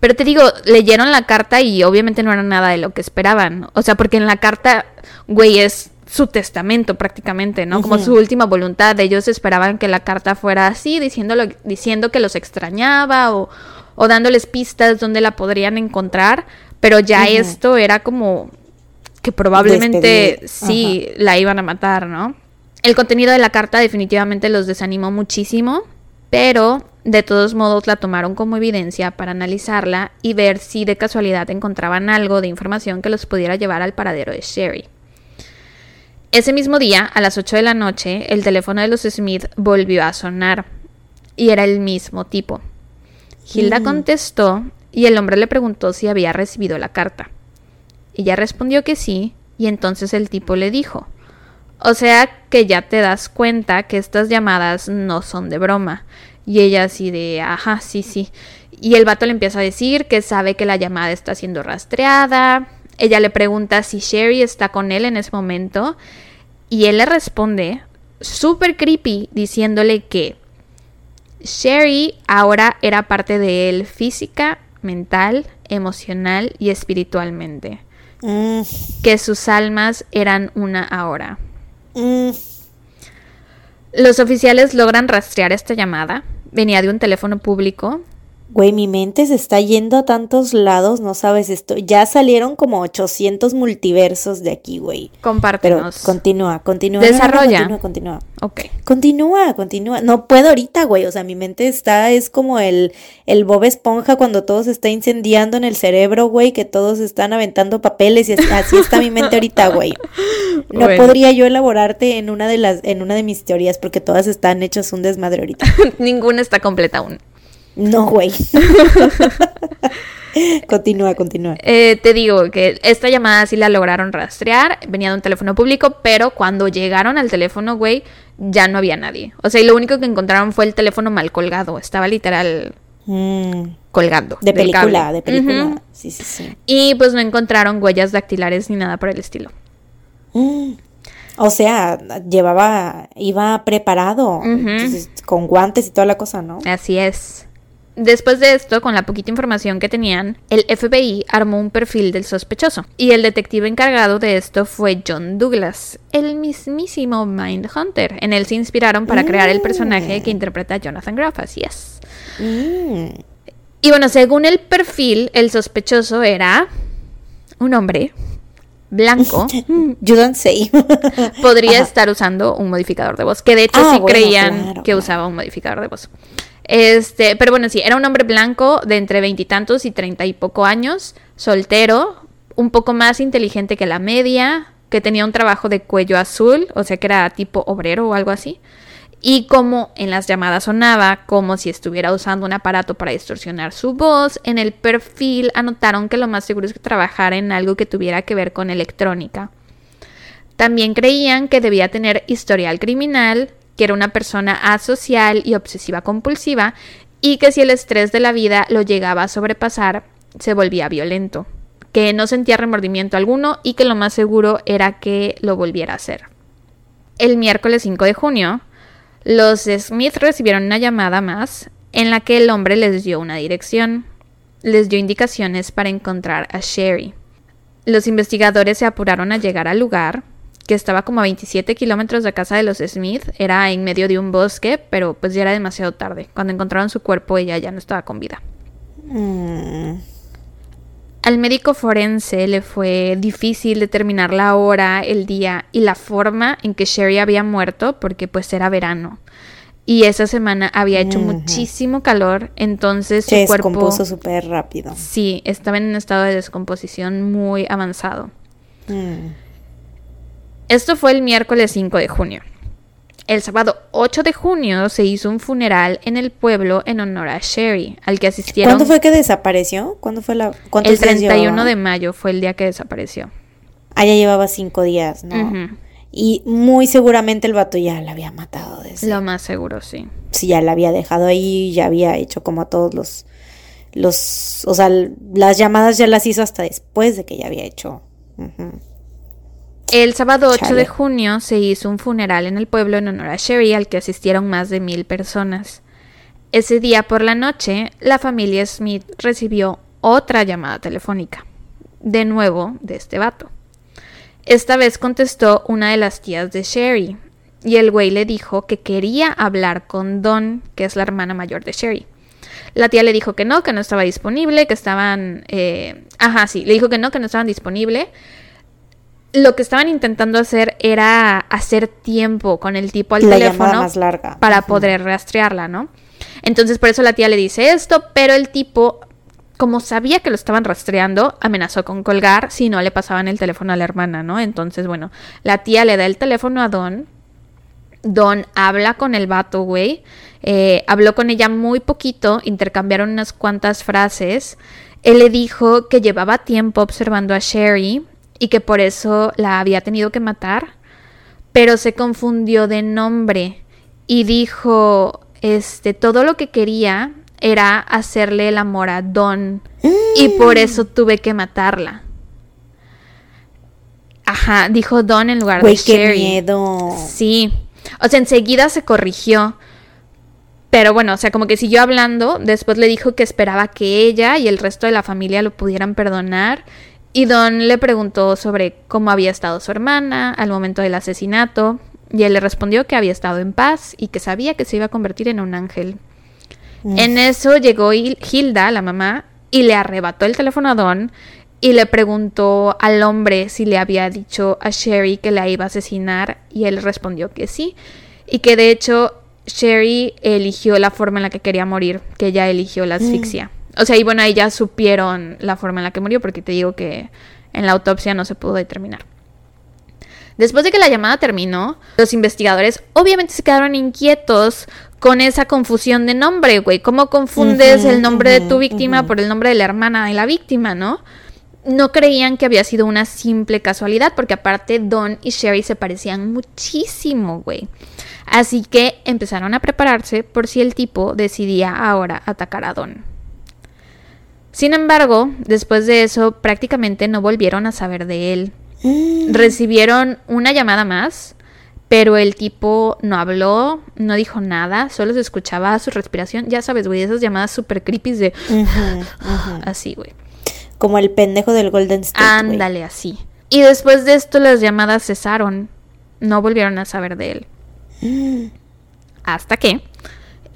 S2: Pero te digo, leyeron la carta y obviamente no era nada de lo que esperaban. O sea, porque en la carta, güey, es su testamento prácticamente, ¿no? Como su última voluntad. Ellos esperaban que la carta fuera así, diciéndolo, diciendo que los extrañaba o, o dándoles pistas donde la podrían encontrar. Pero ya esto era como que probablemente
S1: Despedir.
S2: sí la iban a matar, ¿no? El contenido de la carta definitivamente los desanimó muchísimo, pero de todos modos la tomaron como evidencia para analizarla y ver si de casualidad encontraban algo de información que los pudiera llevar al paradero de Sherry. Ese mismo día, a las 8 de la noche, el teléfono de los Smith volvió a sonar y era el mismo tipo. Hilda
S1: Mm.
S2: contestó y el hombre le preguntó si había recibido la carta. Ella respondió que sí y entonces el tipo le dijo, o sea que ya te das cuenta que estas llamadas no son de broma. Y ella así de, ajá, sí, sí. Y el vato le empieza a decir que sabe que la llamada está siendo rastreada. Ella le pregunta si Sherry está con él en ese momento. Y él le responde, súper creepy, diciéndole que Sherry ahora era parte de él física, mental, emocional y espiritualmente.
S1: Mm,
S2: Que sus almas eran una ahora.
S1: mm,
S2: Los oficiales logran rastrear esta llamada. Venía de un teléfono público
S1: Güey, mi mente se está yendo a tantos lados, no sabes esto. Ya salieron como 800 multiversos de aquí, güey. Pero
S2: Compártenos.
S1: continúa, continúa.
S2: Desarrolla.
S1: Continúa, continúa.
S2: Ok.
S1: Continúa, continúa. No puedo ahorita, güey. O sea, mi mente está, es como el, el Bob Esponja cuando todo se está incendiando en el cerebro, güey, que todos están aventando papeles y así, así está mi mente ahorita, güey. No
S2: Bueno.
S1: podría yo elaborarte en una de las, en una de mis teorías porque todas están hechas un desmadre ahorita.
S2: Ninguna está completa aún.
S1: No, güey. continúa, continúa.
S2: Eh, te digo que esta llamada sí la lograron rastrear, venía de un teléfono público, pero cuando llegaron al teléfono, güey, ya no había nadie. O sea, y lo único que encontraron fue el teléfono mal colgado, estaba literal
S1: Mm,
S2: colgando.
S1: de película,
S2: cable.
S1: de película. Sí, sí, sí.
S2: Y pues no encontraron huellas dactilares ni nada por el estilo.
S1: Mm. O sea, llevaba, iba preparado, entonces, con guantes y toda la cosa, ¿no?
S2: Así es. Después de esto, con la poquita información que tenían, el FBI armó un perfil del sospechoso. Y el detective encargado de esto fue John Douglas, el mismísimo Mindhunter. En él se inspiraron para crear el personaje que interpreta a Jonathan Groff, así es.
S1: Mm.
S2: Y bueno, según el perfil, el sospechoso era un hombre blanco.
S1: You don't say.
S2: podría
S1: Ajá.
S2: estar usando un modificador de voz. Que de hecho
S1: Ah,
S2: sí
S1: bueno,
S2: creían
S1: claro,
S2: que
S1: claro.
S2: usaba un modificador de voz. Este, pero bueno, sí, era un hombre blanco de entre veintitantos y treinta y poco años, soltero, un poco más inteligente que la media, que tenía un trabajo de cuello azul, o sea que era tipo obrero o algo así. Y como en las llamadas sonaba como si estuviera usando un aparato para distorsionar su voz, en el perfil anotaron que lo más seguro es que trabajara en algo que tuviera que ver con electrónica. También creían que debía tener historial criminal, que era una persona asocial y obsesiva compulsiva, y que si el estrés de la vida lo llegaba a sobrepasar, se volvía violento, que no sentía remordimiento alguno y que lo más seguro era que lo volviera a hacer. El miércoles 5 de junio, los Smith recibieron una llamada más en la que el hombre les dio una dirección, les dio indicaciones para encontrar a Sherry. Los investigadores se apuraron a llegar al lugar, que estaba como a 27 kilómetros de casa de los Smith, era en medio de un bosque, pero pues ya era demasiado tarde. Cuando encontraron su cuerpo ella ya no estaba con vida.
S1: Mm.
S2: Al médico forense le fue difícil determinar la hora, el día y la forma en que Sherry había muerto porque pues era verano. Y esa semana había hecho muchísimo calor, entonces su
S1: Se
S2: cuerpo
S1: descompuso súper rápido.
S2: sí estaba en un estado de descomposición muy avanzado.
S1: Mm.
S2: Esto fue el miércoles 5 de junio. El sábado 8 de junio se hizo un funeral en el pueblo en honor a Sherry, al que asistieron
S1: ¿Cuándo fue que desapareció? ¿Cuándo fue la...? ¿Cuántos
S2: el
S1: días
S2: 31
S1: llevaba?
S2: de mayo fue el día que desapareció.
S1: Ah, ya llevaba cinco días, ¿no? Y muy seguramente el vato ya la había matado desde...
S2: Lo más seguro, sí.
S1: Si ya la había dejado ahí, ya había hecho como a todos los... los o sea, las llamadas ya las hizo hasta después de que ya había hecho.
S2: El sábado 8
S1: Chale.
S2: de junio se hizo un funeral en el pueblo en honor a Sherry al que asistieron más de mil personas. Ese día por la noche, la familia Smith recibió otra llamada telefónica, de nuevo de este vato. Esta vez contestó una de las tías de Sherry, y el güey le dijo que quería hablar con Dawn, que es la hermana mayor de Sherry. La tía le dijo que no, que no estaba disponible, que estaban... eh, Ajá, sí, le dijo que no, que no estaban disponible. Lo que estaban intentando hacer era hacer tiempo con el tipo al
S1: La
S2: teléfono
S1: más larga.
S2: para poder rastrearla, ¿no? Entonces por eso la tía le dice esto, pero el tipo, como sabía que lo estaban rastreando, amenazó con colgar si no le pasaban el teléfono a la hermana, ¿no? Entonces, bueno, la tía le da el teléfono a Don. Don habla con el vato, güey. Eh, habló con ella muy poquito, intercambiaron unas cuantas frases. Él le dijo que llevaba tiempo observando a Sherry y que por eso la había tenido que matar, pero se confundió de nombre y dijo, este, todo lo que quería era hacerle el amor a Don y por eso tuve que matarla. Ajá, dijo Don en lugar de
S1: qué
S2: Sherry.
S1: miedo.
S2: Sí. O sea, enseguida se corrigió. Pero bueno, o sea, como que siguió hablando. Después le dijo que esperaba que ella y el resto de la familia lo pudieran perdonar. Y Don le preguntó sobre cómo había estado su hermana al momento del asesinato. Y él le respondió que había estado en paz y que sabía que se iba a convertir en un ángel. En eso llegó Hilda, la mamá, y le arrebató el teléfono a Don y le preguntó al hombre si le había dicho a Sherry que la iba a asesinar y él respondió que sí y que de hecho Sherry eligió la forma en la que quería morir, que ella eligió la asfixia. O sea, y bueno, ahí ya supieron la forma en la que murió porque te digo que en la autopsia no se pudo determinar. Después de que la llamada terminó, los investigadores obviamente se quedaron inquietos con esa confusión de nombre, güey. ¿Cómo confundes el nombre de tu víctima por el nombre de la hermana de la víctima, no? No creían que había sido una simple casualidad, porque aparte Don y Sherry se parecían muchísimo, güey. Así que empezaron a prepararse por si el tipo decidía ahora atacar a Don. Sin embargo, después de eso prácticamente no volvieron a saber de él. Mm. Recibieron una llamada más, pero el tipo no habló, no dijo nada, solo se escuchaba su respiración. Ya sabes, güey, esas llamadas súper creepy de... Así, güey.
S1: Como el pendejo del Golden State.
S2: Ándale, así. Y después de esto las llamadas cesaron. No volvieron a saber de él. Mm. Hasta que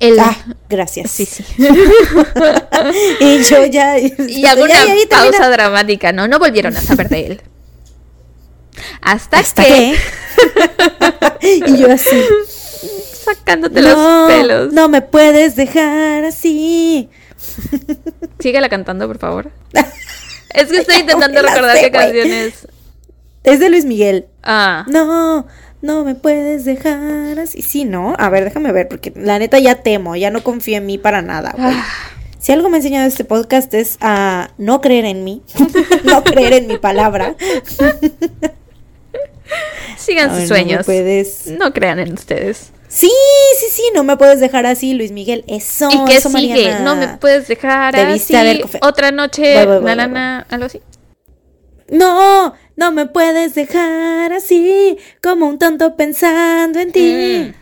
S1: el... Ah, gracias.
S2: Sí, sí.
S1: y yo ya...
S2: Y hago una pausa dramática, ¿no? No volvieron a saber de él. Hasta, que...
S1: y yo así...
S2: Sacándote los pelos.
S1: No me puedes dejar así.
S2: Síguela cantando, por favor. Es que estoy intentando recordar qué canción es.
S1: Es de Luis Miguel.
S2: Ah.
S1: No, no me puedes dejar así. Sí, ¿no? A ver, déjame ver, porque la neta ya temo, ya no confío en mí para nada. Ah. Si algo me ha enseñado este podcast es a no creer en mí, no creer en mi palabra.
S2: Sigan sus sueños. No, puedes... no crean en ustedes.
S1: Sí, sí, sí, no me puedes dejar así, Luis Miguel. Eso,
S2: ¿Y qué sigue? No me puedes dejar así. Otra noche, algo así.
S1: No, no me puedes dejar así, como un tonto pensando en ti.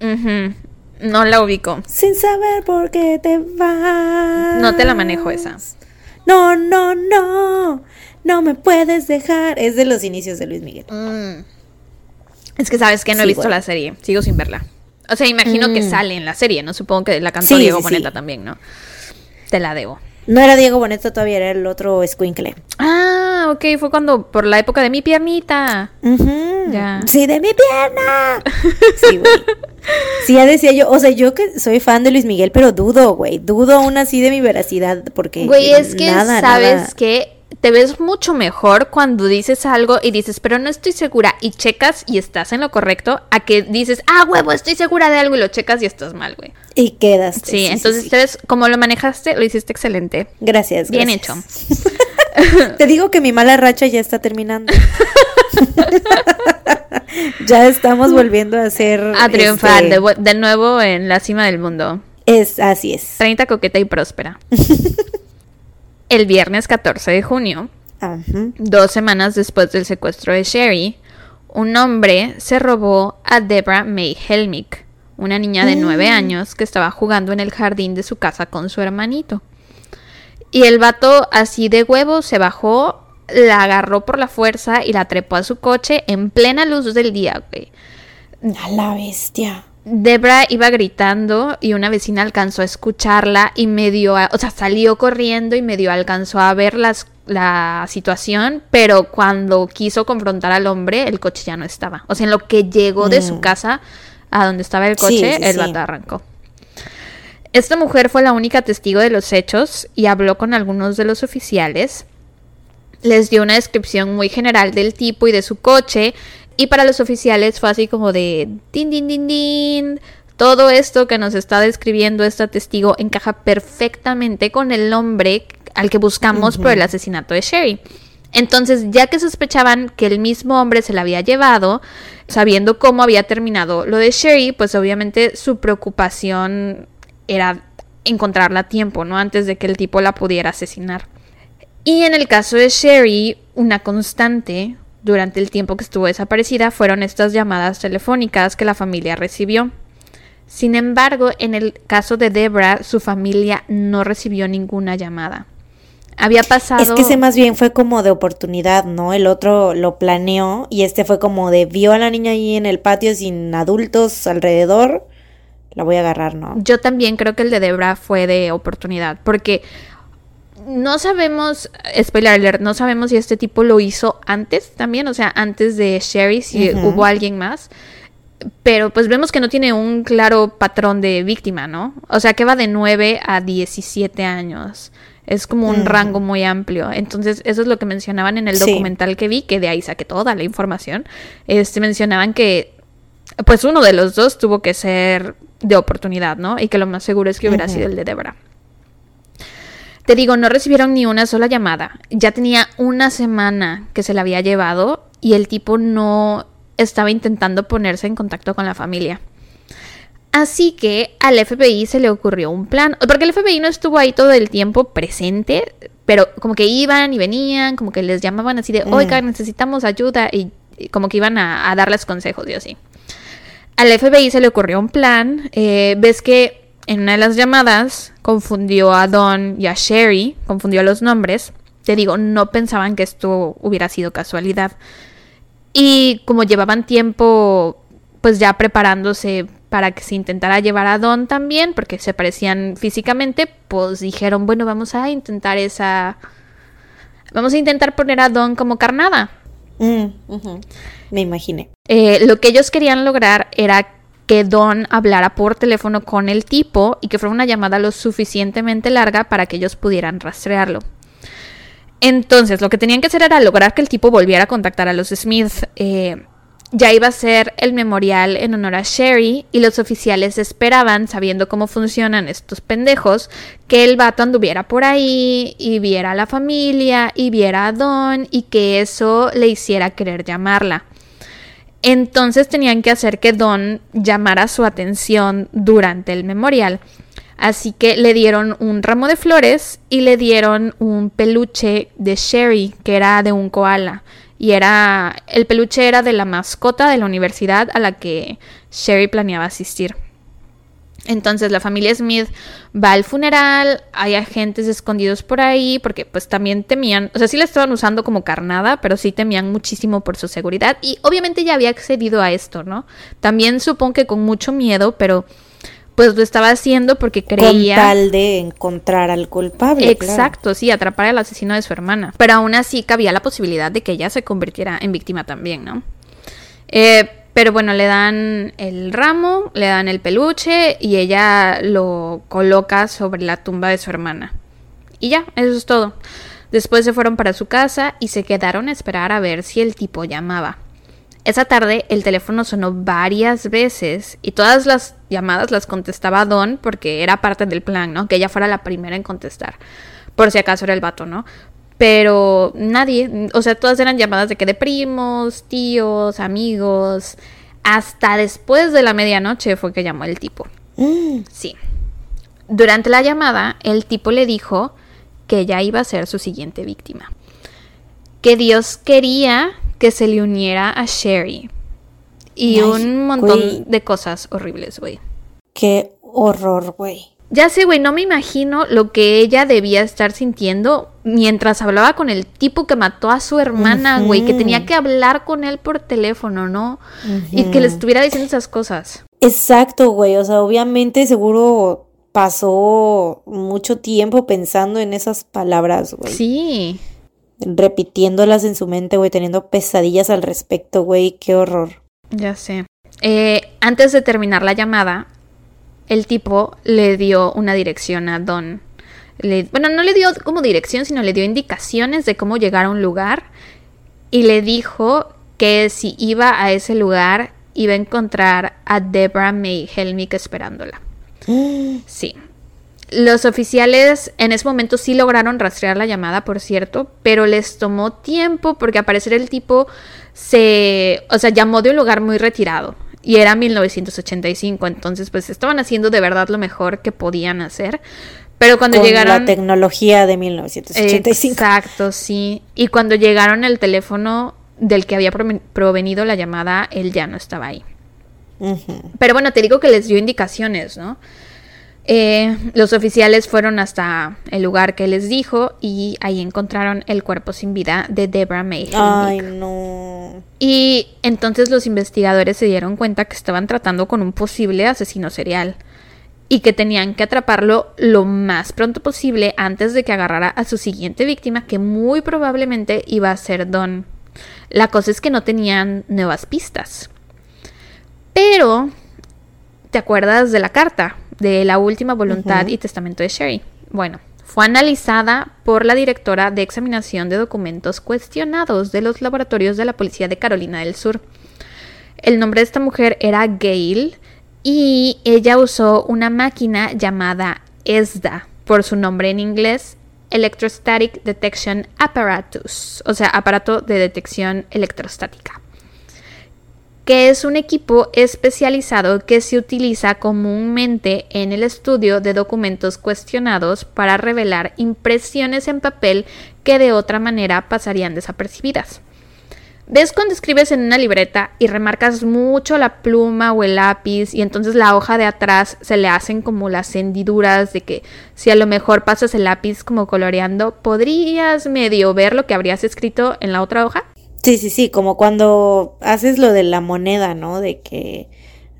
S2: Mm. No la ubico.
S1: Sin saber por qué te vas.
S2: No te la manejo esa.
S1: No, no, no. No me puedes dejar. Es de los inicios de Luis Miguel.
S2: Mm. Es que sabes que no he visto la serie, sigo sin verla. O sea, imagino que mm. sale en la serie, ¿no? Supongo que la cantó Diego Boneta también, ¿no? Te la debo.
S1: No era Diego Boneta todavía, era el otro Squinkle.
S2: Ah, ok, fue cuando, por la época de mi piernita.
S1: ya. Sí, de mi pierna. sí, güey. Sí, ya decía yo, o sea, yo que soy fan de Luis Miguel, pero dudo, güey, dudo aún así de mi veracidad, porque...
S2: Güey, es que, ¿sabes que te ves mucho mejor cuando dices algo y dices, pero no estoy segura y checas y estás en lo correcto, a que dices, ah, huevo, estoy segura de algo y lo checas y estás mal, güey.
S1: Y quedas.
S2: Sí, entonces te ves, como lo manejaste, lo hiciste excelente.
S1: Gracias.
S2: Bien hecho.
S1: te digo que mi mala racha ya está terminando. ya estamos volviendo a ser...
S2: A triunfar este, de, de nuevo en la cima del mundo.
S1: Es, así es.
S2: 30 coqueta y próspera. El viernes 14 de junio, dos semanas después del secuestro de Sherry, un hombre se robó a Deborah May Helmick, una niña de nueve mm. años que estaba jugando en el jardín de su casa con su hermanito. Y el vato, así de huevo, se bajó, la agarró por la fuerza y la trepó a su coche en plena luz del día, güey.
S1: A la bestia.
S2: Debra iba gritando y una vecina alcanzó a escucharla y medio, o sea, salió corriendo y medio alcanzó a ver las, la situación, pero cuando quiso confrontar al hombre, el coche ya no estaba. O sea, en lo que llegó de su mm. casa a donde estaba el coche, el sí. arrancó. Esta mujer fue la única testigo de los hechos y habló con algunos de los oficiales. Les dio una descripción muy general del tipo y de su coche y para los oficiales fue así como de din, din, din, din. Todo esto que nos está describiendo este testigo encaja perfectamente con el nombre al que buscamos por el asesinato de Sherry. Entonces, ya que sospechaban que el mismo hombre se la había llevado, sabiendo cómo había terminado lo de Sherry, pues obviamente su preocupación era encontrarla a tiempo, ¿no? Antes de que el tipo la pudiera asesinar. Y en el caso de Sherry, una constante durante el tiempo que estuvo desaparecida fueron estas llamadas telefónicas que la familia recibió. Sin embargo, en el caso de Debra, su familia no recibió ninguna llamada. Había pasado.
S1: Es que ese más bien fue como de oportunidad, ¿no? El otro lo planeó y este fue como de vio a la niña ahí en el patio sin adultos alrededor, la voy a agarrar, ¿no?
S2: Yo también creo que el de Debra fue de oportunidad, porque no sabemos, spoiler alert, no sabemos si este tipo lo hizo antes también, o sea, antes de Sherry, si hubo alguien más. Pero pues vemos que no tiene un claro patrón de víctima, ¿no? O sea, que va de 9 a 17 años. Es como un rango muy amplio. Entonces, eso es lo que mencionaban en el documental que vi, que de ahí saqué toda la información. Este, mencionaban que, pues uno de los dos tuvo que ser de oportunidad, ¿no? Y que lo más seguro es que hubiera sido el de Debra. Te digo, no recibieron ni una sola llamada. Ya tenía una semana que se la había llevado y el tipo no estaba intentando ponerse en contacto con la familia. Así que al FBI se le ocurrió un plan, porque el FBI no estuvo ahí todo el tiempo presente, pero como que iban y venían, como que les llamaban así de, mm. oiga, necesitamos ayuda, y, como que iban a, darles consejos y así. Al FBI se le ocurrió un plan, eh, ves que en una de las llamadas confundió a Don y a Sherry, confundió los nombres, te digo, no pensaban que esto hubiera sido casualidad. Y como llevaban tiempo pues ya preparándose para que se intentara llevar a Don también, porque se parecían físicamente, pues dijeron, bueno, vamos a intentar esa... Vamos a intentar poner a Don como carnada.
S1: Mm, Me imaginé.
S2: Eh, lo que ellos querían lograr era que Don hablara por teléfono con el tipo y que fuera una llamada lo suficientemente larga para que ellos pudieran rastrearlo. Entonces, lo que tenían que hacer era lograr que el tipo volviera a contactar a los Smith. Eh, ya iba a ser el memorial en honor a Sherry y los oficiales esperaban, sabiendo cómo funcionan estos pendejos, que el vato anduviera por ahí y viera a la familia y viera a Don y que eso le hiciera querer llamarla. Entonces tenían que hacer que Don llamara su atención durante el memorial. Así que le dieron un ramo de flores y le dieron un peluche de Sherry, que era de un koala. Y era. El peluche era de la mascota de la universidad a la que Sherry planeaba asistir. Entonces la familia Smith va al funeral, hay agentes escondidos por ahí, porque pues también temían, o sea, sí la estaban usando como carnada, pero sí temían muchísimo por su seguridad y obviamente ya había accedido a esto, ¿no? También supongo que con mucho miedo, pero pues lo estaba haciendo porque creía...
S1: Con tal de encontrar al culpable.
S2: Exacto, sí, atrapar al asesino de su hermana. Pero aún así cabía la posibilidad de que ella se convirtiera en víctima también, ¿no? Eh, pero bueno, le dan el ramo, le dan el peluche y ella lo coloca sobre la tumba de su hermana. Y ya, eso es todo. Después se fueron para su casa y se quedaron a esperar a ver si el tipo llamaba. Esa tarde el teléfono sonó varias veces y todas las llamadas las contestaba Don porque era parte del plan, ¿no? Que ella fuera la primera en contestar. Por si acaso era el vato, ¿no? Pero nadie, o sea, todas eran llamadas de que de primos, tíos, amigos. Hasta después de la medianoche fue que llamó el tipo. Mm. Sí. Durante la llamada, el tipo le dijo que ella iba a ser su siguiente víctima. Que Dios quería que se le uniera a Sherry. Y un montón de cosas horribles, güey.
S1: Qué horror, güey.
S2: Ya sé, güey, no me imagino lo que ella debía estar sintiendo mientras hablaba con el tipo que mató a su hermana, güey, que tenía que hablar con él por teléfono, ¿no? Y que le estuviera diciendo esas cosas.
S1: Exacto, güey, o sea, obviamente seguro pasó mucho tiempo pensando en esas palabras, güey.
S2: Sí
S1: repitiéndolas en su mente, güey, teniendo pesadillas al respecto, güey, qué horror.
S2: Ya sé. Eh, antes de terminar la llamada, el tipo le dio una dirección a Don. bueno, no le dio como dirección, sino le dio indicaciones de cómo llegar a un lugar y le dijo que si iba a ese lugar iba a encontrar a Deborah May Helmick esperándola. Sí. Los oficiales en ese momento sí lograron rastrear la llamada, por cierto, pero les tomó tiempo porque al parecer el tipo se, o sea, llamó de un lugar muy retirado y era 1985, entonces pues estaban haciendo de verdad lo mejor que podían hacer. Pero cuando
S1: Con
S2: llegaron...
S1: La tecnología de 1985.
S2: Exacto, sí. Y cuando llegaron el teléfono del que había provenido la llamada, él ya no estaba ahí. Pero bueno, te digo que les dio indicaciones, ¿no? Eh, los oficiales fueron hasta el lugar que les dijo y ahí encontraron el cuerpo sin vida de Debra May.
S1: Ay, no.
S2: Y entonces los investigadores se dieron cuenta que estaban tratando con un posible asesino serial y que tenían que atraparlo lo más pronto posible antes de que agarrara a su siguiente víctima, que muy probablemente iba a ser Don. La cosa es que no tenían nuevas pistas. Pero, ¿te acuerdas de la carta? De la última voluntad y testamento de Sherry. Bueno, fue analizada por la directora de examinación de documentos cuestionados de los laboratorios de la Policía de Carolina del Sur. El nombre de esta mujer era Gail y ella usó una máquina llamada ESDA, por su nombre en inglés, Electrostatic Detection Apparatus, o sea, aparato de detección electrostática que es un equipo especializado que se utiliza comúnmente en el estudio de documentos cuestionados para revelar impresiones en papel que de otra manera pasarían desapercibidas. ¿Ves cuando escribes en una libreta y remarcas mucho la pluma o el lápiz y entonces la hoja de atrás se le hacen como las hendiduras de que si a lo mejor pasas el lápiz como coloreando, podrías medio ver lo que habrías escrito en la otra hoja?
S1: Sí, sí, sí, como cuando haces lo de la moneda, ¿no? De que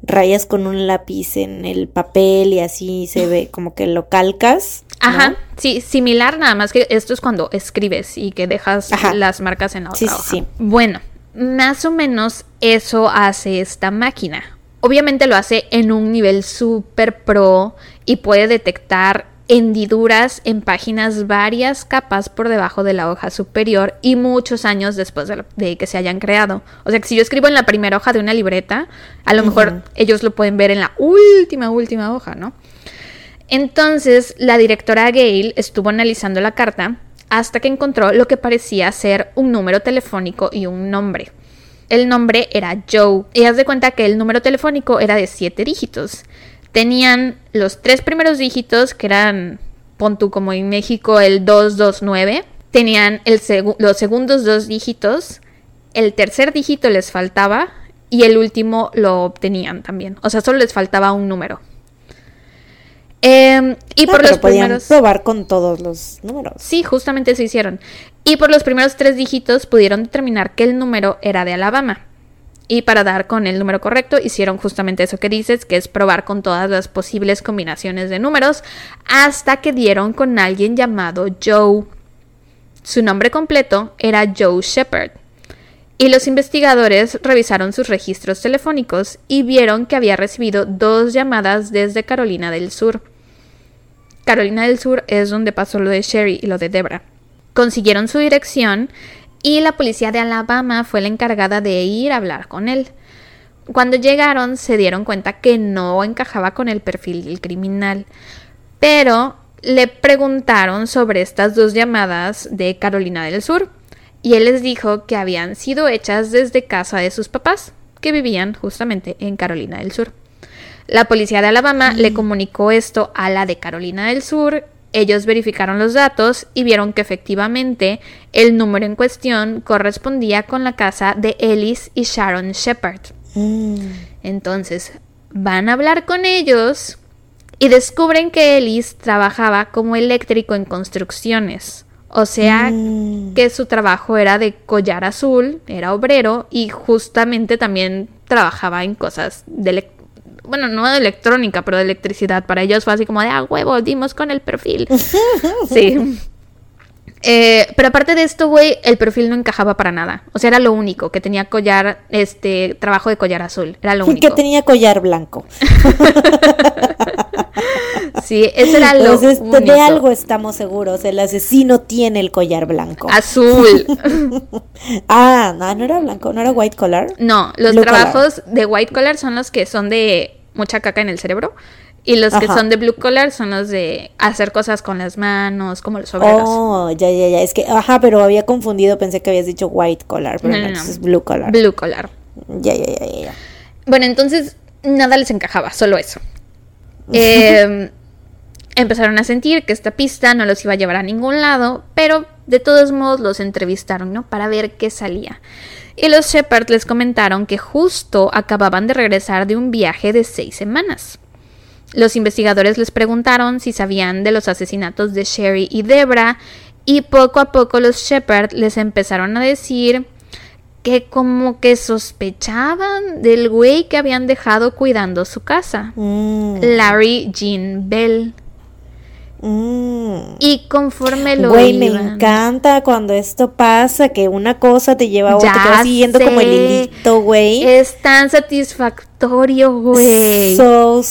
S1: rayas con un lápiz en el papel y así se ve como que lo calcas.
S2: Ajá, sí, similar nada más que esto es cuando escribes y que dejas las marcas en la otra sí, hoja. Sí, sí. Bueno, más o menos eso hace esta máquina. Obviamente lo hace en un nivel súper pro y puede detectar hendiduras en páginas varias capas por debajo de la hoja superior y muchos años después de, que se hayan creado. O sea que si yo escribo en la primera hoja de una libreta, a lo mejor ellos lo pueden ver en la última, última hoja, ¿no? Entonces la directora Gail estuvo analizando la carta hasta que encontró lo que parecía ser un número telefónico y un nombre. El nombre era Joe y haz de cuenta que el número telefónico era de siete dígitos tenían los tres primeros dígitos, que eran, pon tú como en México, el 229. Tenían el los segundos dos dígitos, el tercer dígito les faltaba y el último lo obtenían también. O sea, solo les faltaba un número. Em, y ah, por los
S1: primeros. probar con todos los números.
S2: Sí, justamente se hicieron. Y por los primeros tres dígitos pudieron determinar que el número era de Alabama. Y para dar con el número correcto hicieron justamente eso que dices, que es probar con todas las posibles combinaciones de números, hasta que dieron con alguien llamado Joe. Su nombre completo era Joe Shepard. Y los investigadores revisaron sus registros telefónicos y vieron que había recibido dos llamadas desde Carolina del Sur. Carolina del Sur es donde pasó lo de Sherry y lo de Debra. Consiguieron su dirección y la policía de Alabama fue la encargada de ir a hablar con él. Cuando llegaron se dieron cuenta que no encajaba con el perfil del criminal, pero le preguntaron sobre estas dos llamadas de Carolina del Sur y él les dijo que habían sido hechas desde casa de sus papás, que vivían justamente en Carolina del Sur. La policía de Alabama le mm. comunicó esto a la de Carolina del Sur ellos verificaron los datos y vieron que efectivamente el número en cuestión correspondía con la casa de Ellis y Sharon Shepard. Mm. Entonces, van a hablar con ellos y descubren que Ellis trabajaba como eléctrico en construcciones. O sea, mm. que su trabajo era de collar azul, era obrero y justamente también trabajaba en cosas de bueno, no de electrónica, pero de electricidad. Para ellos fue así como de, ah, huevo, dimos con el perfil. sí. Eh, pero aparte de esto, güey, el perfil no encajaba para nada. O sea, era lo único, que tenía collar, este, trabajo de collar azul. Era lo único.
S1: Que tenía collar blanco.
S2: sí, eso era lo Entonces,
S1: de algo estamos seguros. El asesino tiene el collar blanco.
S2: Azul.
S1: ah, no, no era blanco, no era white collar.
S2: No, los trabajos de white collar son los que son de mucha caca en el cerebro. Y los que son de blue collar son los de hacer cosas con las manos, como los obreros.
S1: Oh, ya, ya, ya. Es que, ajá, pero había confundido, pensé que habías dicho white collar, pero no, es blue collar.
S2: Blue collar.
S1: Ya, ya, ya, ya.
S2: Bueno, entonces nada les encajaba, solo eso. Em, empezaron a sentir que esta pista no los iba a llevar a ningún lado, pero de todos modos los entrevistaron, ¿no? Para ver qué salía. Y los Shepard les comentaron que justo acababan de regresar de un viaje de seis semanas. Los investigadores les preguntaron si sabían de los asesinatos de Sherry y Debra y poco a poco los Shepard les empezaron a decir que como que sospechaban del güey que habían dejado cuidando su casa,
S1: Mm,
S2: Larry Jean Bell.
S1: Mm.
S2: Y conforme lo
S1: Güey, me encanta cuando esto pasa, que una cosa te lleva a otra, te vas siguiendo como el hilito, güey.
S2: Es tan satisfactorio, güey.
S1: So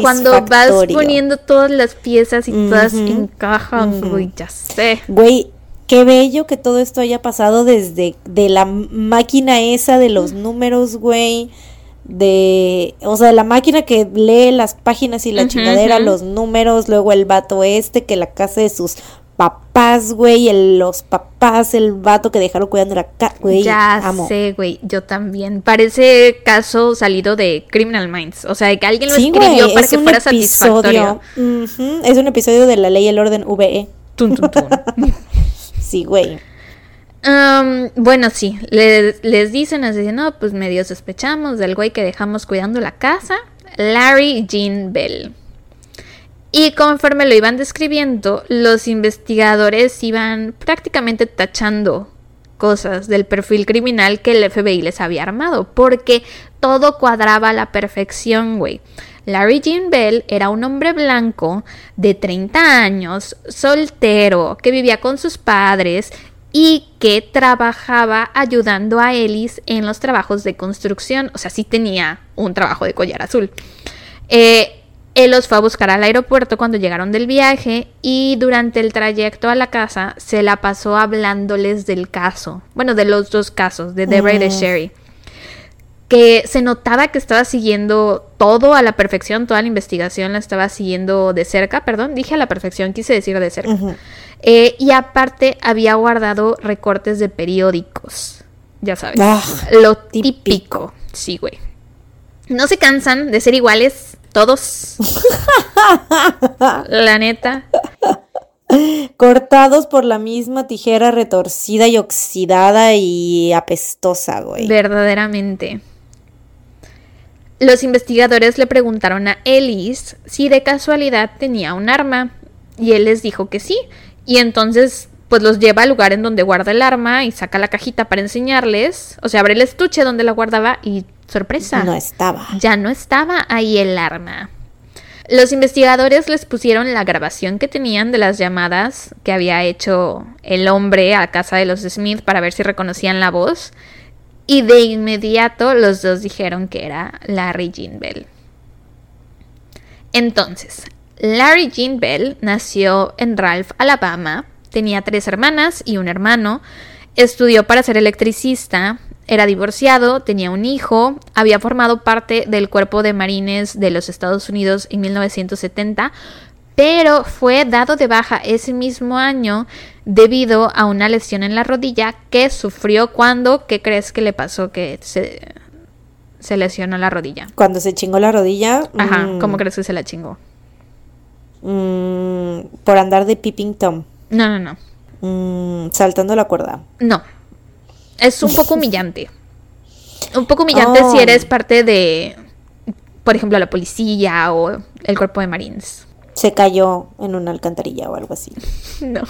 S2: Cuando vas
S1: satisfactorio.
S2: poniendo todas las piezas y todas encajan, güey, ya sé.
S1: Güey, qué bello que todo esto haya pasado desde de la máquina esa de los números, güey. De, o sea, la máquina que lee las páginas y la
S2: Ujú,
S1: chingadera, los números, luego el vato este, que la casa de sus papás, güey, el- los papás, el vato que dejaron cuidando la casa, güey,
S2: ya
S1: amo.
S2: sé, güey, yo también. Parece caso salido de Criminal Minds. O sea, que alguien lo
S1: Sí,
S2: escribió
S1: güey,
S2: para
S1: es
S2: que
S1: un
S2: fuera satisfactorio.
S1: episodio. Es un episodio de la ley y el orden VE.
S2: Tun, tun, tun.
S1: Sí, güey.
S2: Bueno, sí, les, les dicen así, no, pues medio sospechamos del güey que dejamos cuidando la casa, Larry Jean Bell. Y conforme lo iban describiendo, los investigadores iban prácticamente tachando cosas del perfil criminal que el FBI les había armado, porque todo cuadraba a la perfección, güey. Larry Jean Bell era un hombre blanco de 30 años, soltero, que vivía con sus padres y que trabajaba ayudando a Ellis en los trabajos de construcción. O sea, sí tenía un trabajo de collar azul. Eh, él los fue a buscar al aeropuerto cuando llegaron del viaje y durante el trayecto a la casa se la pasó hablándoles del caso. Bueno, de los dos casos, de Debra y de. Sherry. Que se notaba que estaba siguiendo todo a la perfección, toda la investigación la estaba siguiendo de cerca, perdón, dije a la perfección, quise decir de cerca. Eh, y aparte había guardado recortes de periódicos. Ya sabes.
S1: Ah,
S2: lo típico.
S1: típico.
S2: Sí, güey. No se cansan de ser iguales todos. La neta.
S1: Cortados por la misma tijera retorcida y oxidada y apestosa, güey.
S2: Verdaderamente. Los investigadores le preguntaron a Ellis si de casualidad tenía un arma. Y él les dijo que sí. Y entonces, pues los lleva al lugar en donde guarda el arma y saca la cajita para enseñarles. O sea, abre el estuche donde la guardaba y sorpresa.
S1: No estaba.
S2: ya no estaba ahí el arma. Los investigadores les pusieron la grabación que tenían de las llamadas que había hecho el hombre a casa de los Smith para ver si reconocían la voz. Y de inmediato los dos dijeron que era Larry Jean Bell. Entonces, Larry Jean Bell nació en Ralph, Alabama. Tenía tres hermanas y un hermano. Estudió para ser electricista. Era divorciado, tenía un hijo, había formado parte del cuerpo de marines de los Estados Unidos en 1970, pero fue dado de baja ese mismo año debido a una lesión en la rodilla que sufrió cuando, ¿qué crees que le pasó? Que se, se lesionó la rodilla.
S1: Cuando se chingó la rodilla.
S2: Ajá,
S1: mm,
S2: ¿cómo crees que se la chingó?
S1: mm, por andar de peeping tom.
S2: No, no, no.
S1: Mm, saltando la cuerda.
S2: No. Es un poco humillante. Un poco humillante
S1: Oh.
S2: si eres parte de, por ejemplo, la policía o el cuerpo de marines.
S1: Se cayó en una alcantarilla o algo así.
S2: No.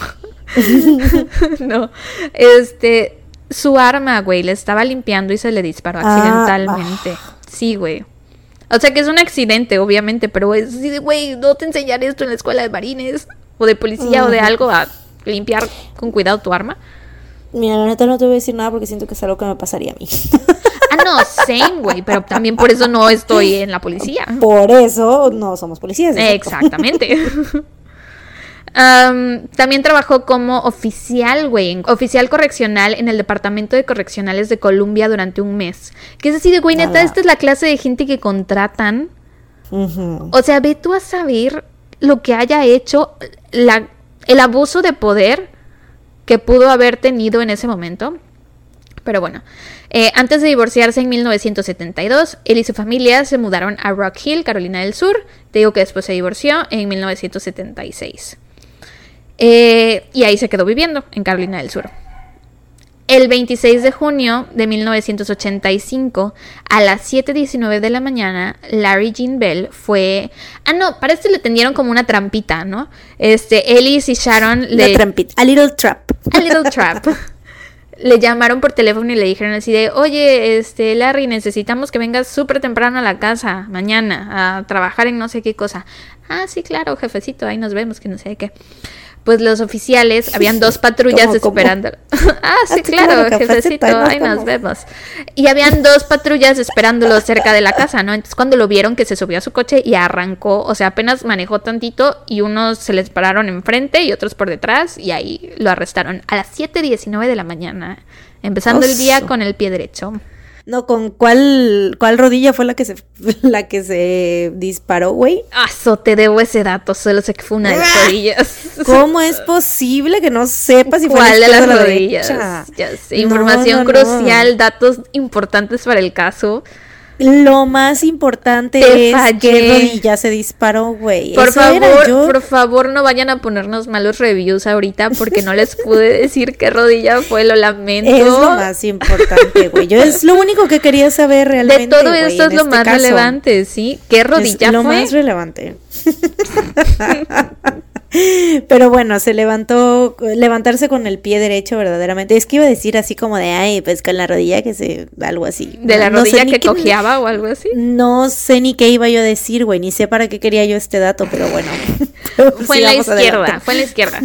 S2: no. Este, su arma, güey, le estaba limpiando y se le disparó
S1: Ah,
S2: accidentalmente. Sí, güey. O sea que es un accidente, obviamente, pero es de, güey, no te enseñar esto en la escuela de marines o de policía o de algo a limpiar con cuidado tu arma.
S1: Mira, la neta no te voy a decir nada porque siento que es algo que me pasaría a mí.
S2: Ah, no, same, güey, pero también por eso no estoy en la policía.
S1: Por eso no somos policías.
S2: Exactamente. Am, también trabajó como oficial, güey, oficial correccional en el Departamento de Correccionales de Columbia durante un mes. Que es así de, güey, neta, esta es la clase de gente que contratan. O sea, ve tú a saber lo que haya hecho, la, el abuso de poder que pudo haber tenido en ese momento. Pero bueno, eh, antes de divorciarse en 1972, él y su familia se mudaron a Rock Hill, Carolina del Sur. Te digo que después se divorció en 1976. Eh, y ahí se quedó viviendo, en Carolina del Sur. El 26 de junio de 1985, a las 7.19 de la mañana, Larry Jean Bell fue... Ah, no, para esto le tendieron como una trampita, ¿no? Este, Ellis y Sharon le...
S1: trampita. A little trap.
S2: A little trap. le llamaron por teléfono y le dijeron así de, oye, este, Larry, necesitamos que vengas súper temprano a la casa mañana a trabajar en no sé qué cosa. Ah, sí, claro, jefecito, ahí nos vemos, que no sé qué pues los oficiales, habían dos patrullas esperando. ah, sí, claro, jefecito, ahí nos vemos. Y habían dos patrullas esperándolo cerca de la casa, ¿no? Entonces cuando lo vieron que se subió a su coche y arrancó, o sea, apenas manejó tantito y unos se les pararon enfrente y otros por detrás y ahí lo arrestaron a las 7.19 de la mañana, empezando el día con el pie derecho.
S1: No, ¿con cuál, cuál rodilla fue la que se, la que se disparó, güey?
S2: Ah, te debo ese dato, solo sé que fue una de las rodillas.
S1: ¿Cómo es posible que no sepas si
S2: fue ¿Cuál de las rodillas? Ya sé, información crucial, datos importantes para el caso.
S1: Lo más importante es qué rodilla se disparó, güey.
S2: Por favor, por favor, no vayan a ponernos malos reviews ahorita porque no les pude decir qué rodilla fue, lo lamento.
S1: Es lo más importante, güey. Yo es lo único que quería saber realmente.
S2: De todo esto es lo este más relevante, ¿sí? ¿Qué rodilla
S1: es lo más relevante. Pero bueno, se levantó, levantarse con el pie derecho verdaderamente. Es que iba a decir así como de, ay, pues con la rodilla que se, algo así.
S2: ¿De la rodilla que cojeaba o algo así?
S1: No sé ni qué iba yo a decir, güey, ni sé para qué quería yo este dato, pero bueno.
S2: fue en la izquierda, fue en la izquierda.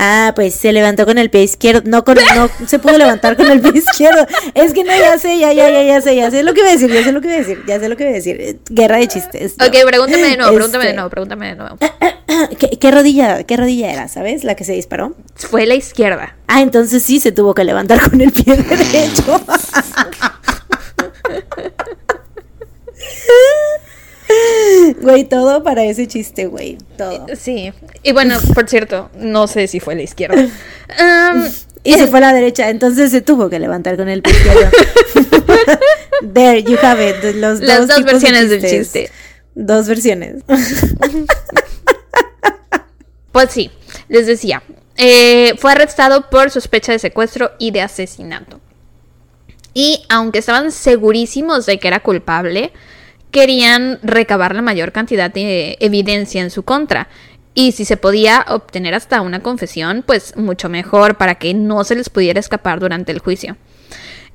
S1: Ah, pues se levantó con el pie izquierdo. No, con, no se pudo levantar con el pie izquierdo. Es que no, ya sé, ya, ya, ya, ya sé, ya sé lo que iba a decir, ya sé lo que iba a decir, ya sé lo que iba a decir. Guerra de chistes.
S2: Ok, pregúntame de nuevo, pregúntame de este, nuevo, pregúntame de nuevo.
S1: ¿Qué, rodilla, qué rodilla era, sabes? La que se disparó.
S2: Fue la izquierda.
S1: Ah, entonces sí se tuvo que levantar con el pie derecho. Güey, todo para ese chiste, güey. Todo.
S2: Sí. Y bueno, por cierto, no sé si fue la izquierda.
S1: y se fue a la derecha, entonces se tuvo que levantar con el pie. There, you have it.
S2: Los Las dos, versiones del chiste.
S1: Dos versiones.
S2: pues sí, les decía. Eh, fue arrestado por sospecha de secuestro y de asesinato. Y aunque estaban segurísimos de que era culpable, querían recabar la mayor cantidad de evidencia en su contra. Y si se podía obtener hasta una confesión, pues mucho mejor para que no se les pudiera escapar durante el juicio.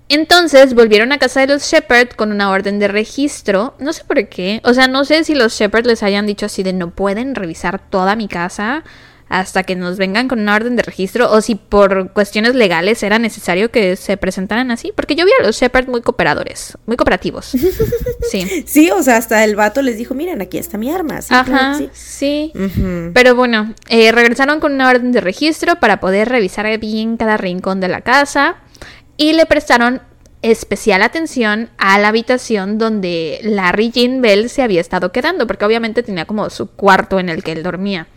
S2: Entonces volvieron a casa de los Shepard con una orden de registro. No sé por qué. O sea, no sé si los Shepard les hayan dicho así de no pueden revisar toda mi casa hasta que nos vengan con una orden de registro o si por cuestiones legales era necesario que se presentaran así, porque yo vi a los Shepard muy cooperadores, muy cooperativos. Sí.
S1: Sí, o sea, hasta el vato les dijo, miren, aquí está mi arma.
S2: Ajá, sí. Pero bueno, eh, regresaron con una orden de registro para poder revisar bien cada rincón de la casa y le prestaron especial atención a la habitación donde Larry Jean Bell se había estado quedando, porque obviamente tenía como su cuarto en el que él dormía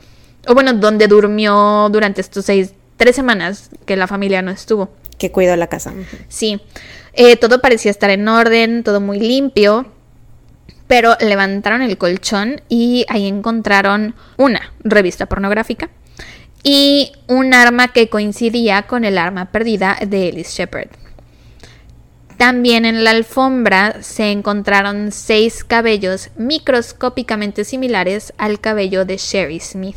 S2: o bueno, donde durmió durante estos seis, tres semanas que la familia no estuvo.
S1: Que cuidó la casa.
S2: Sí, eh, todo parecía estar en orden, todo muy limpio, pero levantaron el colchón y ahí encontraron una revista pornográfica y un arma que coincidía con el arma perdida de Ellis Shepard. También en la alfombra se encontraron seis cabellos microscópicamente similares al cabello de Sherry Smith.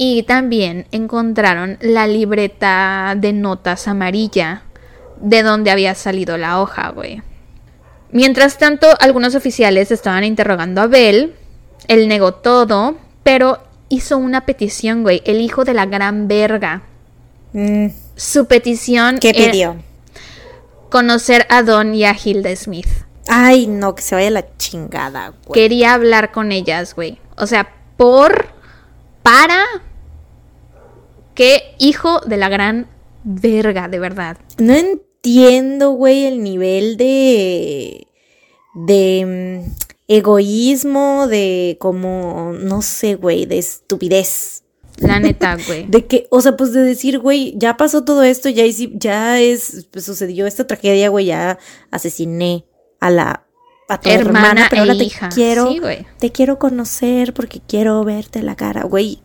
S2: Y también encontraron la libreta de notas amarilla de donde había salido la hoja, güey. Mientras tanto, algunos oficiales estaban interrogando a Bell. Él negó todo, pero hizo una petición, güey. El hijo de la gran verga. Mm. Su petición.
S1: ¿Qué pidió?
S2: Conocer a Don y a Hilda Smith.
S1: Ay, no, que se vaya la chingada,
S2: güey. Quería hablar con ellas, güey. O sea, por. Para Qué hijo de la gran verga, de verdad.
S1: No entiendo, güey, el nivel de. de. Mm, egoísmo, de como. no sé, güey, de estupidez.
S2: La neta, güey.
S1: de que, o sea, pues de decir, güey, ya pasó todo esto, ya, ya es, pues sucedió esta tragedia, güey, ya asesiné a la a tu hermana, pero ahora e te quiero, te quiero conocer porque quiero verte la cara, güey.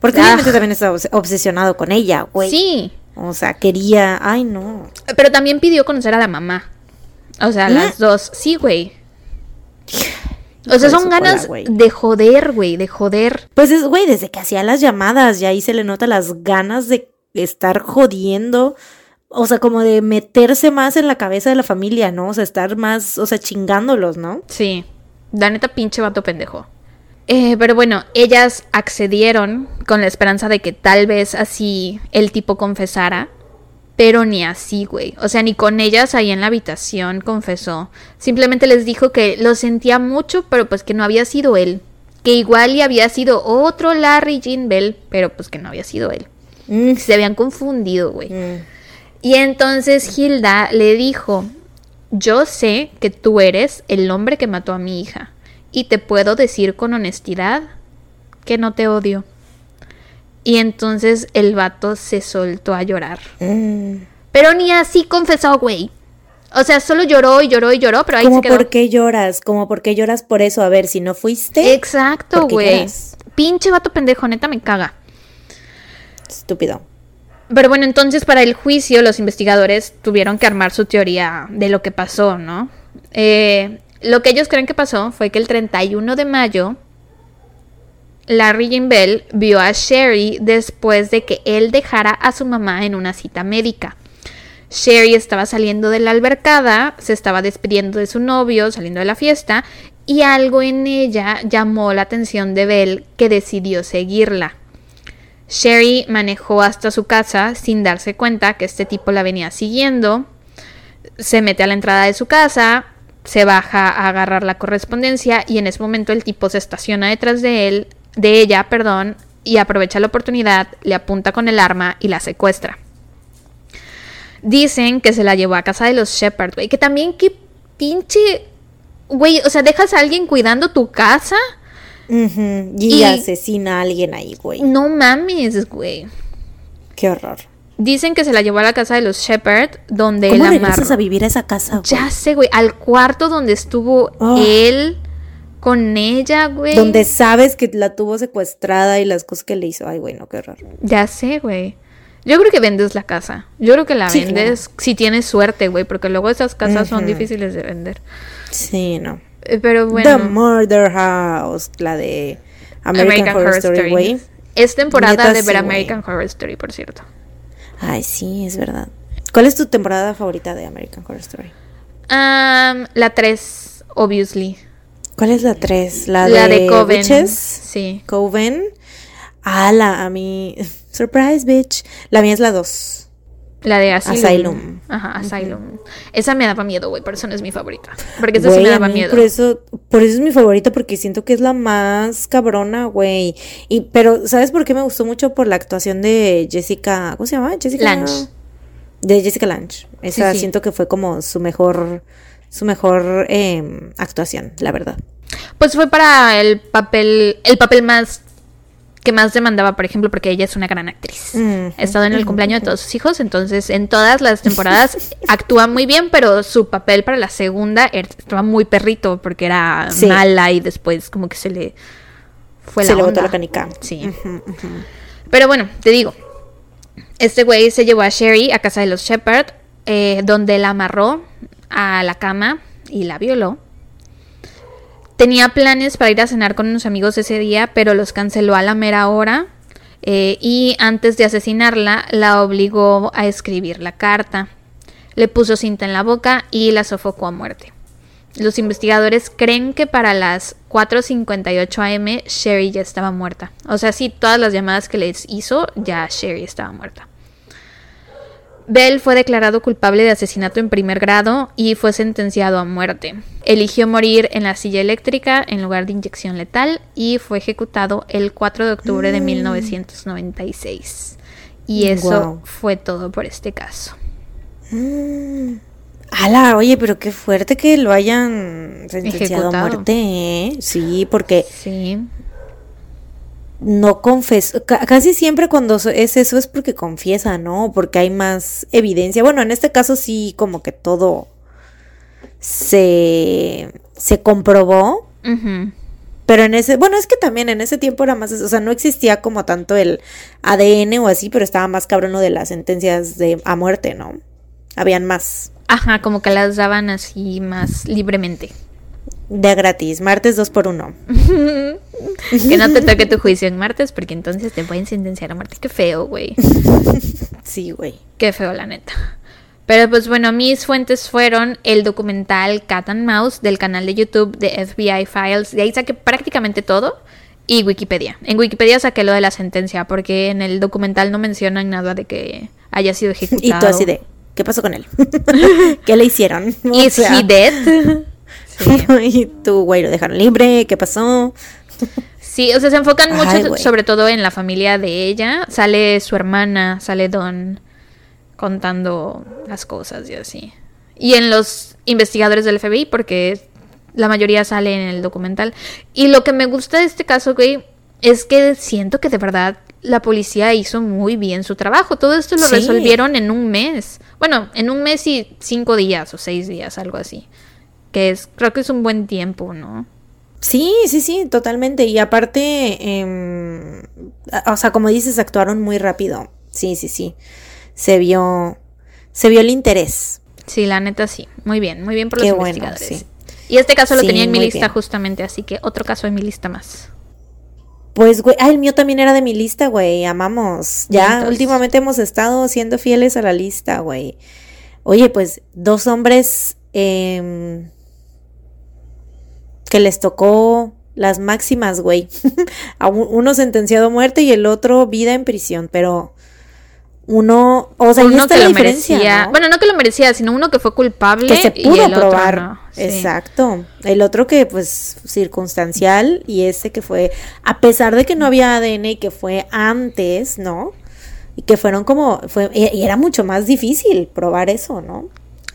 S1: Porque ah. obviamente también está obsesionado con ella, güey. Sí. O sea, quería. Ay, no.
S2: Pero también pidió conocer a la mamá. O sea, las dos. Sí, güey. O sea, son ganas de joder, güey, de joder.
S1: Pues es, güey, desde que hacía las llamadas, y ahí se le nota las ganas de estar jodiendo, o sea, como de meterse más en la cabeza de la familia, ¿no? O sea, estar más, o sea, chingándolos, ¿no?
S2: Sí, la neta pinche vato pendejo. Eh, pero bueno, ellas accedieron con la esperanza de que tal vez así el tipo confesara. Pero ni así, güey. O sea, ni con ellas ahí en la habitación confesó. Simplemente les dijo que lo sentía mucho, pero pues que no había sido él. Que igual y había sido otro Larry Jean Bell, pero pues que no había sido él.
S1: Mm.
S2: Se habían confundido, güey.
S1: Mm.
S2: Y entonces Hilda le dijo, yo sé que tú eres el hombre que mató a mi hija. Y te puedo decir con honestidad que no te odio. Y entonces el vato se soltó a llorar.
S1: Mm.
S2: Pero ni así confesó, güey. O sea, solo lloró y lloró y lloró, pero ahí se quedó.
S1: por qué lloras, como por qué lloras por eso, a ver, si no fuiste,
S2: Exacto,
S1: ¿Por qué
S2: güey. Pinche vato pendejo, neta me caga.
S1: estúpido.
S2: Pero bueno, entonces para el juicio los investigadores tuvieron que armar su teoría de lo que pasó, ¿no? Eh, lo que ellos creen que pasó fue que el 31 de mayo Larry Jim Bell vio a Sherry después de que él dejara a su mamá en una cita médica. Sherry estaba saliendo de la albercada, se estaba despidiendo de su novio, saliendo de la fiesta, y algo en ella llamó la atención de Bell que decidió seguirla. Sherry manejó hasta su casa sin darse cuenta que este tipo la venía siguiendo. Se mete a la entrada de su casa, se baja a agarrar la correspondencia y en ese momento el tipo se estaciona detrás de él, de ella, perdón, y aprovecha la oportunidad, le apunta con el arma y la secuestra. Dicen que se la llevó a casa de los Shepard, güey, que también qué pinche güey, o sea, dejas a alguien cuidando tu casa?
S1: Y,
S2: Y-
S1: asesina a alguien ahí, güey.
S2: No mames, güey.
S1: Qué horror.
S2: Dicen que se la llevó a la casa de los Shepard, donde
S1: ¿Cómo
S2: él
S1: regresas a vivir a esa casa, güey?
S2: Ya sé, güey, al cuarto donde estuvo
S1: Oh.
S2: él con ella, güey.
S1: Donde sabes que la tuvo secuestrada y las cosas que le hizo. Ay, güey, no, qué horror.
S2: Ya sé, güey. Yo creo que vendes la casa. Yo creo que la
S1: Sí,
S2: vendes si tienes suerte, güey, porque luego esas casas son difíciles de vender.
S1: Sí, no.
S2: Eh, Pero
S1: The
S2: bueno,
S1: Murder House, la de American, Horror, Story, güey.
S2: Es temporada
S1: Neta,
S2: de ver
S1: sí.
S2: American Horror Story, por cierto.
S1: Ay, sí, es verdad. ¿Cuál es tu temporada favorita de American Horror Story?
S2: Am, la 3, obviously.
S1: ¿Cuál es la 3? La,
S2: La
S1: de,
S2: de Coven.
S1: Witches?
S2: Sí.
S1: Coven. Ah, la, a mí. Surprise, bitch. La mía es la 2.
S2: La de Asylum.
S1: Asylum.
S2: Ajá, Asylum. Esa me daba miedo, güey, por eso no es mi favorita. Porque esa sí me daba miedo.
S1: Por eso, por eso es mi favorita, porque siento que es la más cabrona, güey. Y, pero, ¿sabes por qué me gustó mucho? Por la actuación de Jessica. ¿Cómo se llama? Jessica
S2: Lange.
S1: De Jessica Lange. Esa
S2: Sí, sí.
S1: siento que fue como su mejor. Su mejor eh, actuación, la verdad.
S2: Pues fue para el papel, el papel más que más demandaba, por ejemplo, porque ella es una gran actriz.
S1: Ujú,
S2: Ha estado en el cumpleaños de todos sus hijos, entonces en todas las temporadas actúa muy bien, pero su papel para la segunda er- estaba muy perrito porque era
S1: Sí.
S2: mala y después como que se le fue
S1: se
S2: la
S1: le botó la canica.
S2: Sí. Pero bueno, te digo, este güey se llevó a Sherry a casa de los Shepard, eh, donde la amarró a la cama y la violó. Tenía planes para ir a cenar con unos amigos ese día, pero los canceló a la mera hora. eh, y antes de asesinarla, la obligó a escribir la carta. Le puso cinta en la boca y la sofocó a muerte. Los investigadores creen que para las 4.58 am Sherry ya estaba muerta. O sea, sí, todas las llamadas que les hizo, ya Sherry estaba muerta. Bell fue declarado culpable de asesinato en primer grado y fue sentenciado a muerte. Eligió morir en la silla eléctrica en lugar de inyección letal y fue ejecutado el 4 de octubre de 1996. Y eso fue todo por este caso.
S1: Mm. Ala, oye, pero qué fuerte que lo hayan sentenciado
S2: Ejecutado.
S1: a muerte, ¿eh? Sí, porque
S2: Sí.
S1: No confesó. ca- casi siempre cuando es eso es porque confiesa, ¿no? Porque hay más evidencia. Bueno, en este caso sí, como que todo se, se comprobó. Pero en ese, bueno, es que también en ese tiempo era más, o sea, no existía como tanto el ADN o así, pero estaba más cabrón lo de las sentencias de a muerte, ¿no? Habían más.
S2: Ajá, como que las daban así más libremente.
S1: De gratis, martes 2 por 1
S2: que no te toque tu juicio en martes, porque entonces te pueden sentenciar a martes. Qué feo, güey.
S1: sí, güey.
S2: Qué feo, la neta. Pero pues bueno, mis fuentes fueron el documental Cat and Mouse del canal de YouTube de FBI Files. De ahí saqué prácticamente todo. Y Wikipedia. En Wikipedia saqué lo de la sentencia, porque en el documental no mencionan nada de que haya sido ejecutado.
S1: Y tú así de, ¿qué pasó con él? ¿Qué le hicieron?
S2: ¿Is he dead?
S1: y tú, güey, lo dejaron libre, ¿qué pasó?
S2: Sí, o sea, se enfocan mucho sobre todo en la familia de ella. Sale su hermana, sale Don contando las cosas y así. Y en los investigadores del FBI, porque la mayoría sale en el documental. Y lo que me gusta de este caso, güey, es que siento que de verdad la policía hizo muy bien su trabajo. Todo esto lo resolvieron en un mes. Bueno, en un mes y cinco días o seis días, algo así. Que es, creo que es un buen tiempo, ¿no?
S1: Sí, sí, sí, totalmente. Y aparte, eh, o sea, como dices, actuaron muy rápido. Sí, sí, sí. Se vio, se vio el interés.
S2: Sí, la neta sí. Muy bien, muy bien por los investigadores. Y este caso lo tenía en mi lista justamente, así que otro caso en mi lista más.
S1: Pues, güey, ah, el mío también era de mi lista, güey, amamos. Ya últimamente hemos estado siendo fieles a la lista, güey. Oye, pues, dos hombres eh, que les tocó las máximas, güey. uno sentenciado a muerte y el otro vida en prisión, pero uno, o sea, uno que lo
S2: merecía. Bueno, no que lo merecía, sino uno que fue culpable.
S1: Que se pudo probar. Exacto. El otro que, pues, circunstancial y este que fue, a pesar de que no había ADN y que fue antes, ¿no? Y que fueron como, fue, y era mucho más difícil probar eso, ¿no?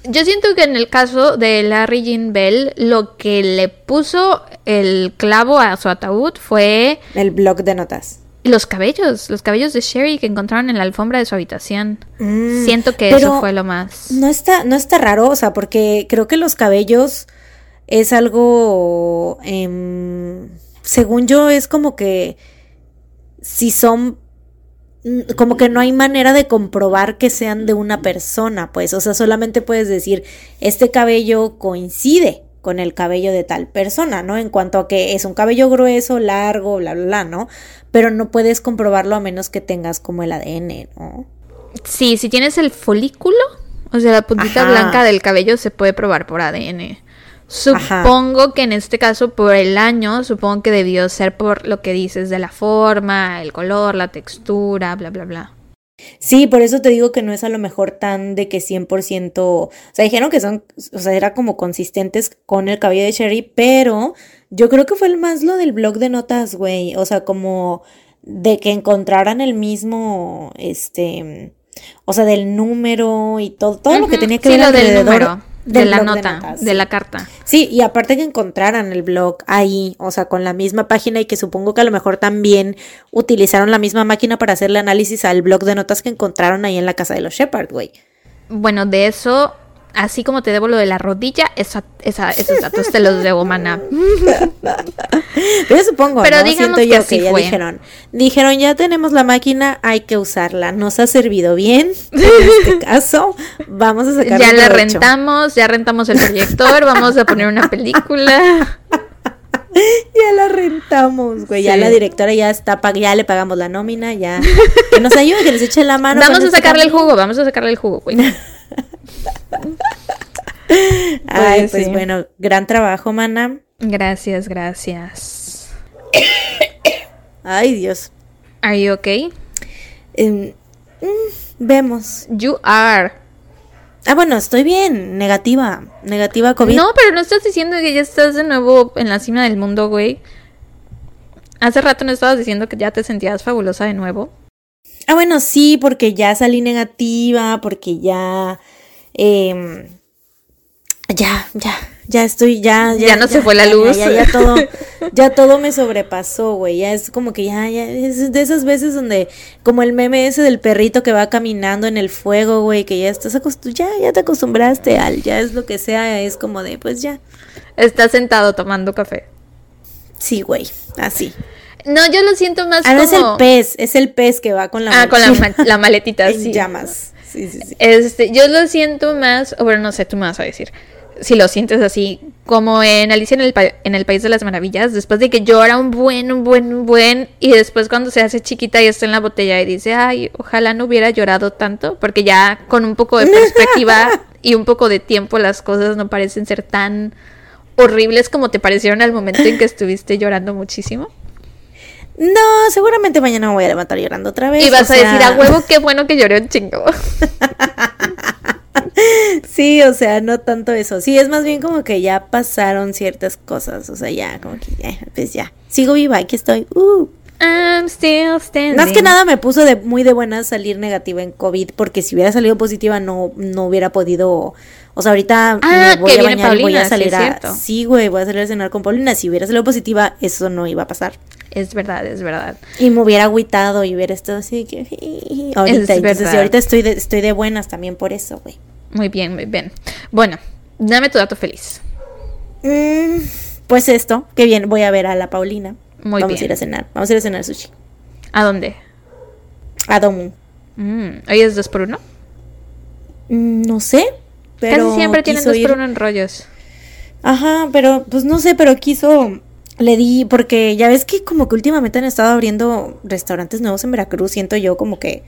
S2: Yo siento que en el caso de Larry Jean Bell, lo que le puso el clavo a su ataúd fue...
S1: El blog de notas.
S2: Los cabellos, los cabellos de Sherry que encontraron en la alfombra de su habitación. Mm, siento que eso fue lo más...
S1: No está, no está raro, o sea, porque creo que los cabellos es algo... Em, según yo, es como que si son como que no hay manera de comprobar que sean de una persona, pues, o sea, solamente puedes decir, este cabello coincide con el cabello de tal persona, ¿no? En cuanto a que es un cabello grueso, largo, bla, bla, bla, ¿no? Pero no puedes comprobarlo a menos que tengas como el ADN, ¿no?
S2: Sí, si tienes el folículo, o sea, la puntita blanca del cabello se puede probar por ADN. Supongo que en este caso por el año, supongo que debió ser por lo que dices de la forma, el color, la textura, bla, bla, bla.
S1: Sí, por eso te digo que no es a lo mejor tan de que 100%, o sea, dijeron que son, o sea, era como consistentes con el cabello de Sherry, pero yo creo que fue el más lo del blog de notas, güey, o sea, como de que encontraran el mismo, este, o sea, del número y todo, todo lo que tenía que ver alrededor
S2: de la nota, de, la carta.
S1: Sí, y aparte que encontraran el blog ahí, o sea, con la misma página y que supongo que a lo mejor también utilizaron la misma máquina para hacerle análisis al blog de notas que encontraron ahí en la casa de los Shepard, güey.
S2: Bueno, de eso así como te debo lo de la rodilla, esa, esa, esos datos te los debo, mana.
S1: Yo supongo, Pero digamos que, ya dijeron, dijeron, ya tenemos la máquina, hay que usarla. Nos ha servido bien, en este caso, vamos a sacar
S2: Ya la rentamos, ya rentamos el proyector, vamos a poner una película.
S1: ya la rentamos, güey. Ya la directora ya está, ya le pagamos la nómina, ya. Que nos ayude, que nos eche la mano.
S2: Vamos a sacarle el jugo, vamos a sacarle el jugo, güey.
S1: Ay, pues bueno, gran trabajo, mana.
S2: Gracias, gracias.
S1: Ay, Dios.
S2: Are you okay?
S1: Em, mm, vemos.
S2: You are.
S1: Ah, bueno, estoy bien. Negativa. Negativa COVID.
S2: No, pero no estás diciendo que ya estás de nuevo en la cima del mundo, güey. Hace rato no estabas diciendo que ya te sentías fabulosa de nuevo.
S1: Ah, bueno, sí, porque ya salí negativa, porque ya eh, ya, ya, ya estoy, ya,
S2: ya. Ya no se fue la luz.
S1: Ya, ya, todo, ya todo me sobrepasó, güey. Ya es como que ya, ya, es de esas veces donde, como el meme ese del perrito que va caminando en el fuego, güey, que ya estás acostumbrado, ya, ya te acostumbraste al, ya es lo que sea, es como de, pues ya.
S2: Estás sentado tomando café.
S1: Sí, güey, así.
S2: No, yo lo siento más
S1: ah, como... es el pez, es el pez que va con la
S2: Ah, con la, maletita,
S1: en llamas.
S2: Este, yo lo siento más, o bueno, no sé, tú me vas a decir. si lo sientes así, como en Alicia en el, Pa- en el País de las Maravillas, después de que llora un buen, un buen, un buen, y después cuando se hace chiquita y está en la botella y dice, ay, ojalá no hubiera llorado tanto, porque ya con un poco de perspectiva y un poco de tiempo las cosas no parecen ser tan horribles como te parecieron al momento en que estuviste llorando muchísimo.
S1: No, seguramente mañana me voy a levantar llorando otra vez.
S2: Y vas
S1: o
S2: a decir, a huevo, qué bueno que lloré un chingo.
S1: Sí, o sea, no tanto eso. Sí, es más bien como que ya pasaron ciertas cosas. O sea, ya, como que ya, pues ya. Sigo viva, aquí estoy. Uh.
S2: I'm still standing.
S1: Más que nada me puso de muy de buenas salir negativa en COVID, porque si hubiera salido positiva no, no hubiera podido. O sea, ahorita
S2: Ah,
S1: me voy a bañar voy a
S2: sí,
S1: salir
S2: es
S1: a. Sí, güey, voy a salir a cenar con Paulina. Si hubiera salido positiva, eso no iba a pasar.
S2: Es verdad, es verdad.
S1: Y me hubiera agüitado y hubiera estado así que. Ahorita, entonces sí, ahorita estoy de, estoy de buenas también por eso, güey.
S2: Muy bien, muy bien. Bueno, dame tu dato feliz.
S1: Mm, pues esto, que bien, voy a ver a la Paulina.
S2: Muy
S1: Vamos
S2: bien.
S1: a ir a cenar. Vamos a ir a cenar sushi.
S2: ¿A dónde?
S1: A Domu.
S2: Mm, ¿Hoy es dos por uno?
S1: Mm, no sé. Pero
S2: Casi siempre tienen dos
S1: ir-
S2: por uno en rollos.
S1: Ajá, pero pues no sé, pero quiso. Le di, porque ya ves que como que últimamente han estado abriendo restaurantes nuevos en Veracruz. Siento yo como que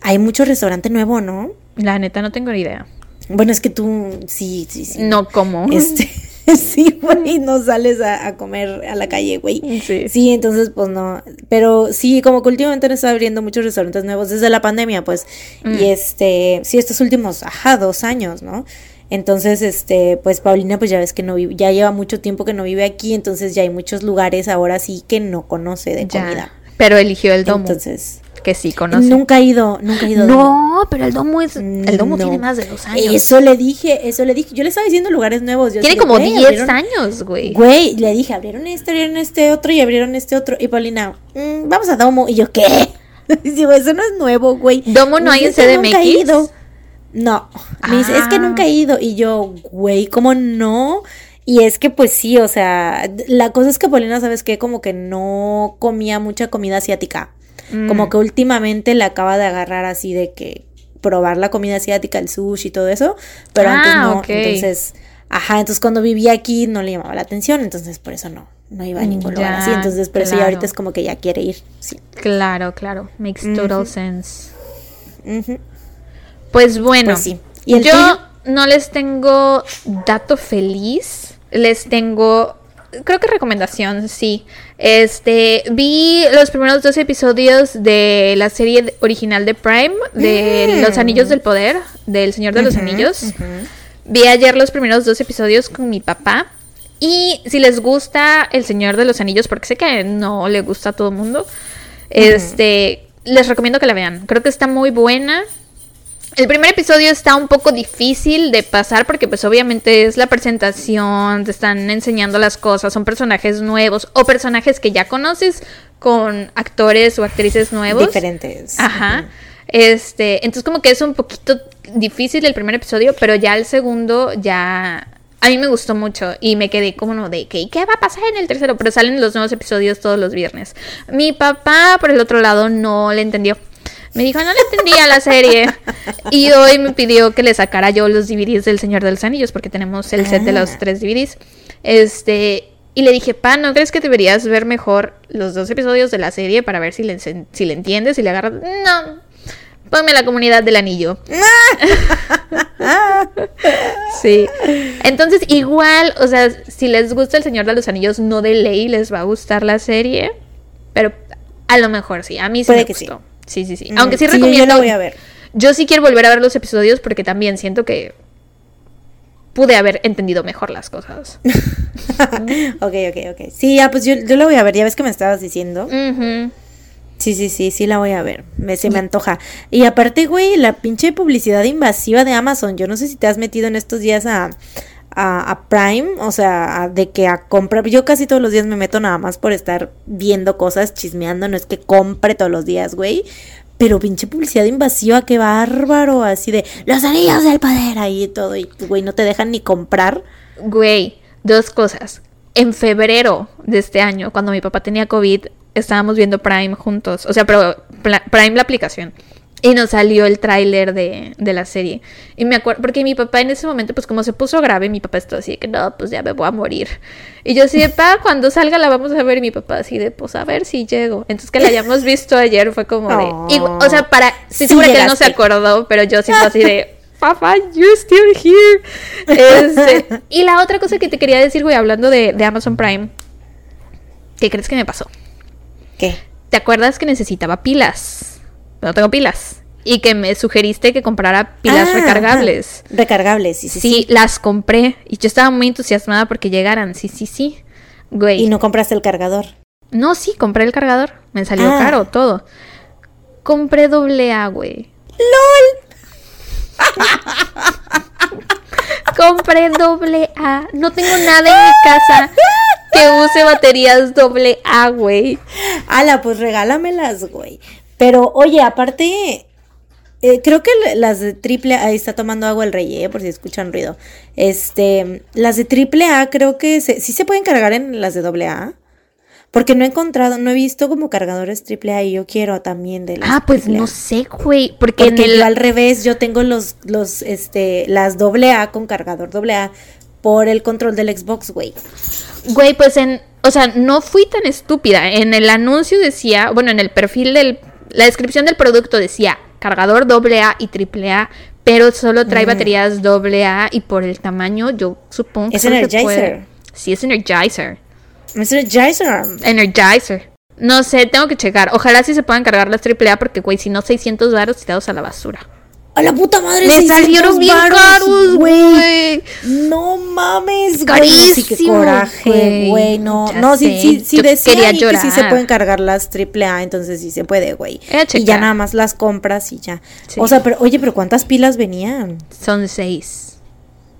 S1: hay mucho restaurante nuevo, ¿no?
S2: La neta, no tengo ni idea.
S1: Bueno, es que tú sí, sí, sí.
S2: No como.
S1: Este, sí, güey, no sales a, a comer a la calle, güey.
S2: Sí.
S1: Sí, entonces pues no. Pero sí, como que últimamente han estado abriendo muchos restaurantes nuevos desde la pandemia, pues.
S2: Mm.
S1: Y este, sí, estos últimos, ajá, dos años, ¿no? Entonces, este, pues Paulina, pues ya ves que no vive, ya lleva mucho tiempo que no vive aquí, entonces ya hay muchos lugares ahora sí que no conoce de
S2: Ya.
S1: comida.
S2: Pero eligió el domo.
S1: Entonces,
S2: que sí conoce.
S1: nunca ha ido, nunca ha ido.
S2: No, pero el domo es. El domo
S1: No.
S2: tiene más de dos años.
S1: Eso le dije, eso le dije. Yo le estaba diciendo lugares nuevos. Yo
S2: tiene
S1: así
S2: como
S1: "Güey,
S2: 10
S1: abrieron-
S2: años, güey.
S1: Güey, le dije, abrieron este, abrieron este otro y abrieron este otro. Y Paulina, "Mm, vamos a Domo. Y yo, ¿qué? Digo, eso no es nuevo, güey.
S2: ¿Domo no hay en
S1: dice, "Es que nunca he
S2: CDMX?"
S1: ido. No. Me dice, es que
S2: Ah.
S1: nunca he ido. Y yo, güey, ¿cómo no? Y es que pues sí, o sea, la cosa es que Paulina, ¿sabes qué? Como que no comía mucha comida asiática.
S2: Mm.
S1: Como que últimamente le acaba de agarrar así de que probar la comida asiática, el sushi y todo eso, pero antes
S2: Ah,
S1: no. Entonces, ajá, entonces cuando vivía aquí no le llamaba la atención, entonces por eso no, no iba a ningún lugar
S2: Ya,
S1: así. Entonces, por eso ya
S2: claro.
S1: ahorita es como que ya quiere ir. Sí.
S2: Claro, claro. Makes total sense. Pues bueno,
S1: Pues sí. ¿Y
S2: yo no les tengo dato feliz, les tengo, creo que recomendación, sí. Este, vi los primeros dos episodios de la serie original de Prime, de
S1: Mm.
S2: Los Anillos del Poder, del Señor de los Anillos. Vi ayer los primeros dos episodios con mi papá. Y si les gusta El Señor de los Anillos, porque sé que no le gusta a todo el mundo, este, les recomiendo que la vean. Creo que está muy buena. El primer episodio está un poco difícil de pasar porque pues obviamente es la presentación, te están enseñando las cosas, son personajes nuevos o personajes que ya conoces con actores o actrices nuevos.
S1: Diferentes.
S2: Ajá. Este, entonces como que es un poquito difícil el primer episodio, pero ya el segundo ya a mí me gustó mucho y me quedé como no de que ¿qué va a pasar en el tercero? Pero salen los nuevos episodios todos los viernes. Mi papá por el otro lado no le entendió. Me dijo, no le entendía la serie. Y hoy me pidió que le sacara yo los DVDs del Señor de los Anillos, porque tenemos el set de los
S1: Ah.
S2: tres DVDs. Este, y le dije, pa, ¿no crees que deberías ver mejor los dos episodios de la serie para ver si le, si le entiendes, si le agarras? No, ponme la comunidad del anillo. sí. Entonces, igual, o sea, si les gusta el Señor de los Anillos, no de ley les va a gustar la serie. Pero a lo mejor sí, a mí sí
S1: Puede
S2: me
S1: que
S2: gustó. Sí, sí, sí.
S1: Mm,
S2: Aunque sí recomiendo.
S1: Yo la voy a ver.
S2: Yo sí quiero volver a ver los episodios porque también siento que pude haber entendido mejor las cosas.
S1: ok, ok, ok. Sí, ya, pues yo, yo la voy a ver. Ya ves que me estabas diciendo. Sí, sí, sí, sí la voy a ver. Me, se me antoja. Y aparte, güey, la pinche publicidad invasiva de Amazon. Yo no sé si te has metido en estos días a, a, Prime, o sea, a- de que a comprar. Yo casi todos los días me meto nada más por estar viendo cosas, chismeando. No es que compre todos los días, güey. Pero pinche publicidad invasiva, qué bárbaro. Así de los anillos del poder ahí y todo. Y, güey, no te dejan ni comprar.
S2: Güey, dos cosas. En febrero de este año, cuando mi papá tenía COVID, estábamos viendo Prime juntos. O sea, pero Prime la aplicación. Y nos salió el tráiler de, de la serie. Y me acuerdo, porque mi papá en ese momento, pues como se puso grave, mi papá estaba así de que no, pues ya me voy a morir. Y yo así de, pa, cuando salga la vamos a ver. Y mi papá así de, pues a ver si llego. Entonces que la hayamos visto ayer fue como de. y, o sea, para. Sí,
S1: Sí
S2: seguro que él no se acordó, pero yo sí fue así de. Papá, you're still here. Este, y la otra cosa que te quería decir, güey, hablando de, de Amazon Prime. ¿Qué crees que me pasó?
S1: ¿Qué?
S2: ¿Te acuerdas que necesitaba pilas? No tengo pilas. Y que me sugeriste que comprara pilas
S1: Ah,
S2: recargables.
S1: Recargables, sí, sí,
S2: Sí,
S1: sí.
S2: las compré. Y yo estaba muy entusiasmada porque llegaran. Sí, sí, sí. Güey.
S1: Y no compraste el cargador.
S2: No, sí, compré el cargador. Me salió
S1: Ah.
S2: caro todo. Compré doble A, güey. Compré doble A. No tengo nada en mi casa que use baterías doble A, güey.
S1: Ala, pues regálamelas, güey. Pero, oye, aparte, eh, creo que las de triple A, ahí está tomando agua el rey, eh, por si escuchan ruido. Este, las de triple A creo que se, sí se pueden cargar en las de doble A. Porque no he encontrado, no he visto como cargadores triple A y yo quiero también de las
S2: Ah, pues no sé, güey. Porque, en
S1: Porque
S2: el.
S1: yo al revés, yo tengo los, los, este, las doble A con cargador doble A por el control del Xbox, güey.
S2: Güey, pues en. O sea, no fui tan estúpida. En el anuncio decía. Bueno, en el perfil del. La descripción del producto decía cargador AA y AAA. Pero solo trae baterías AA y por el tamaño, yo supongo que
S1: Es Energizer.
S2: puede- Sí, es Energizer.
S1: Mr. Jason.
S2: Energizer. No sé, tengo que checar. Ojalá sí se puedan cargar las AAA porque, güey, si no, 600 varos tirados a la basura.
S1: A la puta madre.
S2: Me
S1: 600
S2: salieron bien caros, güey.
S1: No mames, güey.
S2: Carísimo,
S1: Sí, qué coraje,
S2: güey.
S1: No,
S2: Ya
S1: no, sí,
S2: sé.
S1: sí, sí
S2: Yo
S1: decía que sí se pueden cargar las triple A, entonces sí se puede, güey. Y ya nada más las compras y ya.
S2: Sí.
S1: O sea, pero, oye, pero ¿cuántas pilas venían?
S2: Son seis.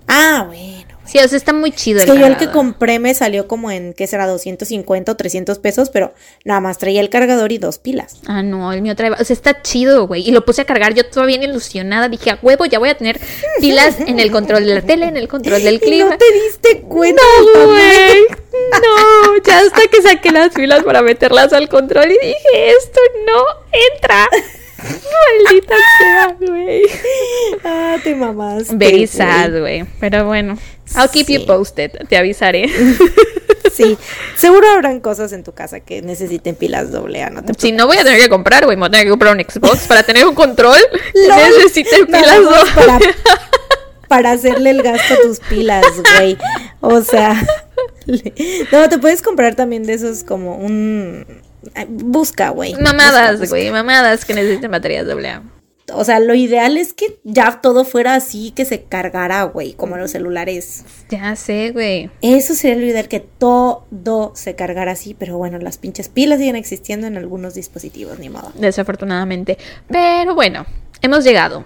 S1: Ah, bueno.
S2: Sí, o sea, está muy chido
S1: Es que yo el que
S2: cargador.
S1: compré me salió como en, ¿qué será? 250 o 300 pesos, pero nada más traía el cargador y dos pilas.
S2: Ah, no, el mío trae. O sea, está chido, güey. Y lo puse a cargar. Yo toda bien ilusionada. Dije, a huevo, ya voy a tener pilas en el control de la tele, en el control del
S1: Y
S2: clima.
S1: no te diste cuenta.
S2: No, güey. No, ya hasta que saqué las pilas para meterlas al control y dije, esto no entra. Maldita sea, güey.
S1: Ah, te mamás.
S2: Very sad, güey. Pero bueno. I'll keep you posted. Te avisaré.
S1: Sí, seguro habrán cosas en tu casa que necesiten pilas doble A, no te
S2: Si no voy a tener que comprar, güey. Me voy a tener que comprar un Xbox para tener un control.
S1: Nada
S2: pilas doble.
S1: para, para hacerle el gasto a tus pilas, güey. O sea, no, te puedes comprar también de esos como un... Busca, güey.
S2: Mamadas, güey. Mamadas que necesiten baterías doble A.
S1: O sea, lo ideal es que ya todo fuera así, que se cargara, güey, como los celulares.
S2: Ya sé, güey.
S1: Eso sería lo ideal, que todo se cargara así, pero bueno, las pinches pilas siguen existiendo en algunos dispositivos, ni modo.
S2: Desafortunadamente. Pero bueno, hemos llegado.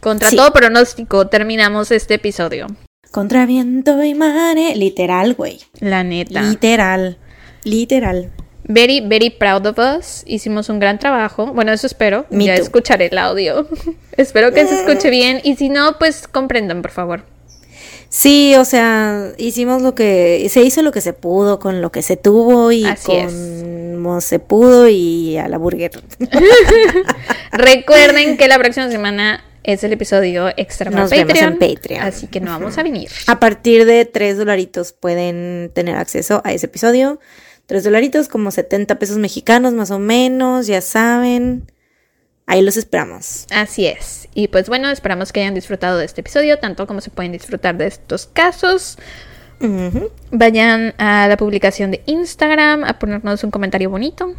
S2: Contra
S1: Sí.
S2: todo pronóstico, terminamos este episodio.
S1: Contra viento y mare, literal, güey.
S2: La neta.
S1: Literal, literal.
S2: Very, very proud of us. Hicimos un gran trabajo. Bueno, eso espero.
S1: Me
S2: ya
S1: too.
S2: escucharé el audio. espero que se escuche bien. Y si no, pues comprendan, por favor.
S1: Sí, o sea, hicimos lo que, se hizo lo que se pudo con lo que se tuvo y
S2: Así
S1: como se pudo y a la burger.
S2: Recuerden que la próxima semana es el episodio extra para
S1: Nos vemos
S2: Patreon.
S1: en Patreon.
S2: Así que no vamos a venir.
S1: A partir de tres dolaritos pueden tener acceso a ese episodio. Tres dolaritos, como 70 pesos mexicanos más o menos, ya saben. Ahí los esperamos.
S2: Así es. Y pues bueno, esperamos que hayan disfrutado de este episodio, tanto como se pueden disfrutar de estos casos. Vayan a la publicación de Instagram a ponernos un comentario bonito.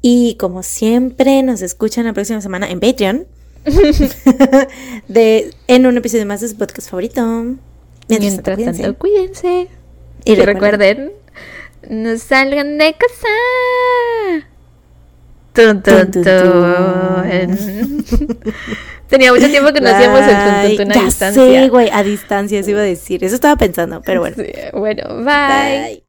S1: Y como siempre, nos escuchan la próxima semana en Patreon. de, en un episodio más de su podcast favorito. Mientras,
S2: Mientras
S1: tanto,
S2: tanto,
S1: cuídense. Y
S2: Y,
S1: recuerden-
S2: recuerden, no salgan de casa.
S1: Tun, tun,
S2: Tun. Tenía mucho tiempo que no hacíamos el tun, tun, tun a
S1: ya
S2: distancia.
S1: sé, güey, a distancia, eso iba a decir. Eso estaba pensando, pero bueno.
S2: Sí, bueno, bye.
S1: Bye.